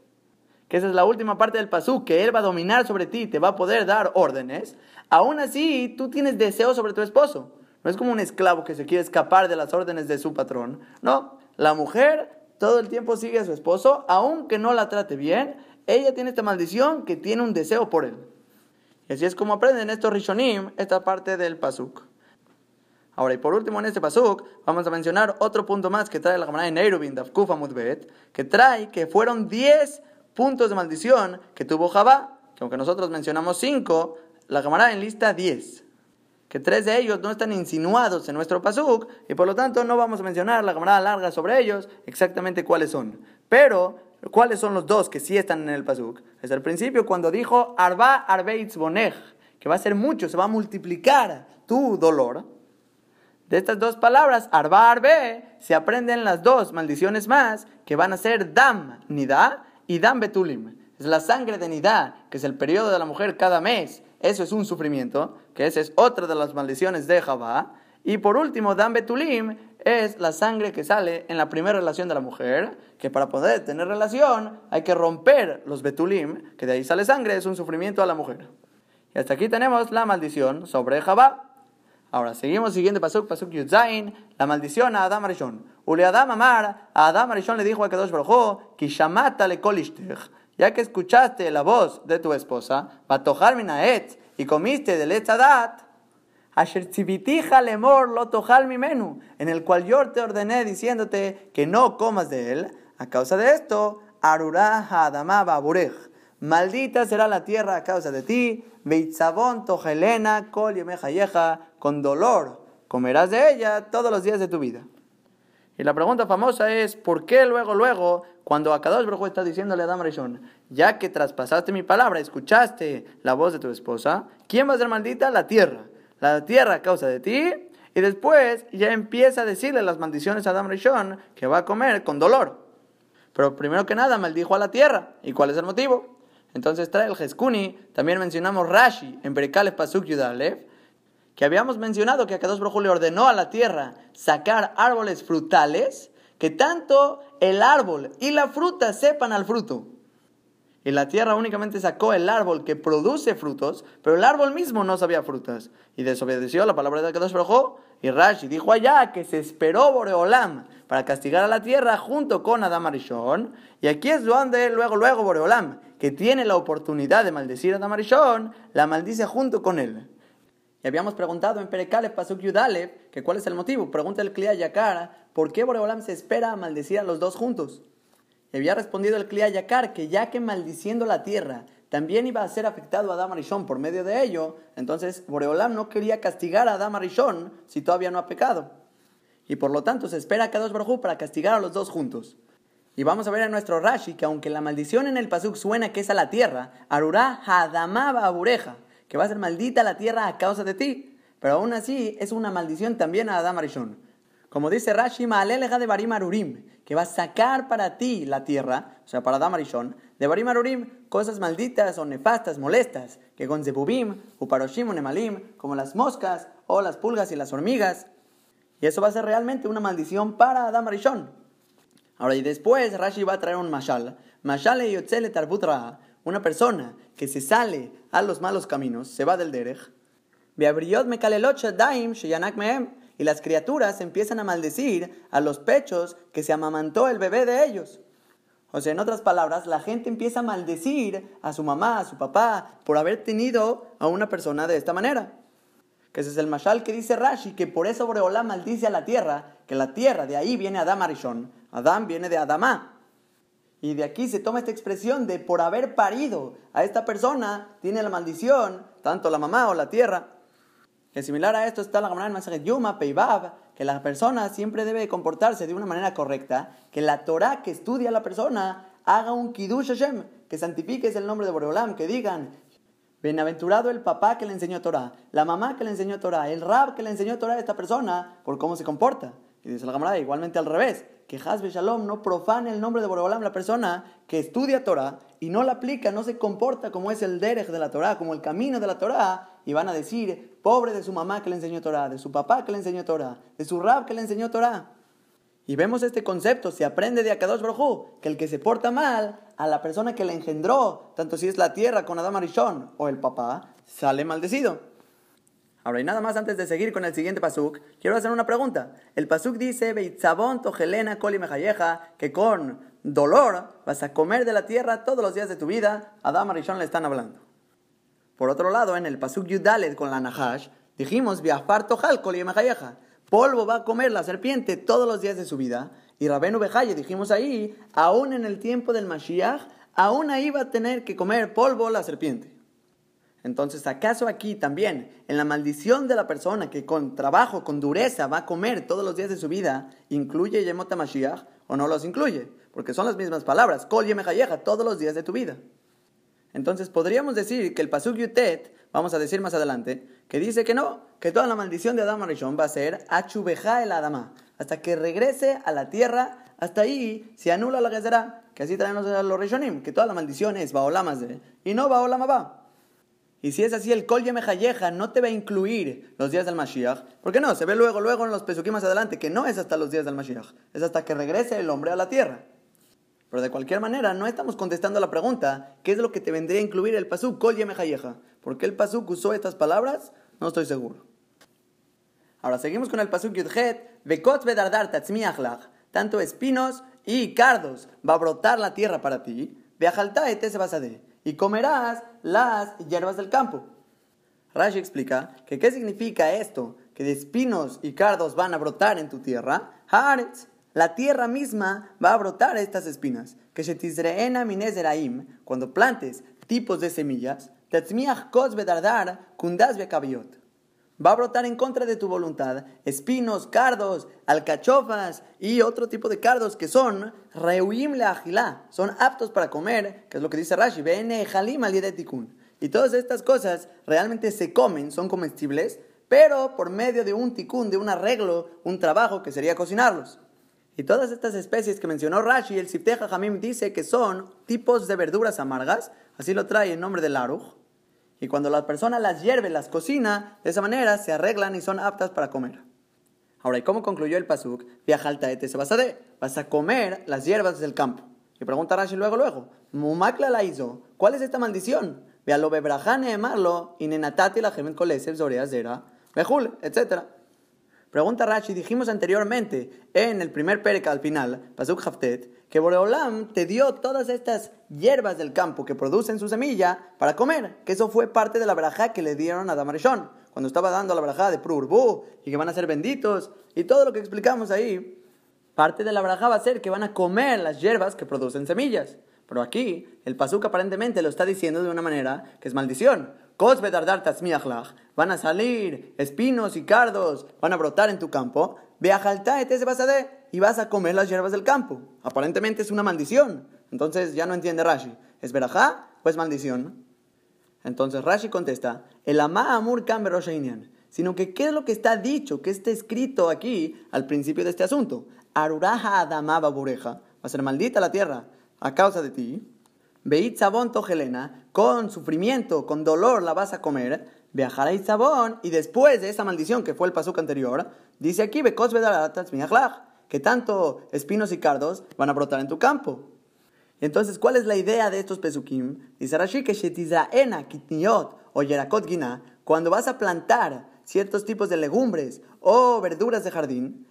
que esa es la última parte del pasú, que él va a dominar sobre ti, te va a poder dar órdenes, aún así tú tienes deseo sobre tu esposo. No es como un esclavo que se quiere escapar de las órdenes de su patrón. No, la mujer todo el tiempo sigue a su esposo, aunque no la trate bien, ella tiene esta maldición que tiene un deseo por él. Y así es como aprenden estos Rishonim esta parte del pasuk. Ahora, y por último en este pasuk, vamos a mencionar otro punto más que trae la Gemara de Neirubin, Dafkufa Mudbet, que trae que fueron 10 puntos de maldición que tuvo Jabá, que aunque nosotros mencionamos 5, la Gemara en lista 10. Que tres de ellos no están insinuados en nuestro pasuk, y por lo tanto no vamos a mencionar la Gemara larga sobre ellos, exactamente cuáles son. Pero, ¿cuáles son los dos que sí están en el pasuk? Es al principio cuando dijo Arba Arbeitz que va a ser mucho, se va a multiplicar tu dolor. De estas dos palabras, arba, arbe, se aprenden las dos maldiciones más que van a ser dam, nida y dam betulim. Es la sangre de nida, que es el periodo de la mujer cada mes. Eso es un sufrimiento, que esa es otra de las maldiciones de Jabá. Y por último, dam betulim es la sangre que sale en la primera relación de la mujer, que para poder tener relación hay que romper los betulim, que de ahí sale sangre, es un sufrimiento a la mujer. Y hasta aquí tenemos la maldición sobre Jabá. Ahora, seguimos siguiendo Pasuk, Pasuk Yudzain, la maldición a Adam Arishon. Ule Adam Amar, a Adam Arishon le dijo a Kadosh Baruj Kishamata le ya que escuchaste la voz de tu esposa, tojar minaet, y comiste del etzadat, asher lemor lo tojal mi menú, en el cual yo te ordené diciéndote que no comas de él, a causa de esto, arurá adamá baburej, maldita será la tierra a causa de ti, veitzabón tojelena kol yemejayeja, con dolor comerás de ella todos los días de tu vida. Y la pregunta famosa es, ¿por qué luego, luego, cuando Akadosh Baruj está diciéndole a Adam Rishon, ya que traspasaste mi palabra, escuchaste la voz de tu esposa, ¿quién va a ser maldita? La tierra. La tierra a causa de ti, y después ya empieza a decirle las maldiciones a Adam Rishon que va a comer con dolor. Pero primero que nada maldijo a la tierra. ¿Y cuál es el motivo? Entonces trae el Jeskuni, también mencionamos Rashi en Perikales Pasuk Yudalev, que habíamos mencionado que Akadosh Baruj le ordenó a la tierra sacar árboles frutales, que tanto el árbol y la fruta sepan al fruto. Y la tierra únicamente sacó el árbol que produce frutos, pero el árbol mismo no sabía frutas. Y desobedeció la palabra de Akadosh Baruj y Rashi dijo allá que se esperó Boreolam para castigar a la tierra junto con Adam Arishon. Y aquí es donde luego, luego Boreolam, que tiene la oportunidad de maldecir a Adam Arishon, la maldice junto con él. Y habíamos preguntado en Perekale Pasuk Yudalev que cuál es el motivo. Pregunta el Kliya Yakar, ¿por qué Boreolam se espera a maldecir a los dos juntos? Y había respondido el Kliya Yakar que ya que maldiciendo la tierra también iba a ser afectado a Adam Arishon por medio de ello, entonces Boreolam no quería castigar a Adam Arishon si todavía no ha pecado. Y por lo tanto se espera a Kadosh Baruj para castigar a los dos juntos. Y vamos a ver en nuestro Rashi que aunque la maldición en el Pasuk suena que es a la tierra, Arurá Hadamaba Abureja, que va a ser maldita la tierra a causa de ti. Pero aún así es una maldición también a Adam Arishon. Como dice Rashi, Ma'aleleja de Barim Arurim, que va a sacar para ti la tierra, o sea, para Adam Arishon, de Barim Arurim, cosas malditas o nefastas, molestas, que con Zebubim, Uparoshim o Nemalim, como las moscas o las pulgas y las hormigas. Y eso va a ser realmente una maldición para Adam Arishon. Ahora, y después Rashi va a traer un mashal. Mashal y Yotzele Tarbutra, una persona que se sale a los malos caminos, se va del derech, y las criaturas empiezan a maldecir a los pechos que se amamantó el bebé de ellos. O sea, en otras palabras, la gente empieza a maldecir a su mamá, a su papá, por haber tenido a una persona de esta manera. Que ese es el mashal que dice Rashi, que por eso Boreolá maldice a la tierra, que la tierra, de ahí viene Adam Arishon, Adam viene de Adamá. Y de aquí se toma esta expresión de por haber parido a esta persona, tiene la maldición, tanto la mamá o la tierra. Que similar a esto está la Gemara en mensaje Yuma Peibav, que la persona siempre debe comportarse de una manera correcta, que la Torah que estudia la persona haga un Kiddush Hashem, que santifique el nombre de Boreolam, que digan, Bienaventurado el papá que le enseñó Torah, la mamá que le enseñó Torah, el rab que le enseñó Torah a esta persona por cómo se comporta. Y dice la camarada, igualmente al revés, que Hasbe Shalom no profane el nombre de Boreolam, la persona que estudia Torah y no la aplica, no se comporta como es el derech de la Torah, como el camino de la Torah, y van a decir, pobre de su mamá que le enseñó Torah, de su papá que le enseñó Torah, de su rab que le enseñó Torah. Y vemos este concepto, se aprende de Akadosh Baruj que el que se porta mal a la persona que le engendró, tanto si es la tierra con Adam Arishon o el papá, sale maldecido. Ahora, y nada más antes de seguir con el siguiente pasuk, quiero hacer una pregunta. El pasuk dice, Beitzabon tojelena mejayeja, que con dolor vas a comer de la tierra todos los días de tu vida. Adam Arishon le están hablando. Por otro lado, en el pasuk Yudalet con la Nahash, dijimos, Biafar tojal mejayeja. Polvo va a comer la serpiente todos los días de su vida. Y Rabenu Bejaye, dijimos ahí, aún en el tiempo del Mashiach, aún ahí va a tener que comer polvo la serpiente. Entonces, ¿acaso aquí también, en la maldición de la persona que con trabajo, con dureza, va a comer todos los días de su vida, incluye Yemota Mashiach o no los incluye? Porque son las mismas palabras, Kol Yemehayeja, todos los días de tu vida. Entonces, podríamos decir que el Pasuk Yutet, vamos a decir más adelante, que dice que no, que toda la maldición de Adam Arishon va a ser Achubeja el Adama, hasta que regrese a la tierra, hasta ahí se anula la Gezerá, que así traen los Rishonim, que toda la maldición es de y no va. Y si es así, el Kol Yemehayeja no te va a incluir los días del Mashiach. ¿Por qué no? Se ve luego, luego en los Pesukim más adelante que no es hasta los días del Mashiach. Es hasta que regrese el hombre a la tierra. Pero de cualquier manera, no estamos contestando la pregunta, ¿qué es lo que te vendría a incluir el Pasuk Kol Yemehayeja? ¿Por qué el Pasuk usó estas palabras? No estoy seguro. Ahora seguimos con el Pasuk Yudhet, Bekot Bedardar Tatzmiachlach. Tanto espinos y cardos va a brotar la tierra para ti. viajalta et ese y comerás las hierbas del campo. Rashi explica que qué significa esto, que de espinos y cardos van a brotar en tu tierra. Haaretz, la tierra misma va a brotar estas espinas. Que shetisreena minezeraim, cuando plantes tipos de semillas, tetzmiach kos bedardar kundas becabiot va a brotar en contra de tu voluntad. Espinos, cardos, alcachofas y otro tipo de cardos que son reuim le agilá, son aptos para comer, que es lo que dice Rashi, bene jalim Y todas estas cosas realmente se comen, son comestibles, pero por medio de un tikkun, de un arreglo, un trabajo que sería cocinarlos. Y todas estas especies que mencionó Rashi, el Sifteja Hamim dice que son tipos de verduras amargas, así lo trae en nombre del Aruj, y cuando la persona las hierve, las cocina, de esa manera se arreglan y son aptas para comer. Ahora, ¿y cómo concluyó el pasuk? Viajaltaete se vas a de, vas a comer las hierbas del campo. Y pregunta Rashi luego, luego, Mumakla la hizo, ¿cuál es esta maldición? Vea lo bebrajane emarlo, y nenatati la gemen colesev zera, mejul, etc. Pregunta Rashi, dijimos anteriormente en el primer perek al final, pasuk haftet, que Boreolam te dio todas estas hierbas del campo que producen su semilla para comer, que eso fue parte de la braja que le dieron a Damarishon, cuando estaba dando la braja de Prurbu y que van a ser benditos y todo lo que explicamos ahí. Parte de la braja va a ser que van a comer las hierbas que producen semillas. Pero aquí el pasuk aparentemente lo está diciendo de una manera que es maldición. Van a salir espinos y cardos, van a brotar en tu campo. y vas a comer las hierbas del campo. Aparentemente es una maldición. Entonces ya no entiende Rashi. ¿Es verajá o es maldición? Entonces Rashi contesta, el ama amur sino que qué es lo que está dicho, que está escrito aquí al principio de este asunto. Aruraja adamaba bureja, va a ser maldita la tierra a causa de ti. Beit sabón togelena, con sufrimiento, con dolor la vas a comer. Viajará sabón, y después de esa maldición que fue el pasuk anterior, dice aquí, que tanto espinos y cardos van a brotar en tu campo. Entonces, ¿cuál es la idea de estos pesukim? Dice Rashi que Shetizaena, Kitniot o Yerakot Gina, cuando vas a plantar ciertos tipos de legumbres o verduras de jardín,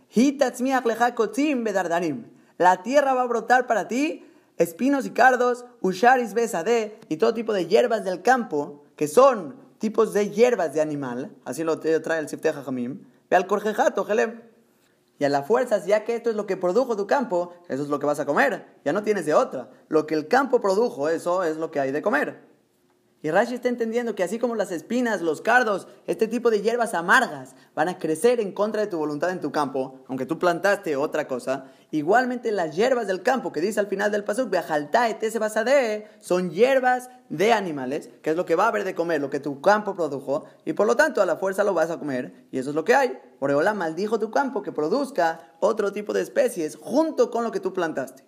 la tierra va a brotar para ti espinos y cardos, usharis besade y todo tipo de hierbas del campo, que son tipos de hierbas de animal, así lo trae el Sifteja Jamim, ve al corjejato, gelem. Y a la fuerza, ya que esto es lo que produjo tu campo, eso es lo que vas a comer. Ya no tienes de otra. Lo que el campo produjo, eso es lo que hay de comer. Y Rashi está entendiendo que así como las espinas, los cardos, este tipo de hierbas amargas van a crecer en contra de tu voluntad en tu campo, aunque tú plantaste otra cosa, igualmente las hierbas del campo que dice al final del pasuk, de son hierbas de animales, que es lo que va a haber de comer, lo que tu campo produjo, y por lo tanto a la fuerza lo vas a comer, y eso es lo que hay. Oreola maldijo tu campo que produzca otro tipo de especies junto con lo que tú plantaste.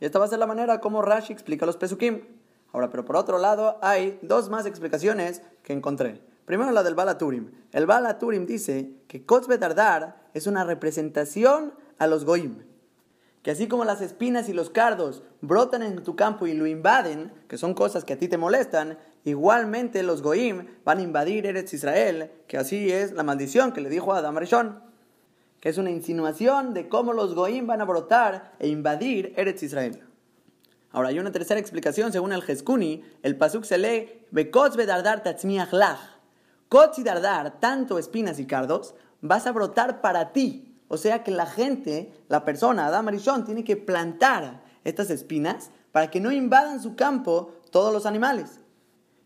Y esta va a ser la manera como Rashi explica los pesukim. Ahora, pero por otro lado, hay dos más explicaciones que encontré. Primero la del Balaturim. El Balaturim dice que Kotzbe Dardar es una representación a los Goim. Que así como las espinas y los cardos brotan en tu campo y lo invaden, que son cosas que a ti te molestan, igualmente los Goim van a invadir Eretz Israel, que así es la maldición que le dijo a Adam Rishon, que es una insinuación de cómo los Goim van a brotar e invadir Eretz Israel. Ahora, hay una tercera explicación, según el Jeskuni, el pasuk se lee, Bekotz bedardar tatzmiach lach. Kotz y dardar, tanto espinas y cardos, vas a brotar para ti. O sea que la gente, la persona, Adam Arishon, tiene que plantar estas espinas para que no invadan su campo todos los animales.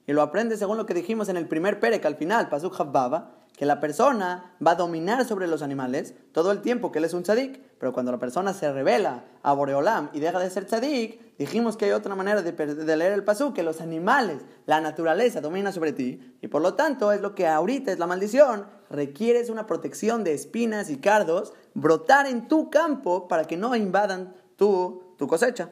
Y lo aprende según lo que dijimos en el primer perek al final, pasuk Habbaba, que la persona va a dominar sobre los animales todo el tiempo que él es un tzadik, pero cuando la persona se revela a Boreolam y deja de ser tzadik, dijimos que hay otra manera de, leer el pasú, que los animales, la naturaleza domina sobre ti, y por lo tanto es lo que ahorita es la maldición, requieres una protección de espinas y cardos, brotar en tu campo para que no invadan tu, tu cosecha.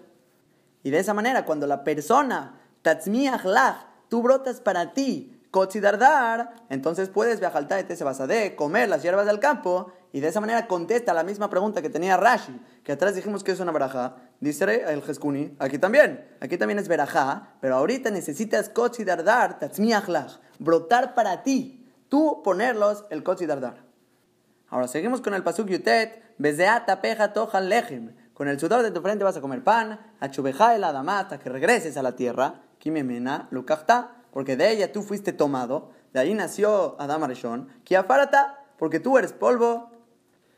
Y de esa manera, cuando la persona, tatzmiach lach, tú brotas para ti, Kotzidardar, entonces puedes viajar se vas a comer las hierbas del campo y de esa manera contesta la misma pregunta que tenía Rashi, que atrás dijimos que es una verajá. Dice el Jeskuni, aquí también, aquí también es verajá, pero ahorita necesitas Kotzidardar, tatzmiachlach, brotar para ti, tú ponerlos el Kotzidardar. Ahora seguimos con el pasuk yutet, bezeata peja toja lechem, Con el sudor de tu frente vas a comer pan, a chubeja el adamá hasta que regreses a la tierra, kimemena, lukachta, porque de ella tú fuiste tomado, de ahí nació Adam Arishon, kiafarata, porque tú eres polvo,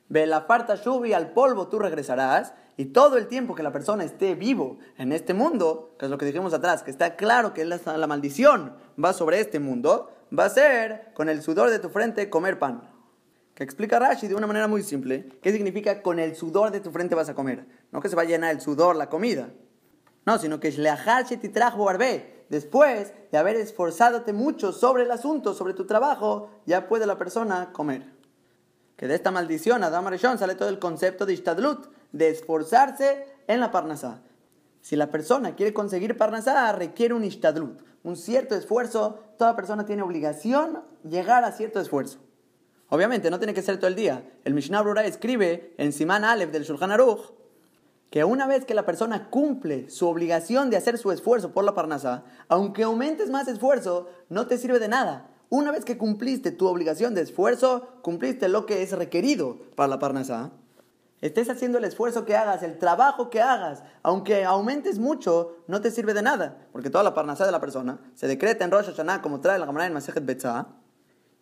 ve la parta shubi, al polvo tú regresarás, y todo el tiempo que la persona esté vivo en este mundo, que es lo que dijimos atrás, que está claro que la, la maldición va sobre este mundo, va a ser con el sudor de tu frente comer pan. Que explica Rashi de una manera muy simple, qué significa con el sudor de tu frente vas a comer. No que se va a llenar el sudor la comida. No, sino que después de haber esforzadote mucho sobre el asunto, sobre tu trabajo, ya puede la persona comer. Que de esta maldición, Adam Arishon, sale todo el concepto de Ishtadlut, de esforzarse en la Parnasá. Si la persona quiere conseguir Parnasá, requiere un Ishtadlut, un cierto esfuerzo. Toda persona tiene obligación llegar a cierto esfuerzo. Obviamente, no tiene que ser todo el día. El Mishnah Brura escribe en Siman Aleph del Shulchan Aruch que una vez que la persona cumple su obligación de hacer su esfuerzo por la Parnasá, aunque aumentes más esfuerzo, no te sirve de nada. Una vez que cumpliste tu obligación de esfuerzo, cumpliste lo que es requerido para la Parnasá. Estés haciendo el esfuerzo que hagas, el trabajo que hagas, aunque aumentes mucho, no te sirve de nada, porque toda la Parnasá de la persona se decreta en Rosh Hashanah como trae la Gemara en Masejet Betzah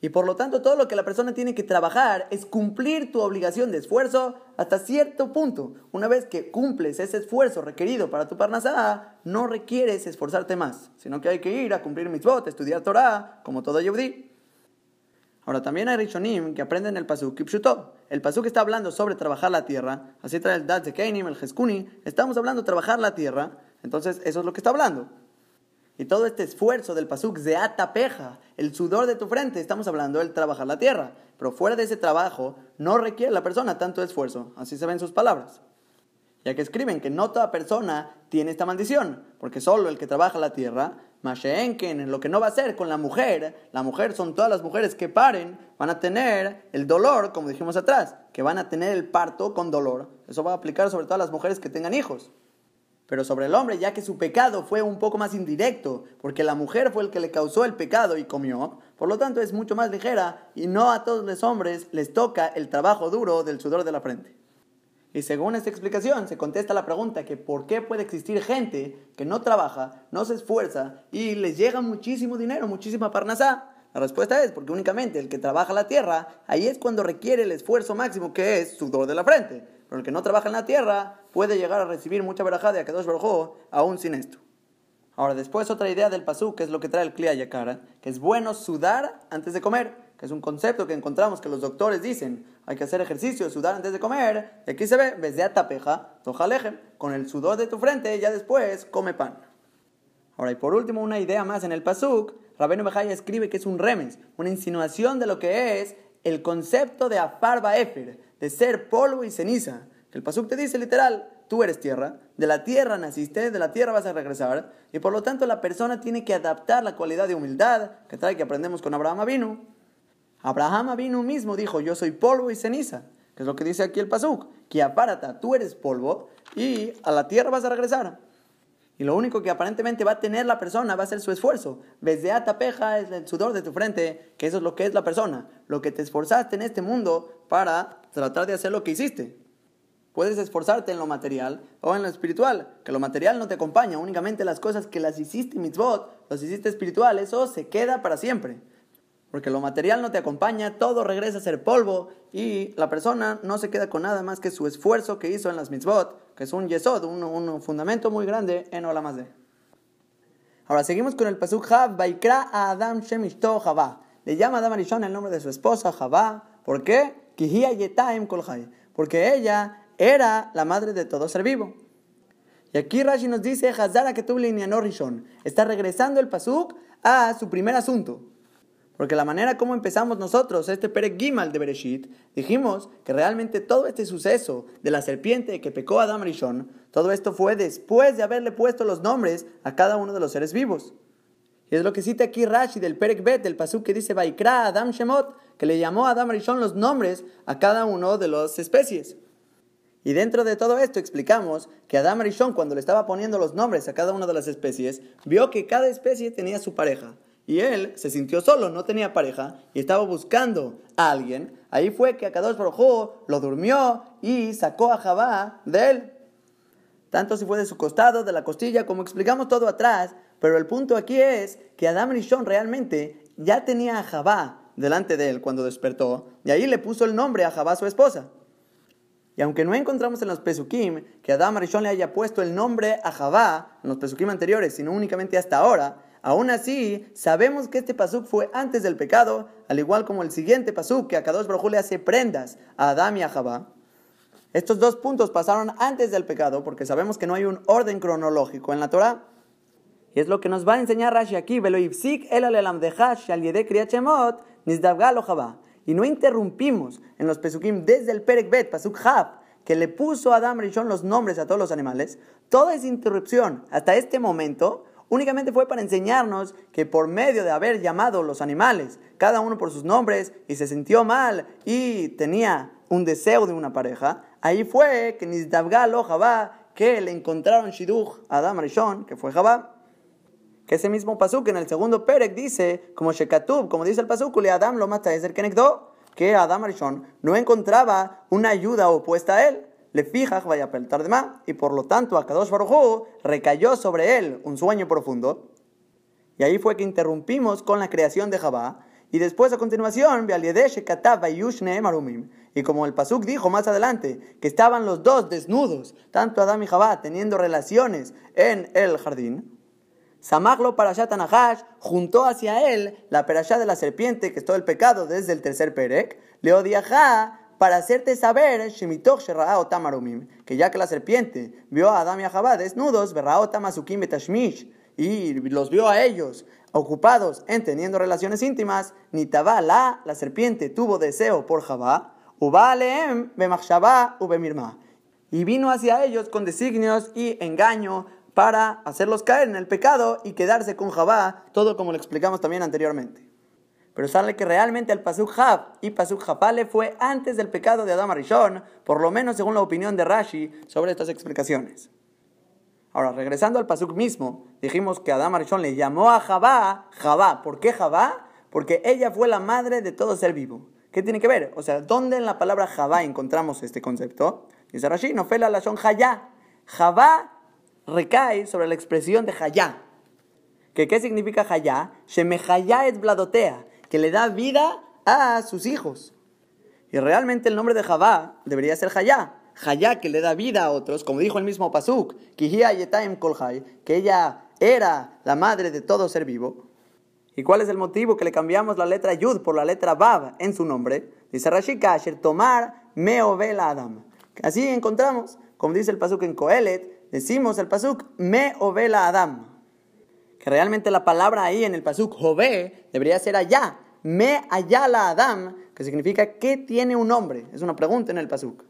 y por lo tanto, todo lo que la persona tiene que trabajar es cumplir tu obligación de esfuerzo hasta cierto punto. Una vez que cumples ese esfuerzo requerido para tu parnasá, no requieres esforzarte más, sino que hay que ir a cumplir mitzvot, estudiar Torah, como todo Yehudi. Ahora, también hay Rishonim que aprenden el Pasuk Kipshutov. El Pasuk está hablando sobre trabajar la tierra, así trae el Dad Zekeinim, el Jeskuni. Estamos hablando de trabajar la tierra, entonces eso es lo que está hablando. Y todo este esfuerzo del pasuk de atapeja, el sudor de tu frente, estamos hablando del trabajar la tierra. Pero fuera de ese trabajo no requiere la persona tanto esfuerzo. Así se ven sus palabras. Ya que escriben que no toda persona tiene esta maldición, porque solo el que trabaja la tierra, Masheenken, en lo que no va a ser con la mujer, la mujer son todas las mujeres que paren, van a tener el dolor, como dijimos atrás, que van a tener el parto con dolor. Eso va a aplicar sobre todas las mujeres que tengan hijos pero sobre el hombre, ya que su pecado fue un poco más indirecto, porque la mujer fue el que le causó el pecado y comió, por lo tanto es mucho más ligera y no a todos los hombres les toca el trabajo duro del sudor de la frente. Y según esta explicación se contesta la pregunta que por qué puede existir gente que no trabaja, no se esfuerza y les llega muchísimo dinero, muchísima parnasá. La respuesta es porque únicamente el que trabaja la tierra, ahí es cuando requiere el esfuerzo máximo que es sudor de la frente. Pero el que no trabaja en la tierra puede llegar a recibir mucha verajá de Akadosh Baruj aún sin esto. Ahora, después otra idea del pasú, que es lo que trae el Kliya Yakara, que es bueno sudar antes de comer, que es un concepto que encontramos que los doctores dicen, hay que hacer ejercicio, sudar antes de comer, y aquí se ve, desde atapeja, con el sudor de tu frente, ya después come pan. Ahora, y por último, una idea más en el pasuk, Rabenu Bejaya escribe que es un remes, una insinuación de lo que es el concepto de afar baefer, de ser polvo y ceniza. El Pasuk te dice literal, tú eres tierra, de la tierra naciste, de la tierra vas a regresar, y por lo tanto la persona tiene que adaptar la cualidad de humildad que trae que aprendemos con Abraham Avinu. Abraham Avinu mismo dijo, yo soy polvo y ceniza, que es lo que dice aquí el Pasuk, que apárata, tú eres polvo y a la tierra vas a regresar. Y lo único que aparentemente va a tener la persona va a ser su esfuerzo. Desde atapeja es el sudor de tu frente, que eso es lo que es la persona. Lo que te esforzaste en este mundo para tratar de hacer lo que hiciste. Puedes esforzarte en lo material o en lo espiritual, que lo material no te acompaña, únicamente las cosas que las hiciste mitzvot, las hiciste espiritual, eso se queda para siempre. Porque lo material no te acompaña, todo regresa a ser polvo y la persona no se queda con nada más que su esfuerzo que hizo en las mitzvot, que es un yesod, un, fundamento muy grande en Olamazde. Ahora seguimos con el pasuk Hav, Baikra a Adam Shemishto Javá. Le llama Adam Arishon el nombre de su esposa Javá. ¿Por qué? Porque ella era la madre de todo ser vivo. Y aquí Rashi nos dice, Hazara Rishon. Está regresando el Pasuk a su primer asunto. Porque la manera como empezamos nosotros este Perek Gimal de Bereshit, dijimos que realmente todo este suceso de la serpiente que pecó a Adam Rishon, todo esto fue después de haberle puesto los nombres a cada uno de los seres vivos. Y es lo que cita aquí Rashi del Perek Bet, del Pasuk que dice Vaikra Adam Shemot, que le llamó a Adam Rishon los nombres a cada uno de las especies. Y dentro de todo esto explicamos que Adam Rishon, cuando le estaba poniendo los nombres a cada una de las especies, vio que cada especie tenía su pareja. Y él se sintió solo, no tenía pareja, y estaba buscando a alguien. Ahí fue que Akadosh Baruj lo durmió y sacó a Jabá de él. tanto si fue de su costado, de la costilla, como explicamos todo atrás, pero el punto aquí es que Adam Rishon realmente ya tenía a Jabá delante de él cuando despertó, y ahí le puso el nombre a Jabá, su esposa. Y aunque no encontramos en los Pesukim que Adam Rishon le haya puesto el nombre a Jabá en los Pesukim anteriores, sino únicamente hasta ahora, aún así sabemos que este pasuk fue antes del pecado, al igual como el siguiente pasuk que a Kadosh Baruj le hace prendas a Adam y a Jabá. Estos dos puntos pasaron antes del pecado porque sabemos que no hay un orden cronológico en la Torah. Y es lo que nos va a enseñar Rashi aquí, y no interrumpimos en los Pesukim desde el Perek Bet, Pasuk Hab, que le puso a Adam Rishon los nombres a todos los animales. Toda esa interrupción hasta este momento únicamente fue para enseñarnos que por medio de haber llamado los animales, cada uno por sus nombres, y se sintió mal y tenía un deseo de una pareja, ahí fue que Nizdavgal o Jabá, que le encontraron Shiduch a Adam Rishon, que fue Jabá. Que ese mismo pasuk en el segundo Perek dice, como Shekatub, como dice el pasuk, le Adam lo mata es el que Adam Rishon no encontraba una ayuda opuesta a él. Le fija vaya a más y por lo tanto a Kadosh Baruj recayó sobre él un sueño profundo. Y ahí fue que interrumpimos con la creación de Jabá. Y después a continuación, y como el Pasuk dijo más adelante, que estaban los dos desnudos, tanto Adam y Jabá, teniendo relaciones en el jardín, Samaglo Parashat Anahash juntó hacia él la perashá de la serpiente, que es todo el pecado desde el tercer perek, le odiajá para hacerte saber que ya que la serpiente vio a Adam y a Jabá desnudos, y los vio a ellos ocupados en teniendo relaciones íntimas, ni la, serpiente tuvo deseo por Jabá, y vino hacia ellos con designios y engaño para hacerlos caer en el pecado y quedarse con Jabá, todo como lo explicamos también anteriormente. Pero sale que realmente el Pasuk Jab y Pasuk Japale fue antes del pecado de Adam Arishon, por lo menos según la opinión de Rashi sobre estas explicaciones. Ahora, regresando al Pasuk mismo, dijimos que Adam Arishon le llamó a Jabá, Jabá. ¿Por qué Jabá? Porque ella fue la madre de todo ser vivo. ¿Qué tiene que ver? O sea, ¿dónde en la palabra Jabá encontramos este concepto? Dice Rashi, no fue la lashon Jayá. Jabá recae sobre la expresión de Hayá. ¿Que ¿Qué significa Hayá? Shemehayá es bladotea, que le da vida a sus hijos. Y realmente el nombre de Javá debería ser Hayá. Hayá que le da vida a otros, como dijo el mismo Pasuk, que ella era la madre de todo ser vivo. ¿Y cuál es el motivo que le cambiamos la letra Yud por la letra Bab en su nombre? Dice Rashika, Tomar Meovel Adam. Así encontramos, como dice el Pasuk en Coelet, decimos el pasuk me ovela Adam. Que realmente la palabra ahí en el pasuk jove debería ser allá. Me allá la Adam, que significa que tiene un nombre. Es una pregunta en el pasuk.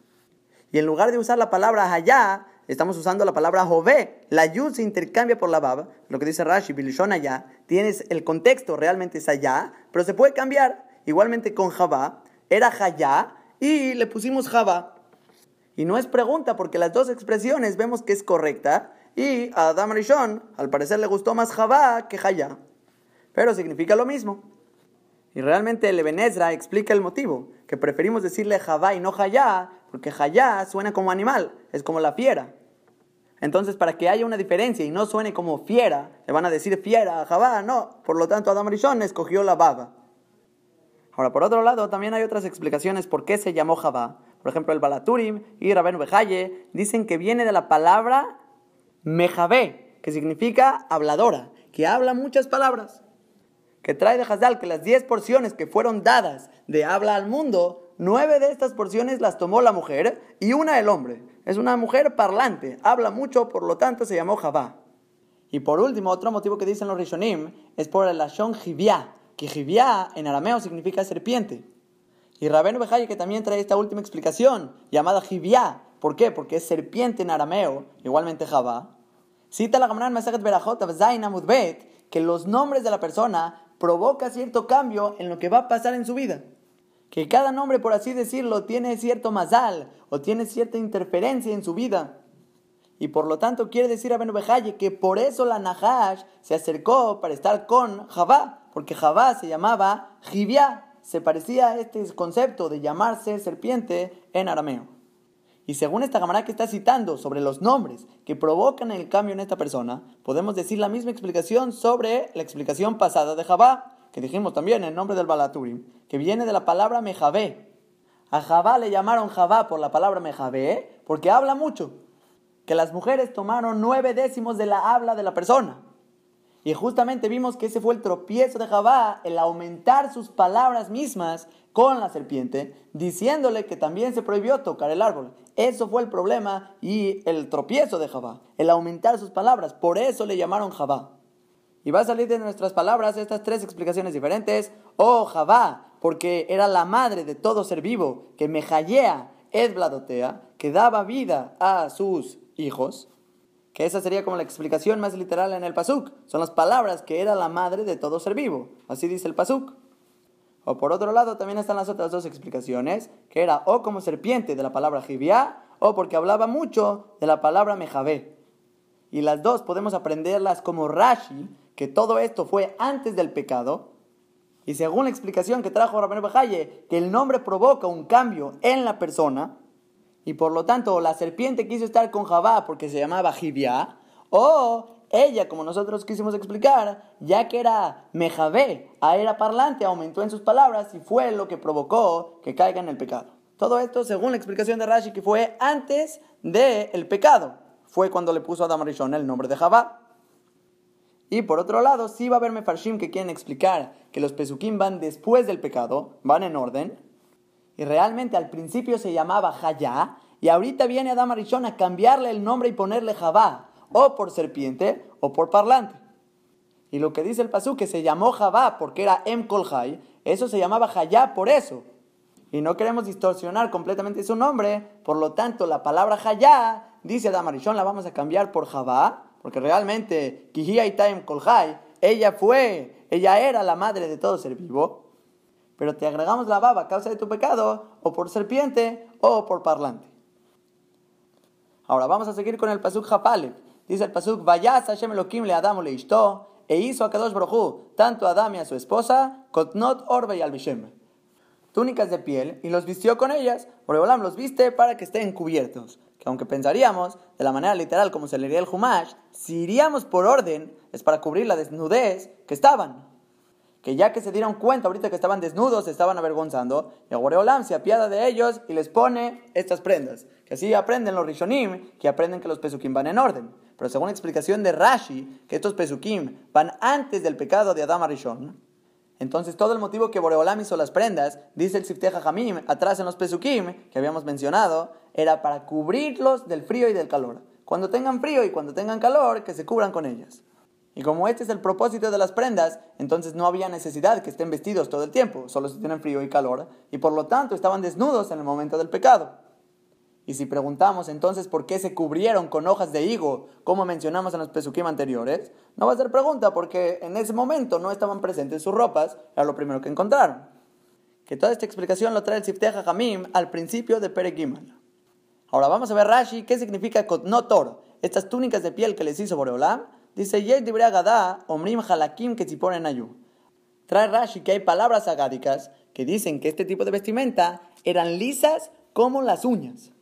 Y en lugar de usar la palabra allá, estamos usando la palabra jove. La yud se intercambia por la bab. Lo que dice Rashi, bilishon allá. Tienes el contexto, realmente es allá, pero se puede cambiar. Igualmente con Java, era Hayá y le pusimos Java. Y no es pregunta porque las dos expresiones vemos que es correcta y a Adam Rishon al parecer le gustó más Javá que Hayá. Pero significa lo mismo. Y realmente el Ebenezra explica el motivo, que preferimos decirle Javá y no Hayá, porque Hayá suena como animal, es como la fiera. Entonces, para que haya una diferencia y no suene como fiera, le van a decir fiera a Javá, no. Por lo tanto, Adam Rishon escogió la baba. Ahora, por otro lado, también hay otras explicaciones por qué se llamó Javá. Por ejemplo, el Balaturim y Rabenu Bejaye dicen que viene de la palabra Mejabé, que significa habladora, que habla muchas palabras. Que trae de Hazal que las 10 porciones que fueron dadas de habla al mundo, nueve de estas porciones las tomó la mujer y una el hombre. Es una mujer parlante, habla mucho, por lo tanto se llamó Javá. Y por último, otro motivo que dicen los Rishonim es por el Lashon Jiviá, que Jiviá en arameo significa serpiente. Y Rabenu Bejaye que también trae esta última explicación, llamada Jiviá. ¿Por qué? Porque es serpiente en arameo, igualmente Javá. Cita la Gamran Masajet Berajot Mudbet que los nombres de la persona provoca cierto cambio en lo que va a pasar en su vida. Que cada nombre, por así decirlo, tiene cierto mazal o tiene cierta interferencia en su vida. Y por lo tanto quiere decir a Bejaye que por eso la Nahash se acercó para estar con Javá, porque Javá se llamaba Jiviá se parecía a este concepto de llamarse serpiente en arameo. Y según esta cámara que está citando sobre los nombres que provocan el cambio en esta persona, podemos decir la misma explicación sobre la explicación pasada de Javá, que dijimos también en nombre del Balaturim, que viene de la palabra Mejabé. A Javá le llamaron Javá por la palabra Mejabé, porque habla mucho. Que las mujeres tomaron nueve décimos de la habla de la persona. Y justamente vimos que ese fue el tropiezo de Javá, el aumentar sus palabras mismas con la serpiente, diciéndole que también se prohibió tocar el árbol. Eso fue el problema y el tropiezo de Javá, el aumentar sus palabras. Por eso le llamaron Javá. Y va a salir de nuestras palabras estas tres explicaciones diferentes. Oh, Javá, porque era la madre de todo ser vivo, que Mejayea es Bladotea, que daba vida a sus hijos que esa sería como la explicación más literal en el pasuk. Son las palabras que era la madre de todo ser vivo. Así dice el pasuk. O por otro lado también están las otras dos explicaciones, que era o como serpiente de la palabra jibia, o porque hablaba mucho de la palabra mejabé. Y las dos podemos aprenderlas como Rashi, que todo esto fue antes del pecado. Y según la explicación que trajo Rabbeinu Bajaye, que el nombre provoca un cambio en la persona, y por lo tanto la serpiente quiso estar con Javá porque se llamaba Jibia, o ella, como nosotros quisimos explicar, ya que era Mejabé, era parlante, aumentó en sus palabras y fue lo que provocó que caiga en el pecado. Todo esto según la explicación de Rashi que fue antes del pecado. Fue cuando le puso a Adam Rishon el nombre de Javá. Y por otro lado, sí va a haber mefarshim que quieren explicar que los pesukim van después del pecado, van en orden, y realmente al principio se llamaba Hayá, y ahorita viene Adam Arishon a cambiarle el nombre y ponerle Javá, o por serpiente o por parlante. Y lo que dice el Pasú, que se llamó Javá porque era Em Kolhai, eso se llamaba Hayá por eso. Y no queremos distorsionar completamente su nombre, por lo tanto la palabra Hayá, dice Adam Arishon, la vamos a cambiar por Javá, porque realmente Kihia Em Kolhai, ella fue, ella era la madre de todo ser vivo pero te agregamos la baba a causa de tu pecado, o por serpiente, o por parlante. Ahora vamos a seguir con el pasuk Japale. Dice el pasuk, Vayas Hashem Elohim le Adam le Ishto, e hizo a Kadosh Brojú, tanto a Adam y a su esposa, Kotnot Orbe y Albishem. Túnicas de piel, y los vistió con ellas, Boreolam los viste para que estén cubiertos. Que aunque pensaríamos, de la manera literal como se leería el Humash, si iríamos por orden, es para cubrir la desnudez que estaban que ya que se dieron cuenta ahorita que estaban desnudos, se estaban avergonzando, y Agoreolam se apiada de ellos y les pone estas prendas. Que así aprenden los Rishonim, que aprenden que los Pesukim van en orden. Pero según la explicación de Rashi, que estos Pesukim van antes del pecado de Adama Rishon, entonces todo el motivo que Boreolam hizo las prendas, dice el Sifteja Hamim, atrás en los Pesukim, que habíamos mencionado, era para cubrirlos del frío y del calor. Cuando tengan frío y cuando tengan calor, que se cubran con ellas. Y como este es el propósito de las prendas, entonces no había necesidad que estén vestidos todo el tiempo, solo si tienen frío y calor, y por lo tanto estaban desnudos en el momento del pecado. Y si preguntamos entonces por qué se cubrieron con hojas de higo, como mencionamos en los pesukim anteriores, no va a ser pregunta porque en ese momento no estaban presentes sus ropas, era lo primero que encontraron. Que toda esta explicación lo trae el Sifteja Hamim al principio de Peregimal. Ahora vamos a ver Rashi, qué significa Kotnotor, estas túnicas de piel que les hizo Boreolam, Dice, Yed Omrim Halakim ponen Ayu. Trae Rashi que hay palabras agádicas que dicen que este tipo de vestimenta eran lisas como las uñas.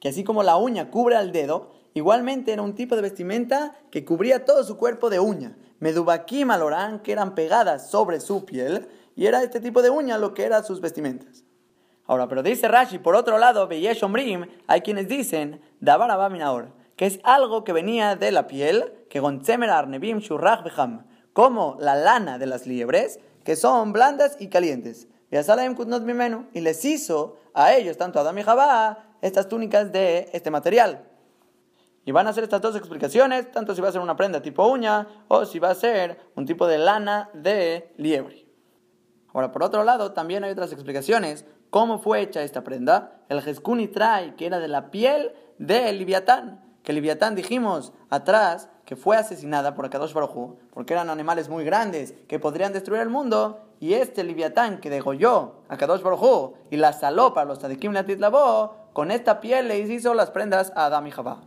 Que así como la uña cubre al dedo, igualmente era un tipo de vestimenta que cubría todo su cuerpo de uña. Medubakim alorán, que eran pegadas sobre su piel, y era este tipo de uña lo que eran sus vestimentas. Ahora, pero dice Rashi, por otro lado, Beyesh Omrim, hay quienes dicen, Dabar que es algo que venía de la piel, que como la lana de las liebres, que son blandas y calientes. Y les hizo a ellos, tanto a Adam y Jabá, estas túnicas de este material. Y van a hacer estas dos explicaciones, tanto si va a ser una prenda tipo uña o si va a ser un tipo de lana de liebre. Ahora, por otro lado, también hay otras explicaciones. ¿Cómo fue hecha esta prenda? El Jeskuni trae que era de la piel del Liviatán que Leviatán dijimos atrás que fue asesinada por Akadosh Baruj porque eran animales muy grandes que podrían destruir el mundo, y este Leviatán que degolló a Kadosh Baruj y la saló para los Tadikim Lavó, con esta piel le hizo las prendas a Adam y Jabá.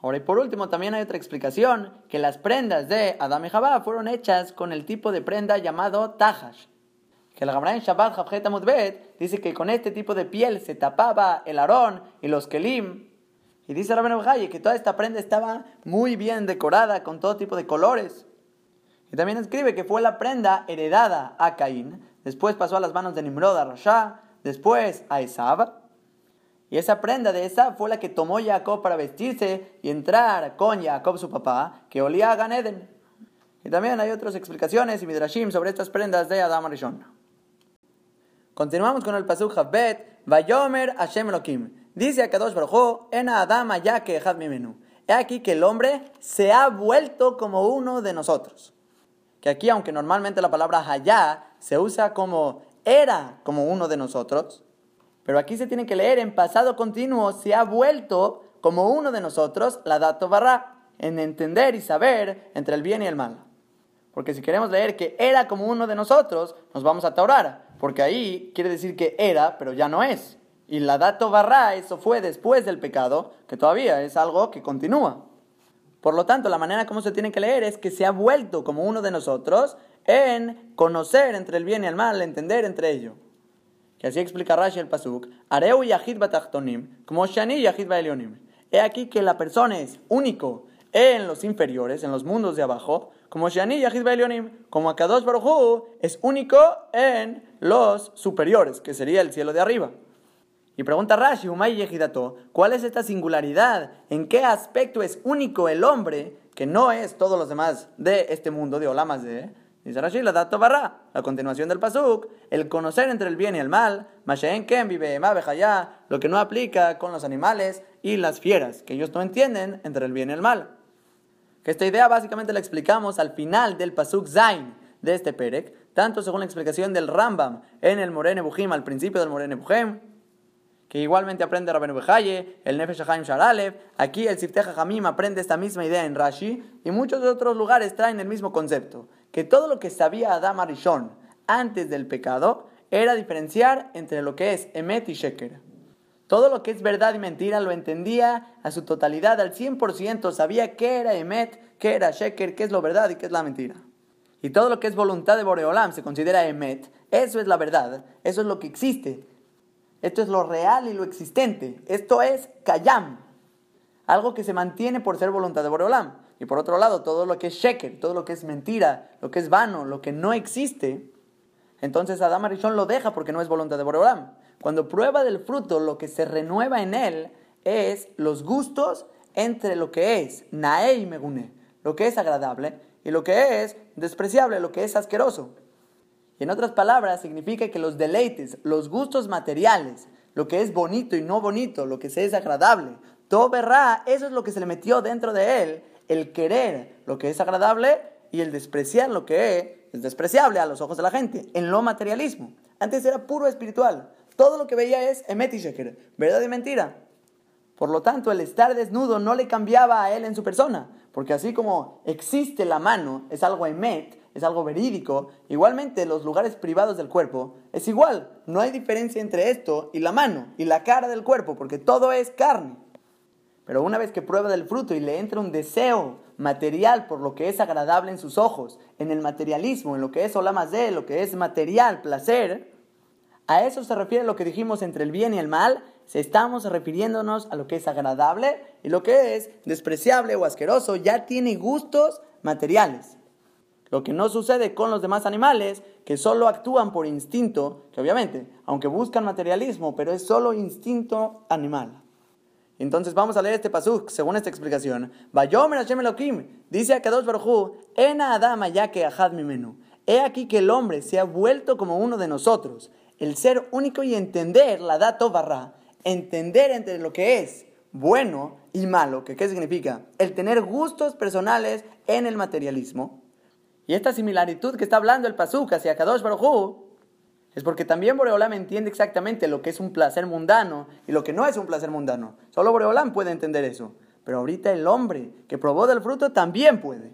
Ahora, y por último, también hay otra explicación, que las prendas de Adam y Jabá fueron hechas con el tipo de prenda llamado Tahash. Que Gemara en Shabbat Amudbet dice que con este tipo de piel se tapaba el arón y los kelim. Y dice Rabben Abhaye que toda esta prenda estaba muy bien decorada con todo tipo de colores. Y también escribe que fue la prenda heredada a Caín, después pasó a las manos de Nimrod a Rasha, después a Esab. Y esa prenda de esa fue la que tomó Jacob para vestirse y entrar con Jacob su papá, que olía a Ganeden. Y también hay otras explicaciones y midrashim sobre estas prendas de Adam Arishon. Continuamos con el pasuk Havbet, Vayomer Hashem Elohim. Dice a Kadosh Baruj en Adama ya que mi menú. He aquí que el hombre se ha vuelto como uno de nosotros. Que aquí, aunque normalmente la palabra Hayá se usa como era como uno de nosotros, pero aquí se tiene que leer en pasado continuo, se ha vuelto como uno de nosotros, la dato barra, en entender y saber entre el bien y el mal. Porque si queremos leer que era como uno de nosotros, nos vamos a taurar porque ahí quiere decir que era, pero ya no es. Y la dato barra, eso fue después del pecado, que todavía es algo que continúa. Por lo tanto, la manera como se tiene que leer es que se ha vuelto como uno de nosotros en conocer entre el bien y el mal, entender entre ellos. Que así explica Rashi el Pasuk, Areu Yahid Batachtonim, como Shani Yahid Baelionim. He aquí que la persona es único en los inferiores, en los mundos de abajo, como Shani Yahid Baelionim, como Akadosh Baruj es único en los superiores, que sería el cielo de arriba. Y pregunta Rashi, Umay Yehidato, ¿cuál es esta singularidad? ¿En qué aspecto es único el hombre, que no es todos los demás de este mundo, de Olamas de... Dice Rashi, la dato barra, la continuación del pasuk, el conocer entre el bien y el mal, Mashen Ken vive lo que no aplica con los animales y las fieras, que ellos no entienden entre el bien y el mal. Que esta idea básicamente la explicamos al final del Pasuk Zain de este Perek, tanto según la explicación del Rambam en el Morene Bujim, al principio del Morene Bujim, que igualmente aprende Rabenu Bejaye, el Nefesh Haim Sharalev, aquí el Sifteh Hamim aprende esta misma idea en Rashi, y muchos otros lugares traen el mismo concepto, que todo lo que sabía Adam Arishon antes del pecado era diferenciar entre lo que es Emet y Sheker. Todo lo que es verdad y mentira lo entendía a su totalidad, al 100%, sabía qué era Emet, qué era Sheker, qué es lo verdad y qué es la mentira. Y todo lo que es voluntad de Boreolam se considera Emet, eso es la verdad, eso es lo que existe. Esto es lo real y lo existente. Esto es Kayam, algo que se mantiene por ser voluntad de Boreolam. Y por otro lado, todo lo que es Sheker, todo lo que es mentira, lo que es vano, lo que no existe, entonces Adam Arishon lo deja porque no es voluntad de Boreolam. Cuando prueba del fruto, lo que se renueva en él es los gustos entre lo que es nae y megune, lo que es agradable, y lo que es despreciable, lo que es asqueroso. En otras palabras, significa que los deleites, los gustos materiales, lo que es bonito y no bonito, lo que es agradable, todo verá, eso es lo que se le metió dentro de él, el querer lo que es agradable y el despreciar lo que es despreciable a los ojos de la gente, en lo materialismo. Antes era puro espiritual. Todo lo que veía es emet y sheker, verdad y mentira. Por lo tanto, el estar desnudo no le cambiaba a él en su persona, porque así como existe la mano, es algo emet, es algo verídico, igualmente los lugares privados del cuerpo es igual. No hay diferencia entre esto y la mano y la cara del cuerpo, porque todo es carne. Pero una vez que prueba del fruto y le entra un deseo material por lo que es agradable en sus ojos, en el materialismo, en lo que es de lo que es material, placer, a eso se refiere lo que dijimos entre el bien y el mal. Estamos refiriéndonos a lo que es agradable y lo que es despreciable o asqueroso ya tiene gustos materiales. Lo que no sucede con los demás animales, que solo actúan por instinto, que obviamente, aunque buscan materialismo, pero es solo instinto animal. Entonces vamos a leer este pasuk según esta explicación. Vayomer Hashem Elohim, dice a Kadosh Baruj Ena Adama ya que Ahad mi menú. He aquí que el hombre se ha vuelto como uno de nosotros el ser único y entender la dato barra, entender entre lo que es bueno y malo, que qué significa el tener gustos personales en el materialismo. Y esta similaritud que está hablando el Pasuk hacia Kadosh Baruj es porque también Boreolam entiende exactamente lo que es un placer mundano y lo que no es un placer mundano. Solo Boreolam puede entender eso. Pero ahorita el hombre que probó del fruto también puede.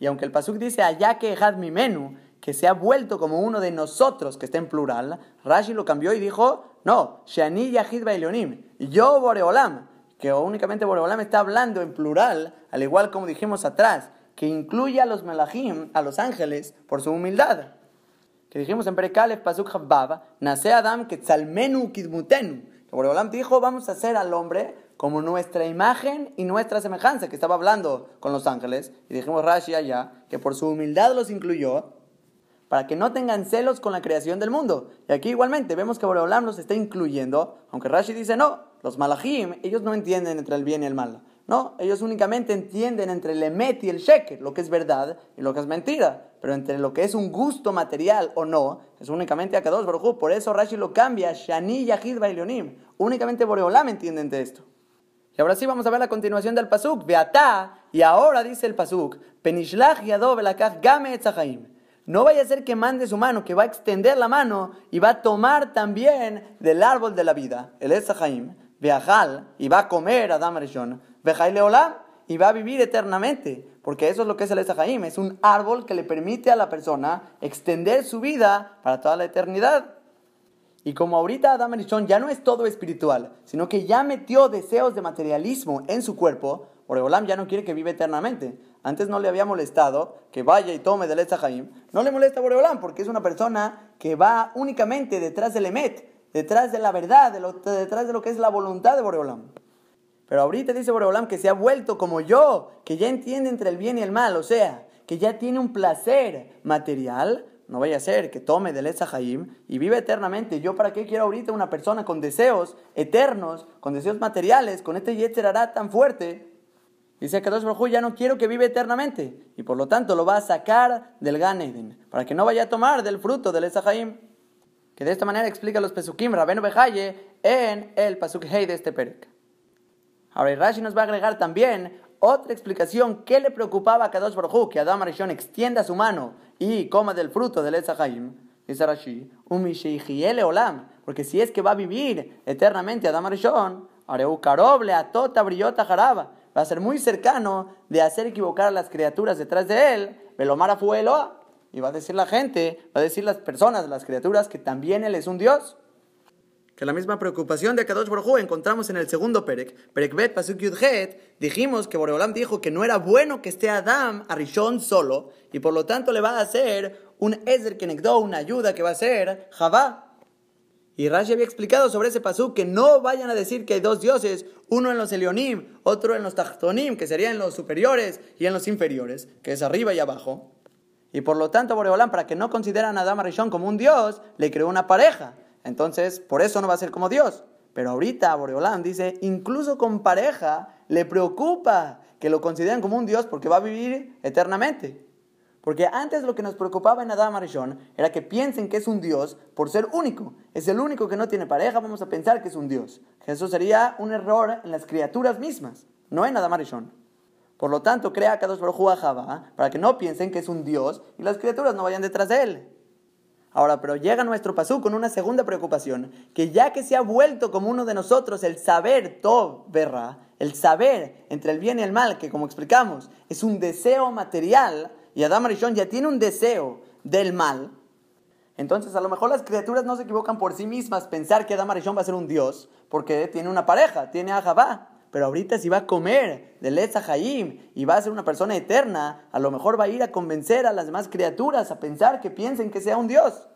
Y aunque el Pasuk dice allá que had mi menú, que se ha vuelto como uno de nosotros, que está en plural, Rashi lo cambió y dijo, no, Shani Yahid Bailonim, yo Boreolam, que únicamente Boreolam está hablando en plural, al igual como dijimos atrás, que incluye a los melahim, a los ángeles, por su humildad. que dijimos en Perekalef, Pasuk Baba, nace Adam que kidmutenu. Que Boreolam dijo, vamos a hacer al hombre como nuestra imagen y nuestra semejanza, que estaba hablando con los ángeles. Y dijimos Rashi allá, que por su humildad los incluyó, para que no tengan celos con la creación del mundo. Y aquí igualmente vemos que Boreolam los está incluyendo, aunque Rashi dice no, los malachim, ellos no entienden entre el bien y el mal. No, ellos únicamente entienden entre el emet y el sheker, lo que es verdad y lo que es mentira. Pero entre lo que es un gusto material o no, es únicamente Akadosh Baruj Por eso Rashi lo cambia, Shani Yahid Bailionim. Únicamente Boreolam entienden de esto. Y ahora sí vamos a ver la continuación del pasuk. Beata, y ahora dice el pasuk, Penishlach Yadov Game Etzachaim. No vaya a ser que mande su mano, que va a extender la mano y va a tomar también del árbol de la vida, el Esahaim, Beajal, y va a comer Adam Rishon, Leolam, y va a vivir eternamente. Porque eso es lo que es el Esahaim, es un árbol que le permite a la persona extender su vida para toda la eternidad. Y como ahorita Adam Rishon ya no es todo espiritual, sino que ya metió deseos de materialismo en su cuerpo, Oreolam ya no quiere que viva eternamente. Antes no le había molestado que vaya y tome del Etzahaim. No le molesta a porque es una persona que va únicamente detrás del Emet, detrás de la verdad, detrás de lo que es la voluntad de Boreolam. Pero ahorita dice Boreolam que se ha vuelto como yo, que ya entiende entre el bien y el mal, o sea, que ya tiene un placer material. No vaya a ser que tome del Etzahaim y vive eternamente. ¿Yo para qué quiero ahorita una persona con deseos eternos, con deseos materiales, con este Yetzer tan fuerte? Dice Kadosh Baruj ya no quiero que vive eternamente. Y por lo tanto lo va a sacar del Gan Eden. Para que no vaya a tomar del fruto del Esahaim. De esta manera explica los Pesukim Rabenu Bejaye en el Pasuk de este Perek. Ahora Rashi nos va a agregar también otra explicación que le preocupaba a Kadosh Baruj que Adam Arishon extienda su mano y coma del fruto del Esahaim. Dice Rashi, olam. Porque si es que va a vivir eternamente Adam Arishon, Areu karoble a tota brillota jaraba va a ser muy cercano de hacer equivocar a las criaturas detrás de él, Belomara Fueloa, y va a decir la gente, va a decir las personas, las criaturas, que también él es un Dios. Que la misma preocupación de Kadosh Baruj encontramos en el segundo Perek, Perek Bet Pasuk Yudhet, dijimos que Boreolam dijo que no era bueno que esté Adam a Rishon solo, y por lo tanto le va a hacer un Ezer Kenegdo, una ayuda que va a ser Javá, y Rashi había explicado sobre ese pasú que no vayan a decir que hay dos dioses, uno en los Elionim, otro en los Tachtonim, que serían los superiores y en los inferiores, que es arriba y abajo. Y por lo tanto, Boreolam, para que no consideran a Adama Rishon como un dios, le creó una pareja. Entonces, por eso no va a ser como Dios. Pero ahorita Boreolam dice, incluso con pareja, le preocupa que lo consideren como un dios porque va a vivir eternamente. Porque antes lo que nos preocupaba en Adam Arishon era que piensen que es un Dios por ser único. Es el único que no tiene pareja, vamos a pensar que es un Dios. Eso sería un error en las criaturas mismas, no en Adam Arishon. Por lo tanto, crea a Kadosh Baruj a Java para que no piensen que es un Dios y las criaturas no vayan detrás de él. Ahora, pero llega nuestro pasú con una segunda preocupación, que ya que se ha vuelto como uno de nosotros el saber todo, verra, el saber entre el bien y el mal, que como explicamos, es un deseo material, y Adam Arishon ya tiene un deseo del mal, entonces a lo mejor las criaturas no se equivocan por sí mismas pensar que Adam Arishon va a ser un dios, porque tiene una pareja, tiene a Javá. Pero ahorita si va a comer del Haim y va a ser una persona eterna, a lo mejor va a ir a convencer a las demás criaturas a pensar que piensen que sea un dios.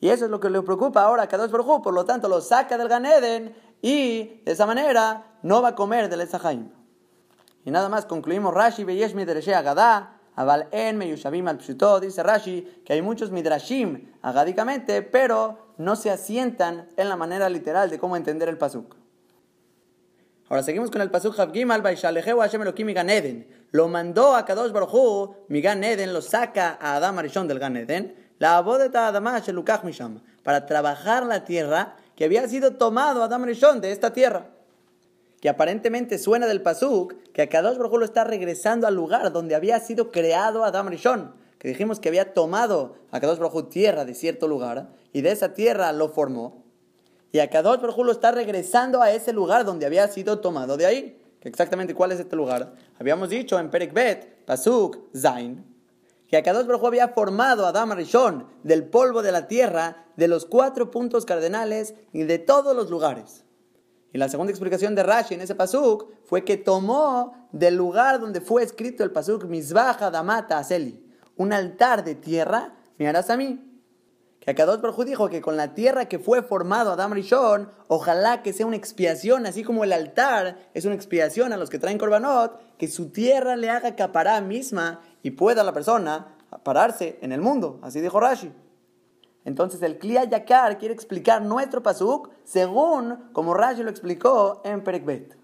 Y eso es lo que le preocupa ahora a Kadosh Baruj por lo tanto lo saca del Ganeden y de esa manera no va a comer del Haim. Y nada más concluimos Rashi Beyesh Midrashé Agadá Aval en Meyushavim al dice Rashi, que hay muchos midrashim agádicamente, pero no se asientan en la manera literal de cómo entender el pasuk. Ahora seguimos con el pasuk Havgimal Baishalejehu Hashem Elohim Migan Eden. Lo mandó a Kadosh Baruchu, Migan Eden, lo saca a Adam Arishon del Gan Eden, la abodeta Adamah Shelukach Misham, para trabajar la tierra que había sido tomado Adam Arishon de esta tierra. Que aparentemente suena del Pasuk, que Akadosh Baruj lo está regresando al lugar donde había sido creado Adam Rishon, que dijimos que había tomado Akadosh Baruj tierra de cierto lugar, y de esa tierra lo formó, y Akadosh Baruj lo está regresando a ese lugar donde había sido tomado de ahí. Exactamente cuál es este lugar. Habíamos dicho en Perek Bet, Pasuk, Zain, que Akadosh Baruj había formado a Adam Rishon del polvo de la tierra, de los cuatro puntos cardenales y de todos los lugares. Y la segunda explicación de Rashi en ese pasuk fue que tomó del lugar donde fue escrito el pasuk Mizbaja Damata Aseli, un altar de tierra, me harás a mí. Que Akadosh Baruj dijo que con la tierra que fue formado Adam Rishon, ojalá que sea una expiación, así como el altar es una expiación a los que traen korbanot, que su tierra le haga capará misma y pueda la persona pararse en el mundo. Así dijo Rashi. Entonces el Kliya Yakar quiere explicar nuestro pasuk según como Rashi lo explicó en Perekbet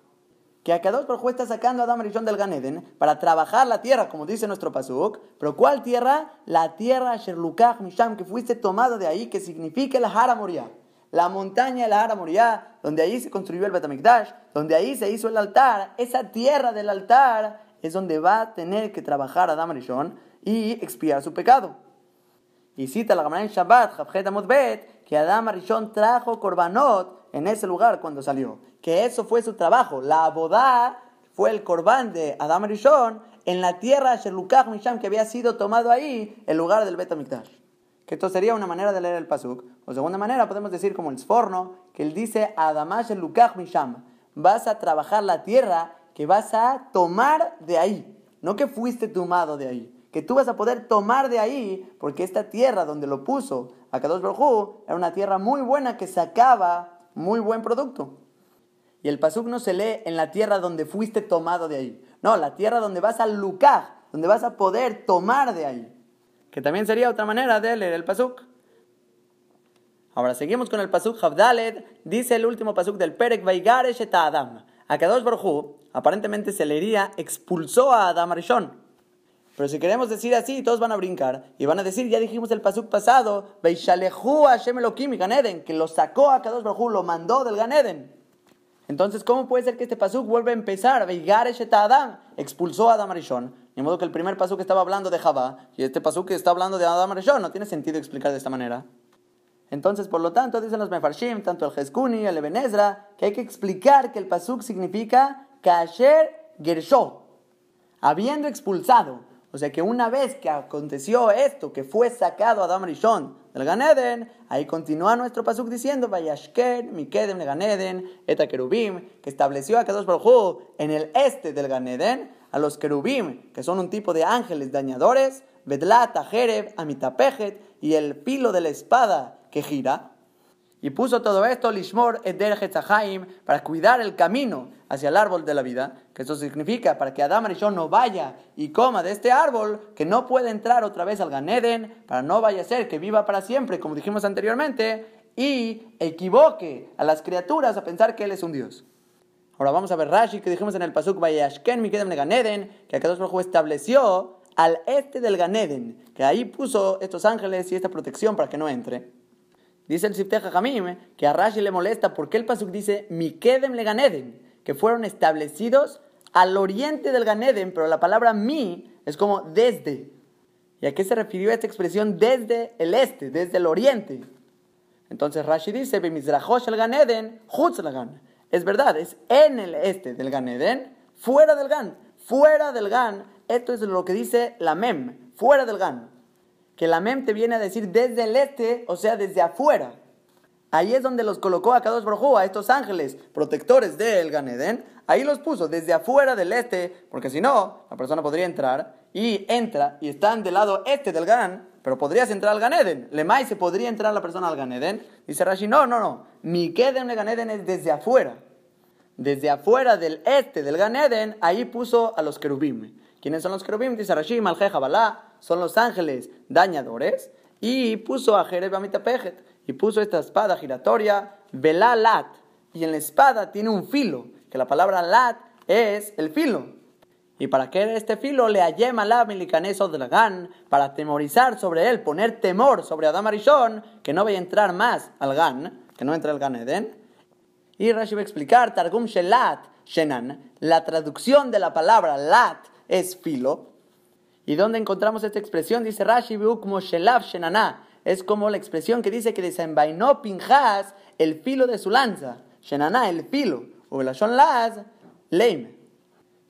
que Akadosh Baruj está sacando a Adam Rishon del Ganeden para trabajar la tierra, como dice nuestro pasuk. Pero ¿cuál tierra? La tierra Sherlukach Misham, que fuiste tomado de ahí, que significa la Hara Moriah. La montaña de la Hara Moriah, donde ahí se construyó el Betamikdash, donde ahí se hizo el altar. Esa tierra del altar es donde va a tener que trabajar Adam Rishon y expiar su pecado. Y cita la Gemara en Shabbat, Bet, que Adam Rishon trajo korbanot en ese lugar cuando salió que eso fue su trabajo. La abodá fue el corbán de Adam Rishon en la tierra Sherlukach Misham que había sido tomado ahí, el lugar del Bet Que esto sería una manera de leer el pasuk. O segunda manera, podemos decir como el Sforno, que él dice Adamah Sherlukach Misham. Vas a trabajar la tierra que vas a tomar de ahí. No que fuiste tomado de ahí. Que tú vas a poder tomar de ahí, porque esta tierra donde lo puso a Kadosh Baruj era una tierra muy buena que sacaba muy buen producto. Y el pasuk no se lee en la tierra donde fuiste tomado de ahí. No, la tierra donde vas a lucar, donde vas a poder tomar de ahí. Que también sería otra manera de leer el pasuk. Ahora seguimos con el pasuk Havdalet. Dice el último pasuk del Perek Vaigaresh et Adam. A Kadosh Baruj aparentemente se leería expulsó a Adam Arishon. Pero si queremos decir así, todos van a brincar y van a decir, ya dijimos el pasuk pasado, Veishalehu Hashem Elohim Ganeden, que lo sacó a Kadosh Baruj lo mandó del Ganeden. Entonces, ¿cómo puede ser que este pasuk vuelva a empezar? Adam expulsó a Adam Arishon. Ni modo que el primer pasuk estaba hablando de Javá y este pasuk está hablando de Adam Arishon. No tiene sentido explicar de esta manera. Entonces, por lo tanto, dicen los Mefarshim, tanto el Jeskuni, el Ebenezra, que hay que explicar que el pasuk significa Kasher Gershó, habiendo expulsado. O sea que una vez que aconteció esto, que fue sacado Adam Rishon del Ganeden, ahí continúa nuestro pasuk diciendo, Vayashker, Mikedem de Ganeden, Eta Kerubim, que estableció a Kadosh Baruj en el este del Ganeden, a los Kerubim, que son un tipo de ángeles dañadores, Bedlat, Jereb, Amitapejet, y el filo de la espada que gira, y puso todo esto, Lishmor Eder Hetzahaim, para cuidar el camino hacia el árbol de la vida, que eso significa para que Adam Arishon no vaya y coma de este árbol, que no puede entrar otra vez al Ganeden, para no vaya a ser que viva para siempre, como dijimos anteriormente, y equivoque a las criaturas a pensar que él es un Dios. Ahora vamos a ver Rashi, que dijimos en el Pasuk, Vayashken Mikedem Ganeden, que Akadosh Baruj estableció al este del Ganeden, que ahí puso estos ángeles y esta protección para que no entre. Dice el Sifteh Jamim que a Rashi le molesta porque el Pasuk dice Mikedem le Ganeden, que fueron establecidos al oriente del Ganeden, pero la palabra mi es como desde. ¿Y a qué se refirió esta expresión desde el este, desde el oriente? Entonces Rashi dice, el Ganeden, Gan. Es verdad, es en el este del Ganeden, fuera del Gan. Fuera del Gan, esto es lo que dice la Mem, fuera del Gan que la mente viene a decir desde el este, o sea, desde afuera. Ahí es donde los colocó a Kadosh Baruj a estos ángeles protectores del Ganeden. Ahí los puso desde afuera del este, porque si no, la persona podría entrar y entra y están del lado este del Gan, pero podrías entrar al Ganeden. Lemay se podría entrar la persona al Ganeden. Dice Rashi, no, no, no. Mi Kedem de Ganeden es desde afuera. Desde afuera del este del Ganeden, ahí puso a los querubim. ¿Quiénes son los querubim? Dice Rashi, Maljeja Balá, son los ángeles dañadores. Y puso a Jereb Amitapejet, y puso esta espada giratoria, Lat. Y en la espada tiene un filo, que la palabra Lat es el filo. Y para que este filo le ayema la milicaneso dragán, para temorizar sobre él, poner temor sobre Adam Arishon, que no vaya a entrar más al Gan, que no entre al Gan Eden. Y Rashi va a explicar, Targum Shelat Shenan, la traducción de la palabra Lat es filo. ¿Y dónde encontramos esta expresión? Dice Rashi, como Shelav Shenana. Es como la expresión que dice que desenvainó Pinjas el filo de su lanza. Shenana, el filo. O la Las, Leim.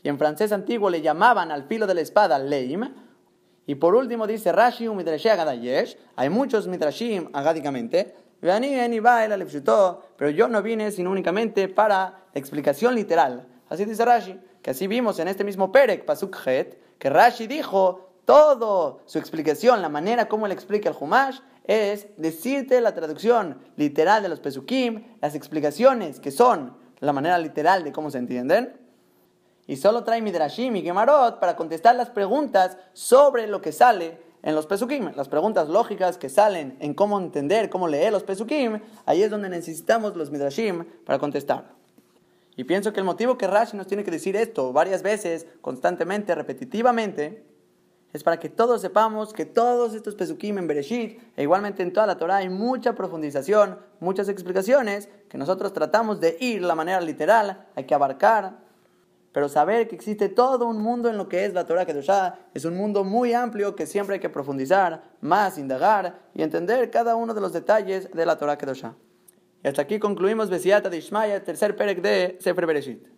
Y en francés antiguo le llamaban al filo de la espada Leim. Y por último dice Rashi, un Hay muchos midrashim agádicamente. Pero yo no vine sino únicamente para explicación literal. Así dice Rashi que así vimos en este mismo Perek, Pasuk Het, que Rashi dijo todo su explicación, la manera como él explica el Humash, es decirte la traducción literal de los Pesukim, las explicaciones que son la manera literal de cómo se entienden. Y solo trae Midrashim y Gemarot para contestar las preguntas sobre lo que sale en los Pesukim. Las preguntas lógicas que salen en cómo entender, cómo leer los Pesukim, ahí es donde necesitamos los Midrashim para contestar. Y pienso que el motivo que Rashi nos tiene que decir esto varias veces, constantemente, repetitivamente, es para que todos sepamos que todos estos Pesukim en Bereshit, e igualmente en toda la Torah, hay mucha profundización, muchas explicaciones, que nosotros tratamos de ir la manera literal, hay que abarcar, pero saber que existe todo un mundo en lo que es la Torah Kedoshá es un mundo muy amplio que siempre hay que profundizar, más, indagar y entender cada uno de los detalles de la Torah Kedoshá. Y hasta aquí concluimos Besiata de Ishmael, tercer perek de Sefer Bereshit.